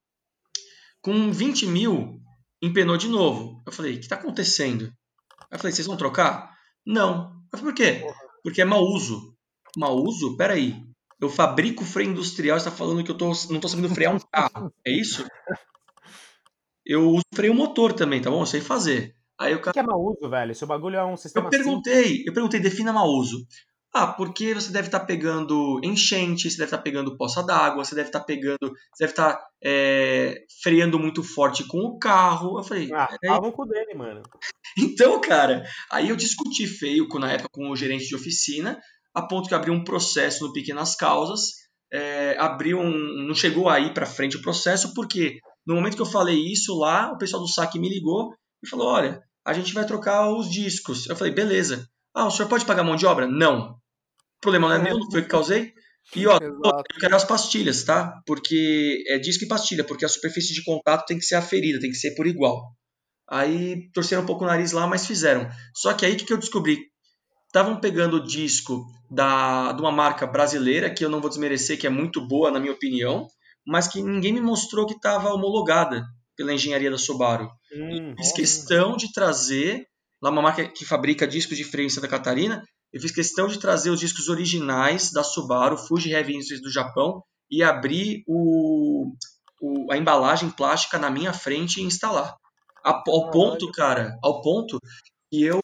Speaker 4: Com 20 mil, empenou de novo. Eu falei, o que está acontecendo? Aí eu falei, vocês vão trocar? Não. Eu falei, por quê? Porque é mau uso. Mau uso? Peraí. Eu fabrico freio industrial, você está falando que eu tô, não estou sabendo frear um carro. É isso? Eu uso freio motor também, tá bom? Eu sei fazer. Aí o
Speaker 1: O que é mau uso, velho? Se o bagulho é um sistema
Speaker 4: eu perguntei, eu perguntei, defina mau uso. Ah, porque você deve estar pegando enchente, você deve estar pegando poça d'água, você deve estar pegando, você deve estar é, freando muito forte com o carro. Eu falei.
Speaker 1: Ah, pau no cu dele, mano.
Speaker 4: então, cara, aí eu discuti feio com, na época com o gerente de oficina, a ponto que eu abri um processo no Pequenas Causas, é, abri um, não chegou aí para frente o processo, porque no momento que eu falei isso lá, o pessoal do saque me ligou e falou, olha, a gente vai trocar os discos. Eu falei, beleza. Ah, o senhor pode pagar mão de obra? Não. O problema não é meu, não foi eu que causei. E ó,
Speaker 2: Exato.
Speaker 4: eu quero as pastilhas, tá? Porque é disco e pastilha, porque a superfície de contato tem que ser aferida, tem que ser por igual. Aí torceram um pouco o nariz lá, mas fizeram. Só que aí o que eu descobri? Estavam pegando o disco da, de uma marca brasileira, que eu não vou desmerecer, que é muito boa, na minha opinião, mas que ninguém me mostrou que estava homologada pela engenharia da Subaru.
Speaker 1: Hum,
Speaker 4: Fiz questão de trazer, lá uma marca que fabrica discos de freio em Santa Catarina, eu fiz questão de trazer os discos originais da Subaru, Fuji Heavy Industries do Japão, e abrir o, o- a embalagem plástica na minha frente e instalar. A- ao ponto, cara, ao ponto que eu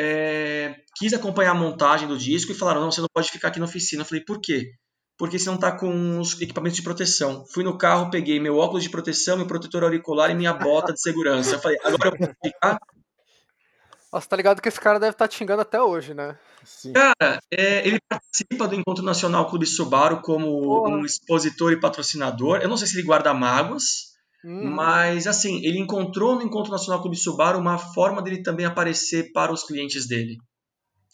Speaker 4: é, quis acompanhar a montagem do disco e falaram, não, você não pode ficar aqui na oficina. Eu falei, por quê? Porque você não tá com os equipamentos de proteção. Fui no carro, peguei meu óculos de proteção, meu protetor auricular e minha bota de segurança. Eu falei, agora eu posso ficar?
Speaker 2: Nossa, tá ligado que esse cara deve estar te xingando até hoje, né?
Speaker 3: Sim.
Speaker 4: É, ele participa do Encontro Nacional Clube Subaru como
Speaker 2: Porra.
Speaker 4: um expositor e patrocinador. Eu não sei se ele guarda mágoas,
Speaker 2: Uhum.
Speaker 4: Mas, assim, ele encontrou no Encontro Nacional Clube Subaru uma forma dele também aparecer para os clientes dele.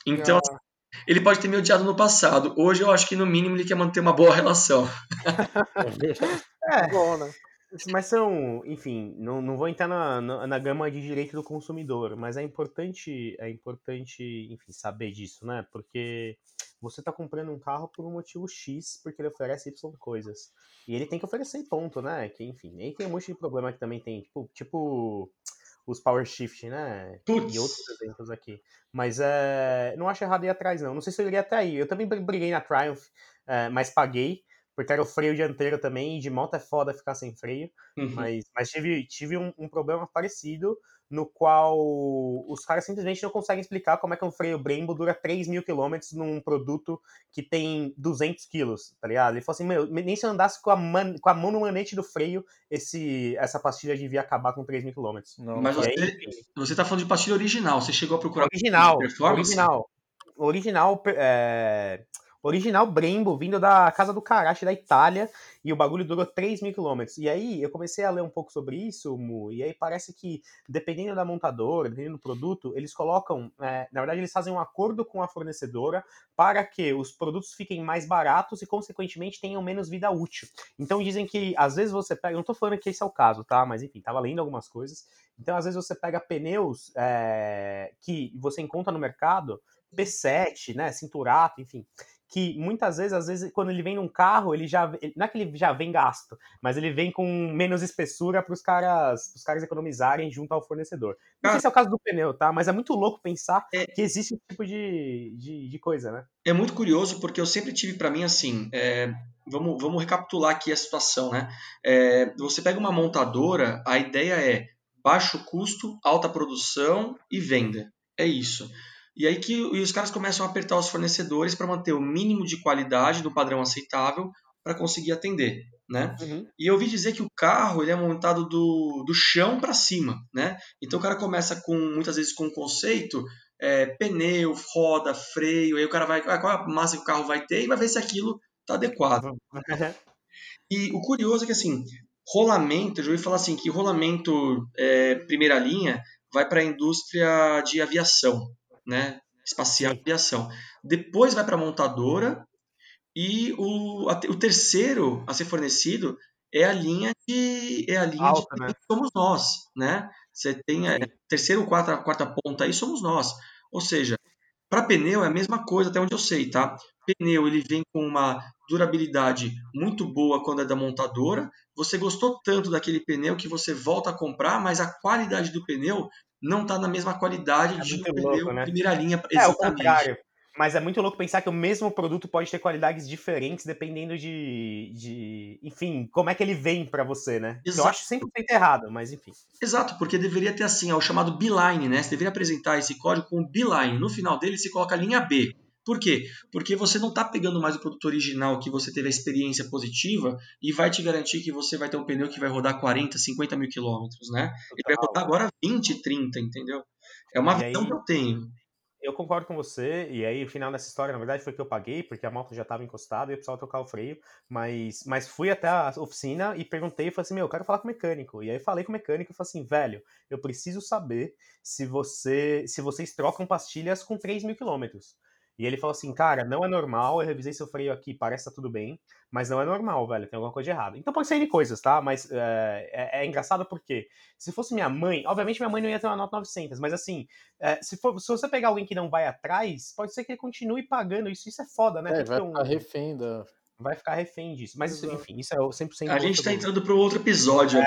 Speaker 4: Então,
Speaker 2: Ah.
Speaker 4: ele pode ter me odiado no passado. Hoje eu acho que, no mínimo, ele quer manter uma boa relação.
Speaker 1: É,
Speaker 2: Bom, né?
Speaker 1: mas são, enfim, não, não vou entrar na, na, na gama de direito do consumidor, mas é importante, é importante, enfim, saber disso, né? Porque você tá comprando um carro por um motivo X, porque ele oferece Y coisas. E ele tem que oferecer ponto, né? Que, enfim, aí tem um monte de problema que também tem, tipo, tipo os Power Shift, né?
Speaker 4: Putz.
Speaker 1: E outros exemplos aqui. Mas é, não acho errado ir atrás, não. Não sei se eu iria até aí. Eu também briguei na Triumph, é, mas paguei, porque era o freio dianteiro também, e de moto é foda ficar sem freio.
Speaker 4: Uhum.
Speaker 1: Mas, mas tive, tive um, um problema parecido, no qual os caras simplesmente não conseguem explicar como é que um freio Brembo dura 3 mil quilômetros num produto que tem 200 quilos, tá ligado? Ele falou assim, meu, nem se eu andasse com a, man, com a mão no manete do freio, esse, essa pastilha devia acabar com 3 mil quilômetros.
Speaker 4: Mas você,
Speaker 1: aí,
Speaker 4: você tá falando de pastilha original. Você chegou a procurar
Speaker 1: original,
Speaker 4: performance?
Speaker 1: original, original, é, original Brembo, vindo da casa do Karachi, da Itália, e o bagulho durou 3 mil quilômetros. E aí eu comecei a ler um pouco sobre isso, Mu, e aí parece que, dependendo da montadora, dependendo do produto, eles colocam, é, na verdade eles fazem um acordo com a fornecedora para que os produtos fiquem mais baratos e, consequentemente, tenham menos vida útil. Então dizem que, às vezes você pega, não tô falando que esse é o caso, tá? Mas enfim, tava lendo algumas coisas. Então, às vezes você pega pneus é, que você encontra no mercado, P7, né, cinturato, enfim, que muitas vezes, às vezes, quando ele vem num carro, ele já, ele- não é que ele já vem gasto, mas ele vem com menos espessura para os caras, pros caras economizarem junto ao fornecedor. Não sei se é o caso do pneu, tá? Mas é muito louco pensar
Speaker 4: É.
Speaker 1: que existe esse tipo de, de, de coisa, né?
Speaker 4: É muito curioso porque eu sempre tive para mim assim. é, vamos, vamos recapitular aqui a situação, né? É, você pega uma montadora, a ideia é baixo custo, alta produção e venda. É isso. E aí que e os caras começam a apertar os fornecedores para manter o mínimo de qualidade no padrão aceitável para conseguir atender, né? E eu ouvi dizer que o carro ele é montado do, do chão para cima, né? Então o cara começa com muitas vezes com um conceito é, pneu, roda, freio, aí o cara vai ah, qual é a massa que o carro vai ter e vai ver se aquilo está adequado. E o curioso é que assim, rolamento, eu já ouvi falar assim que rolamento é, primeira linha vai para a indústria de aviação, né? Espacial e aviação. Depois vai para a montadora e o, a o terceiro a ser fornecido é a linha de é a linha
Speaker 1: Alta,
Speaker 4: de
Speaker 1: né?
Speaker 4: somos nós, né? Você tem a
Speaker 1: Sim.
Speaker 4: terceiro, quarta, quarta ponta aí somos nós. Ou seja, para pneu é a mesma coisa, até onde eu sei, tá? Pneu ele vem com uma durabilidade muito boa quando é da montadora. Você gostou tanto daquele pneu que você volta a comprar, mas a qualidade do pneu não está na mesma qualidade
Speaker 1: É
Speaker 4: de
Speaker 1: louco, né?
Speaker 4: primeira linha.
Speaker 1: É o contrário. Mas é muito louco pensar que o mesmo produto pode ter qualidades diferentes dependendo de, de enfim, como é que ele vem pra você, né? Eu
Speaker 4: Exato.
Speaker 1: acho 100% errado, mas enfim.
Speaker 4: Exato, porque deveria ter assim, ó, o chamado B-line, né? Você deveria apresentar esse código com B-line. No final dele você coloca a linha B. Por quê? Porque você não está pegando mais o produto original que você teve a experiência positiva e vai te garantir que você vai ter um pneu que vai rodar 40, 50 mil quilômetros, né? Ele vai rodar agora 20, 30, entendeu? É uma
Speaker 1: E
Speaker 4: visão
Speaker 1: aí-
Speaker 4: que eu tenho.
Speaker 1: Eu concordo com você, e aí o final dessa história, na verdade, foi que eu paguei, porque a moto já estava encostada e eu precisava trocar o freio, mas, mas fui até a oficina e perguntei, falei assim, meu, eu quero falar com o mecânico. E aí falei com o mecânico e falei assim, velho, eu preciso saber se você se vocês trocam pastilhas com 3 mil quilômetros. E ele falou assim, cara, não é normal, eu revisei seu freio aqui, parece que tá tudo bem, mas não é normal, velho, tem alguma coisa de errado. Então pode ser de coisas, tá? Mas é, é, é engraçado porque, se fosse minha mãe, obviamente minha mãe não ia ter uma nota 900, mas assim, é, se, for, se você pegar alguém que não vai atrás, pode ser que ele continue pagando isso. Isso é foda, né?
Speaker 3: É, vai
Speaker 1: um-
Speaker 3: ficar refém da.
Speaker 1: vai ficar refém disso. Mas, isso, enfim, isso é o 100%
Speaker 4: A gente
Speaker 1: do-
Speaker 4: entrando para outro episódio. né?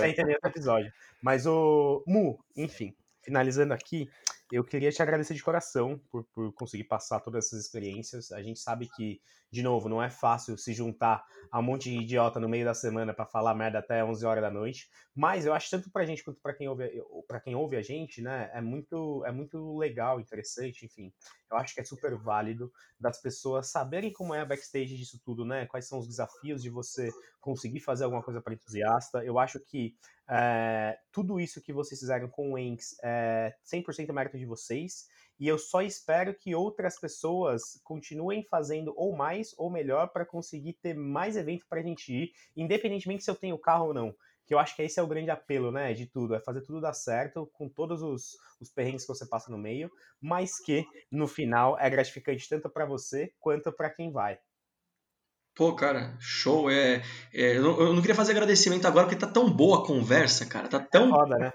Speaker 1: Tá entendendo outro episódio. Mas o Mu, enfim, finalizando aqui, eu queria te agradecer de coração por, por conseguir passar todas essas experiências. A gente sabe que, de novo, não é fácil se juntar a um monte de idiota no meio da semana pra falar merda até 11 horas da noite. Mas eu acho tanto pra gente quanto pra quem ouve, para quem ouve a gente, né, é muito, é muito legal, interessante, enfim. Eu acho que é super válido das pessoas saberem como é a backstage disso tudo, né? Quais são os desafios de você conseguir fazer alguma coisa para entusiasta. Eu acho que é, tudo isso que vocês fizeram com o Enx é 100% mérito de vocês. E eu só espero que outras pessoas continuem fazendo ou mais ou melhor para conseguir ter mais evento para a gente ir, independentemente se eu tenho carro ou não. Que eu acho que esse é o grande apelo, né, de tudo, é fazer tudo dar certo, com todos os, os perrengues que você passa no meio, mas que, no final, é gratificante tanto para você quanto para quem vai.
Speaker 4: Pô, cara, show. É, é eu, não, eu, não, queria fazer agradecimento agora porque tá tão boa a conversa, cara. Tá tão.
Speaker 1: Foda, né?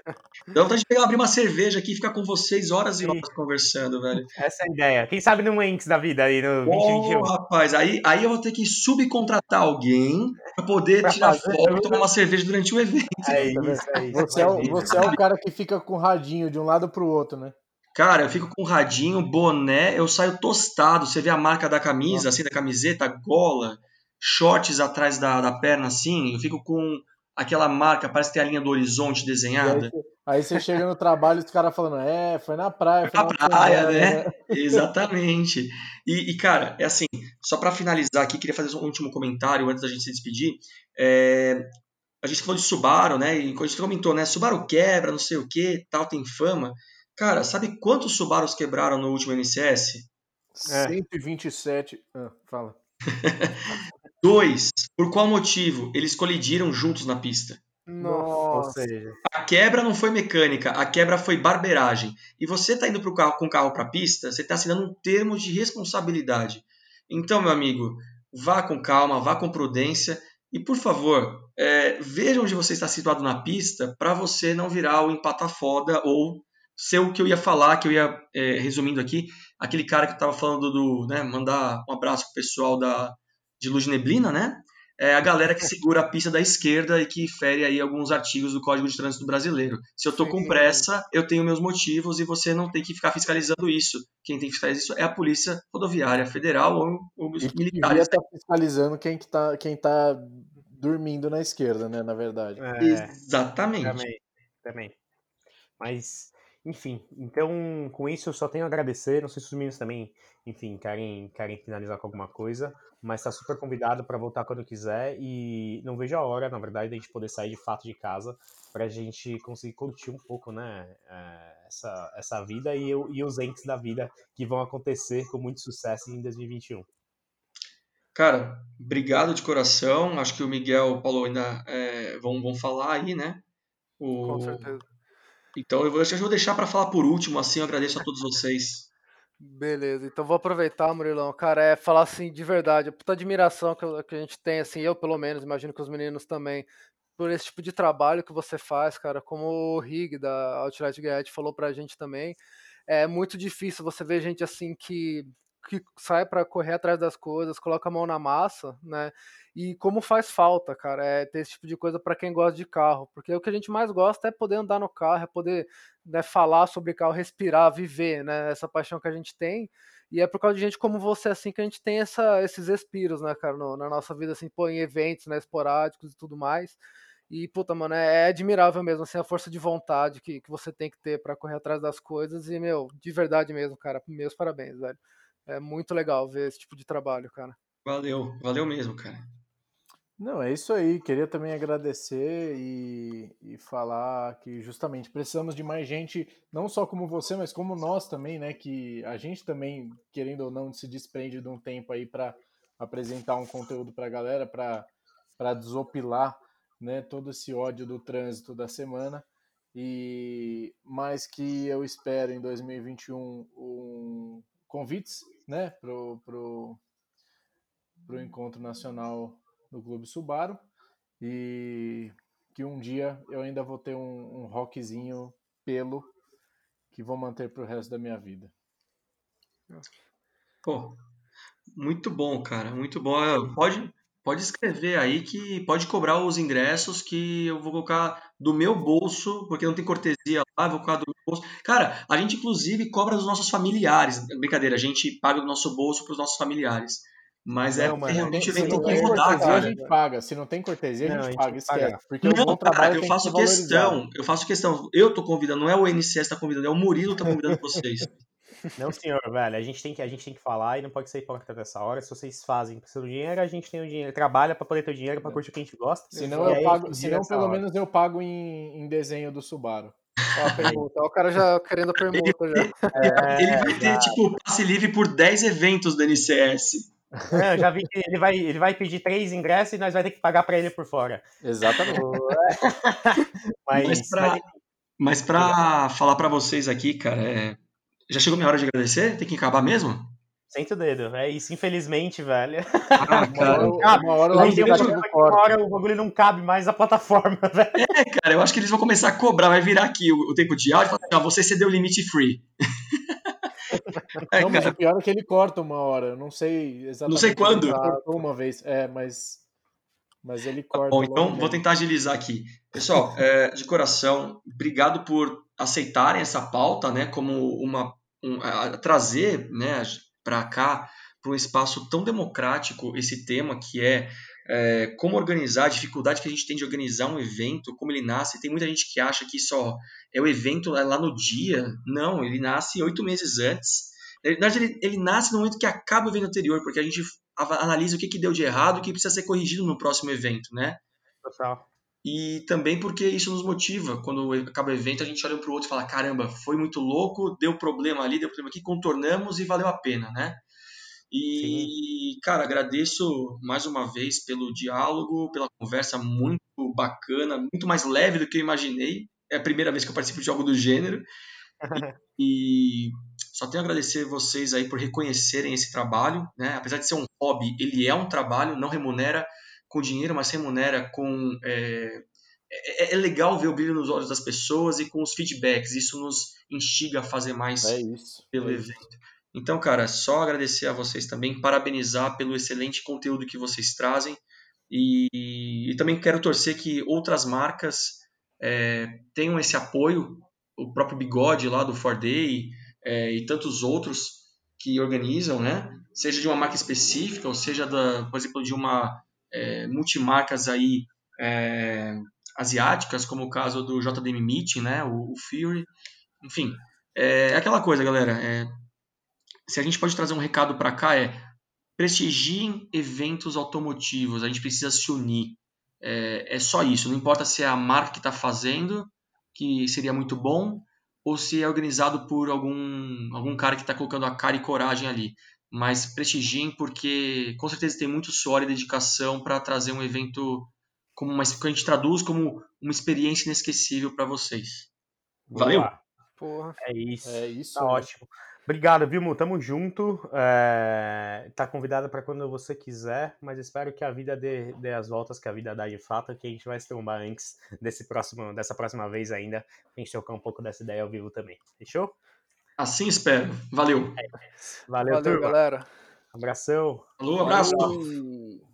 Speaker 4: Dá vontade de pegar, abrir uma cerveja aqui e ficar com vocês horas e horas conversando, velho.
Speaker 1: Essa é a ideia. Quem sabe no Enx da vida aí no
Speaker 4: Pô, 2021. rapaz, aí, aí eu vou ter que subcontratar alguém pra poder pra tirar foto e tomar uma cerveja durante o evento.
Speaker 3: É isso, é isso. Você, é, o, você é o cara que fica com o radinho de um lado pro outro, né?
Speaker 4: Cara, eu fico com radinho, boné, eu saio tostado. Você vê a marca da camisa, assim, da camiseta, gola shorts atrás da, da perna assim, eu fico com aquela marca, parece que tem a linha do horizonte desenhada.
Speaker 3: Aí, aí, você chega no trabalho e os caras falando, é, foi na praia. Foi
Speaker 4: na, na praia, né? né? Exatamente. E, e, cara, é assim, só para finalizar aqui, queria fazer um último comentário antes da gente se despedir. É, a gente falou de Subaru, né? E a gente comentou, né? Subaru quebra, não sei o que, tal, tem fama. Cara, sabe quantos Subarus quebraram no último NCS?
Speaker 3: É. 127. Ah, fala.
Speaker 4: Dois, por qual motivo eles colidiram juntos na pista?
Speaker 2: Nossa.
Speaker 4: A quebra não foi mecânica, a quebra foi barbeiragem. E você está indo pro carro, com o carro para a pista, você está assinando um termo de responsabilidade. Então, meu amigo, vá com calma, vá com prudência e, por favor, é, veja onde você está situado na pista para você não virar o empata foda ou ser o que eu ia falar, que eu ia, é, resumindo aqui, aquele cara que estava falando do, né, mandar um abraço pro pessoal da, de luz de neblina, né? É a galera que segura a pista da esquerda e que fere aí alguns artigos do Código de Trânsito Brasileiro. Se eu tô com pressa, eu tenho meus motivos e você não tem que ficar fiscalizando isso. Quem tem que fiscalizar isso é a Polícia Rodoviária Federal ou, ou os e militares.
Speaker 3: estar tá fiscalizando quem que tá, quem tá dormindo na esquerda, né, na verdade.
Speaker 4: É, Exatamente.
Speaker 1: Também, também. Mas enfim, então com isso eu só tenho a agradecer. Não sei se os meninos também, enfim, querem, querem finalizar com alguma coisa, mas está super convidado para voltar quando quiser e não vejo a hora, na verdade, de a gente poder sair de fato de casa para a gente conseguir curtir um pouco, né, é, essa, essa vida e, e os entes da vida que vão acontecer com muito sucesso em 2021.
Speaker 4: Cara, obrigado de coração. Acho que o Miguel e o Paulo ainda é, vão, vão falar aí, né?
Speaker 2: O... Com certeza.
Speaker 4: Então eu vou, eu vou deixar para falar por último, assim eu agradeço a todos vocês.
Speaker 2: Beleza, então vou aproveitar, Murilão, cara, é falar assim de verdade, a puta admiração que, que a gente tem, assim, eu pelo menos, imagino que os meninos também, por esse tipo de trabalho que você faz, cara, como o Rig da Outlet Guide falou pra gente também, é muito difícil você ver gente assim que que sai para correr atrás das coisas, coloca a mão na massa, né? E como faz falta, cara, é ter esse tipo de coisa para quem gosta de carro, porque o que a gente mais gosta é poder andar no carro, é poder né, falar sobre carro, respirar, viver, né? Essa paixão que a gente tem. E é por causa de gente como você, assim, que a gente tem essa, esses respiros, né, cara, no, na nossa vida, assim, pô, em eventos, né, esporádicos e tudo mais. E, puta, mano, é, é admirável mesmo, assim, a força de vontade que, que você tem que ter para correr atrás das coisas. E, meu, de verdade mesmo, cara, meus parabéns, velho. É muito legal ver esse tipo de trabalho, cara.
Speaker 4: Valeu, valeu mesmo, cara.
Speaker 3: Não, é isso aí. Queria também agradecer e, e, falar que justamente precisamos de mais gente, não só como você, mas como nós também, né? Que a gente também, querendo ou não, se desprende de um tempo aí para apresentar um conteúdo para a galera, para desopilar né, todo esse ódio do trânsito da semana. E mais que eu espero em 2021 um, convites né, pro, pro, pro encontro nacional do Clube Subaru e que um dia eu ainda vou ter um, um rockzinho pelo que vou manter pro resto da minha vida.
Speaker 4: Pô, muito bom, cara, muito bom. É, pode, pode escrever aí que pode cobrar os ingressos que eu vou colocar do meu bolso, porque não tem cortesia lá, vou colocar do meu bolso. Cara, a gente inclusive cobra dos nossos familiares. Brincadeira, a gente paga do nosso bolso para os nossos familiares. Mas é, não, é mano, realmente
Speaker 3: o evento tem que rodar, cara. A gente paga. Se não tem cortesia, a gente, não, paga. Esquece. Porque não, o bom trabalho
Speaker 4: eu faço que questão. Eu faço questão. Eu tô convidando, não é o NCS que tá convidando, é o Murilo que tá convidando vocês.
Speaker 1: Não, senhor, velho. A gente tem que, a gente tem que falar e não pode ser hipócrita nessa hora. Se vocês fazem precisa do dinheiro, a gente tem o dinheiro. Trabalha pra poder ter o dinheiro pra curtir o que a gente gosta.
Speaker 3: Senão, eu pago, senão pelo hora. menos eu pago em, em desenho do Subaru.
Speaker 2: Ó, a pergunta. Ó, o cara já querendo a pergunta já.
Speaker 4: É, ele vai ter, tipo, passe livre por 10 eventos do NCS.
Speaker 1: É, eu já vi que ele vai, ele vai pedir três ingressos e nós vai ter que pagar para ele por fora.
Speaker 3: Exatamente.
Speaker 1: Mas,
Speaker 4: Mas pra,
Speaker 1: mas-
Speaker 4: pra falar pra vocês aqui, cara, é, já chegou minha hora de agradecer? Tem que acabar mesmo?
Speaker 1: Senta o dedo. É isso, infelizmente, velho.
Speaker 4: Ah, cara,
Speaker 3: Uma hora, uma hora
Speaker 1: um uma hora o bagulho não cabe mais na plataforma, velho.
Speaker 4: cara, eu acho que eles vão começar a cobrar, vai virar aqui o, o tempo de áudio e falar, assim, ó, você cedeu o limite free. É,
Speaker 3: Não, mas o pior é que ele corta uma hora. Eu não sei exatamente.
Speaker 4: Não sei quando.
Speaker 3: Uma vez. É, mas. Mas ele corta.
Speaker 4: Bom, então vou tentar agilizar aqui. Pessoal, é, de coração, obrigado por aceitarem essa pauta, né, como uma um, a- trazer, né, para cá, para um espaço tão democrático esse tema que é, é, como organizar, a dificuldade que a gente tem de organizar um evento, como ele nasce. Tem muita gente que acha que só é o evento é lá no dia. Não, ele nasce oito meses antes. Na verdade, ele, nasce no momento que acaba o evento anterior, porque a gente analisa o que, que deu de errado e o que precisa ser corrigido no próximo evento, né?
Speaker 1: Total.
Speaker 4: E também porque isso nos motiva. Quando acaba o evento, a gente olha um pro outro e fala: caramba, foi muito louco, deu problema ali, deu problema aqui, contornamos e valeu a pena, né? E, cara, agradeço mais uma vez pelo diálogo, pela conversa muito bacana, muito mais leve do que eu imaginei. É a primeira vez que eu participo de algo do gênero. E, e só tenho a agradecer vocês aí por reconhecerem esse trabalho, né? Apesar de ser um hobby, ele é um trabalho, não remunera com dinheiro, mas remunera com. É, é, é legal ver o brilho nos olhos das pessoas e com os feedbacks. Isso nos instiga a fazer mais
Speaker 3: É isso.
Speaker 4: pelo
Speaker 3: é
Speaker 4: evento. Então, cara, só agradecer a vocês também, parabenizar pelo excelente conteúdo que vocês trazem e, e também quero torcer que outras marcas é, tenham esse apoio, o próprio Bigode lá do 4Day é, e tantos outros que organizam, né? Seja de uma marca específica ou seja, da, por exemplo, de uma é, multimarcas aí é, asiáticas, como o caso do JDM Meeting, né? O, o Fury, enfim, é aquela coisa, galera. é, se a gente pode trazer um recado para cá é prestigiem eventos automotivos. A gente precisa se unir. É, é só isso. Não importa se é a marca que está fazendo, que seria muito bom, ou se é organizado por algum, algum cara que está colocando a cara e coragem ali. Mas prestigiem porque com certeza tem muito suor e dedicação para trazer um evento como uma, que a gente traduz como uma experiência inesquecível para vocês. Valeu!
Speaker 2: Porra.
Speaker 1: É isso.
Speaker 3: É isso.
Speaker 1: Tá ótimo. Obrigado, viu, Mu? Tamo junto. É... Tá convidada para quando você quiser, mas espero que a vida dê, dê as voltas que a vida dá de fato, que a gente vai se trombar antes desse próximo, dessa próxima vez ainda, pra gente trocar um pouco dessa ideia ao vivo também. Fechou?
Speaker 4: Assim espero. Valeu!
Speaker 1: Valeu,
Speaker 2: Valeu,
Speaker 1: turma.
Speaker 2: galera.
Speaker 1: Abração.
Speaker 4: Falou, abraço!
Speaker 3: Falou.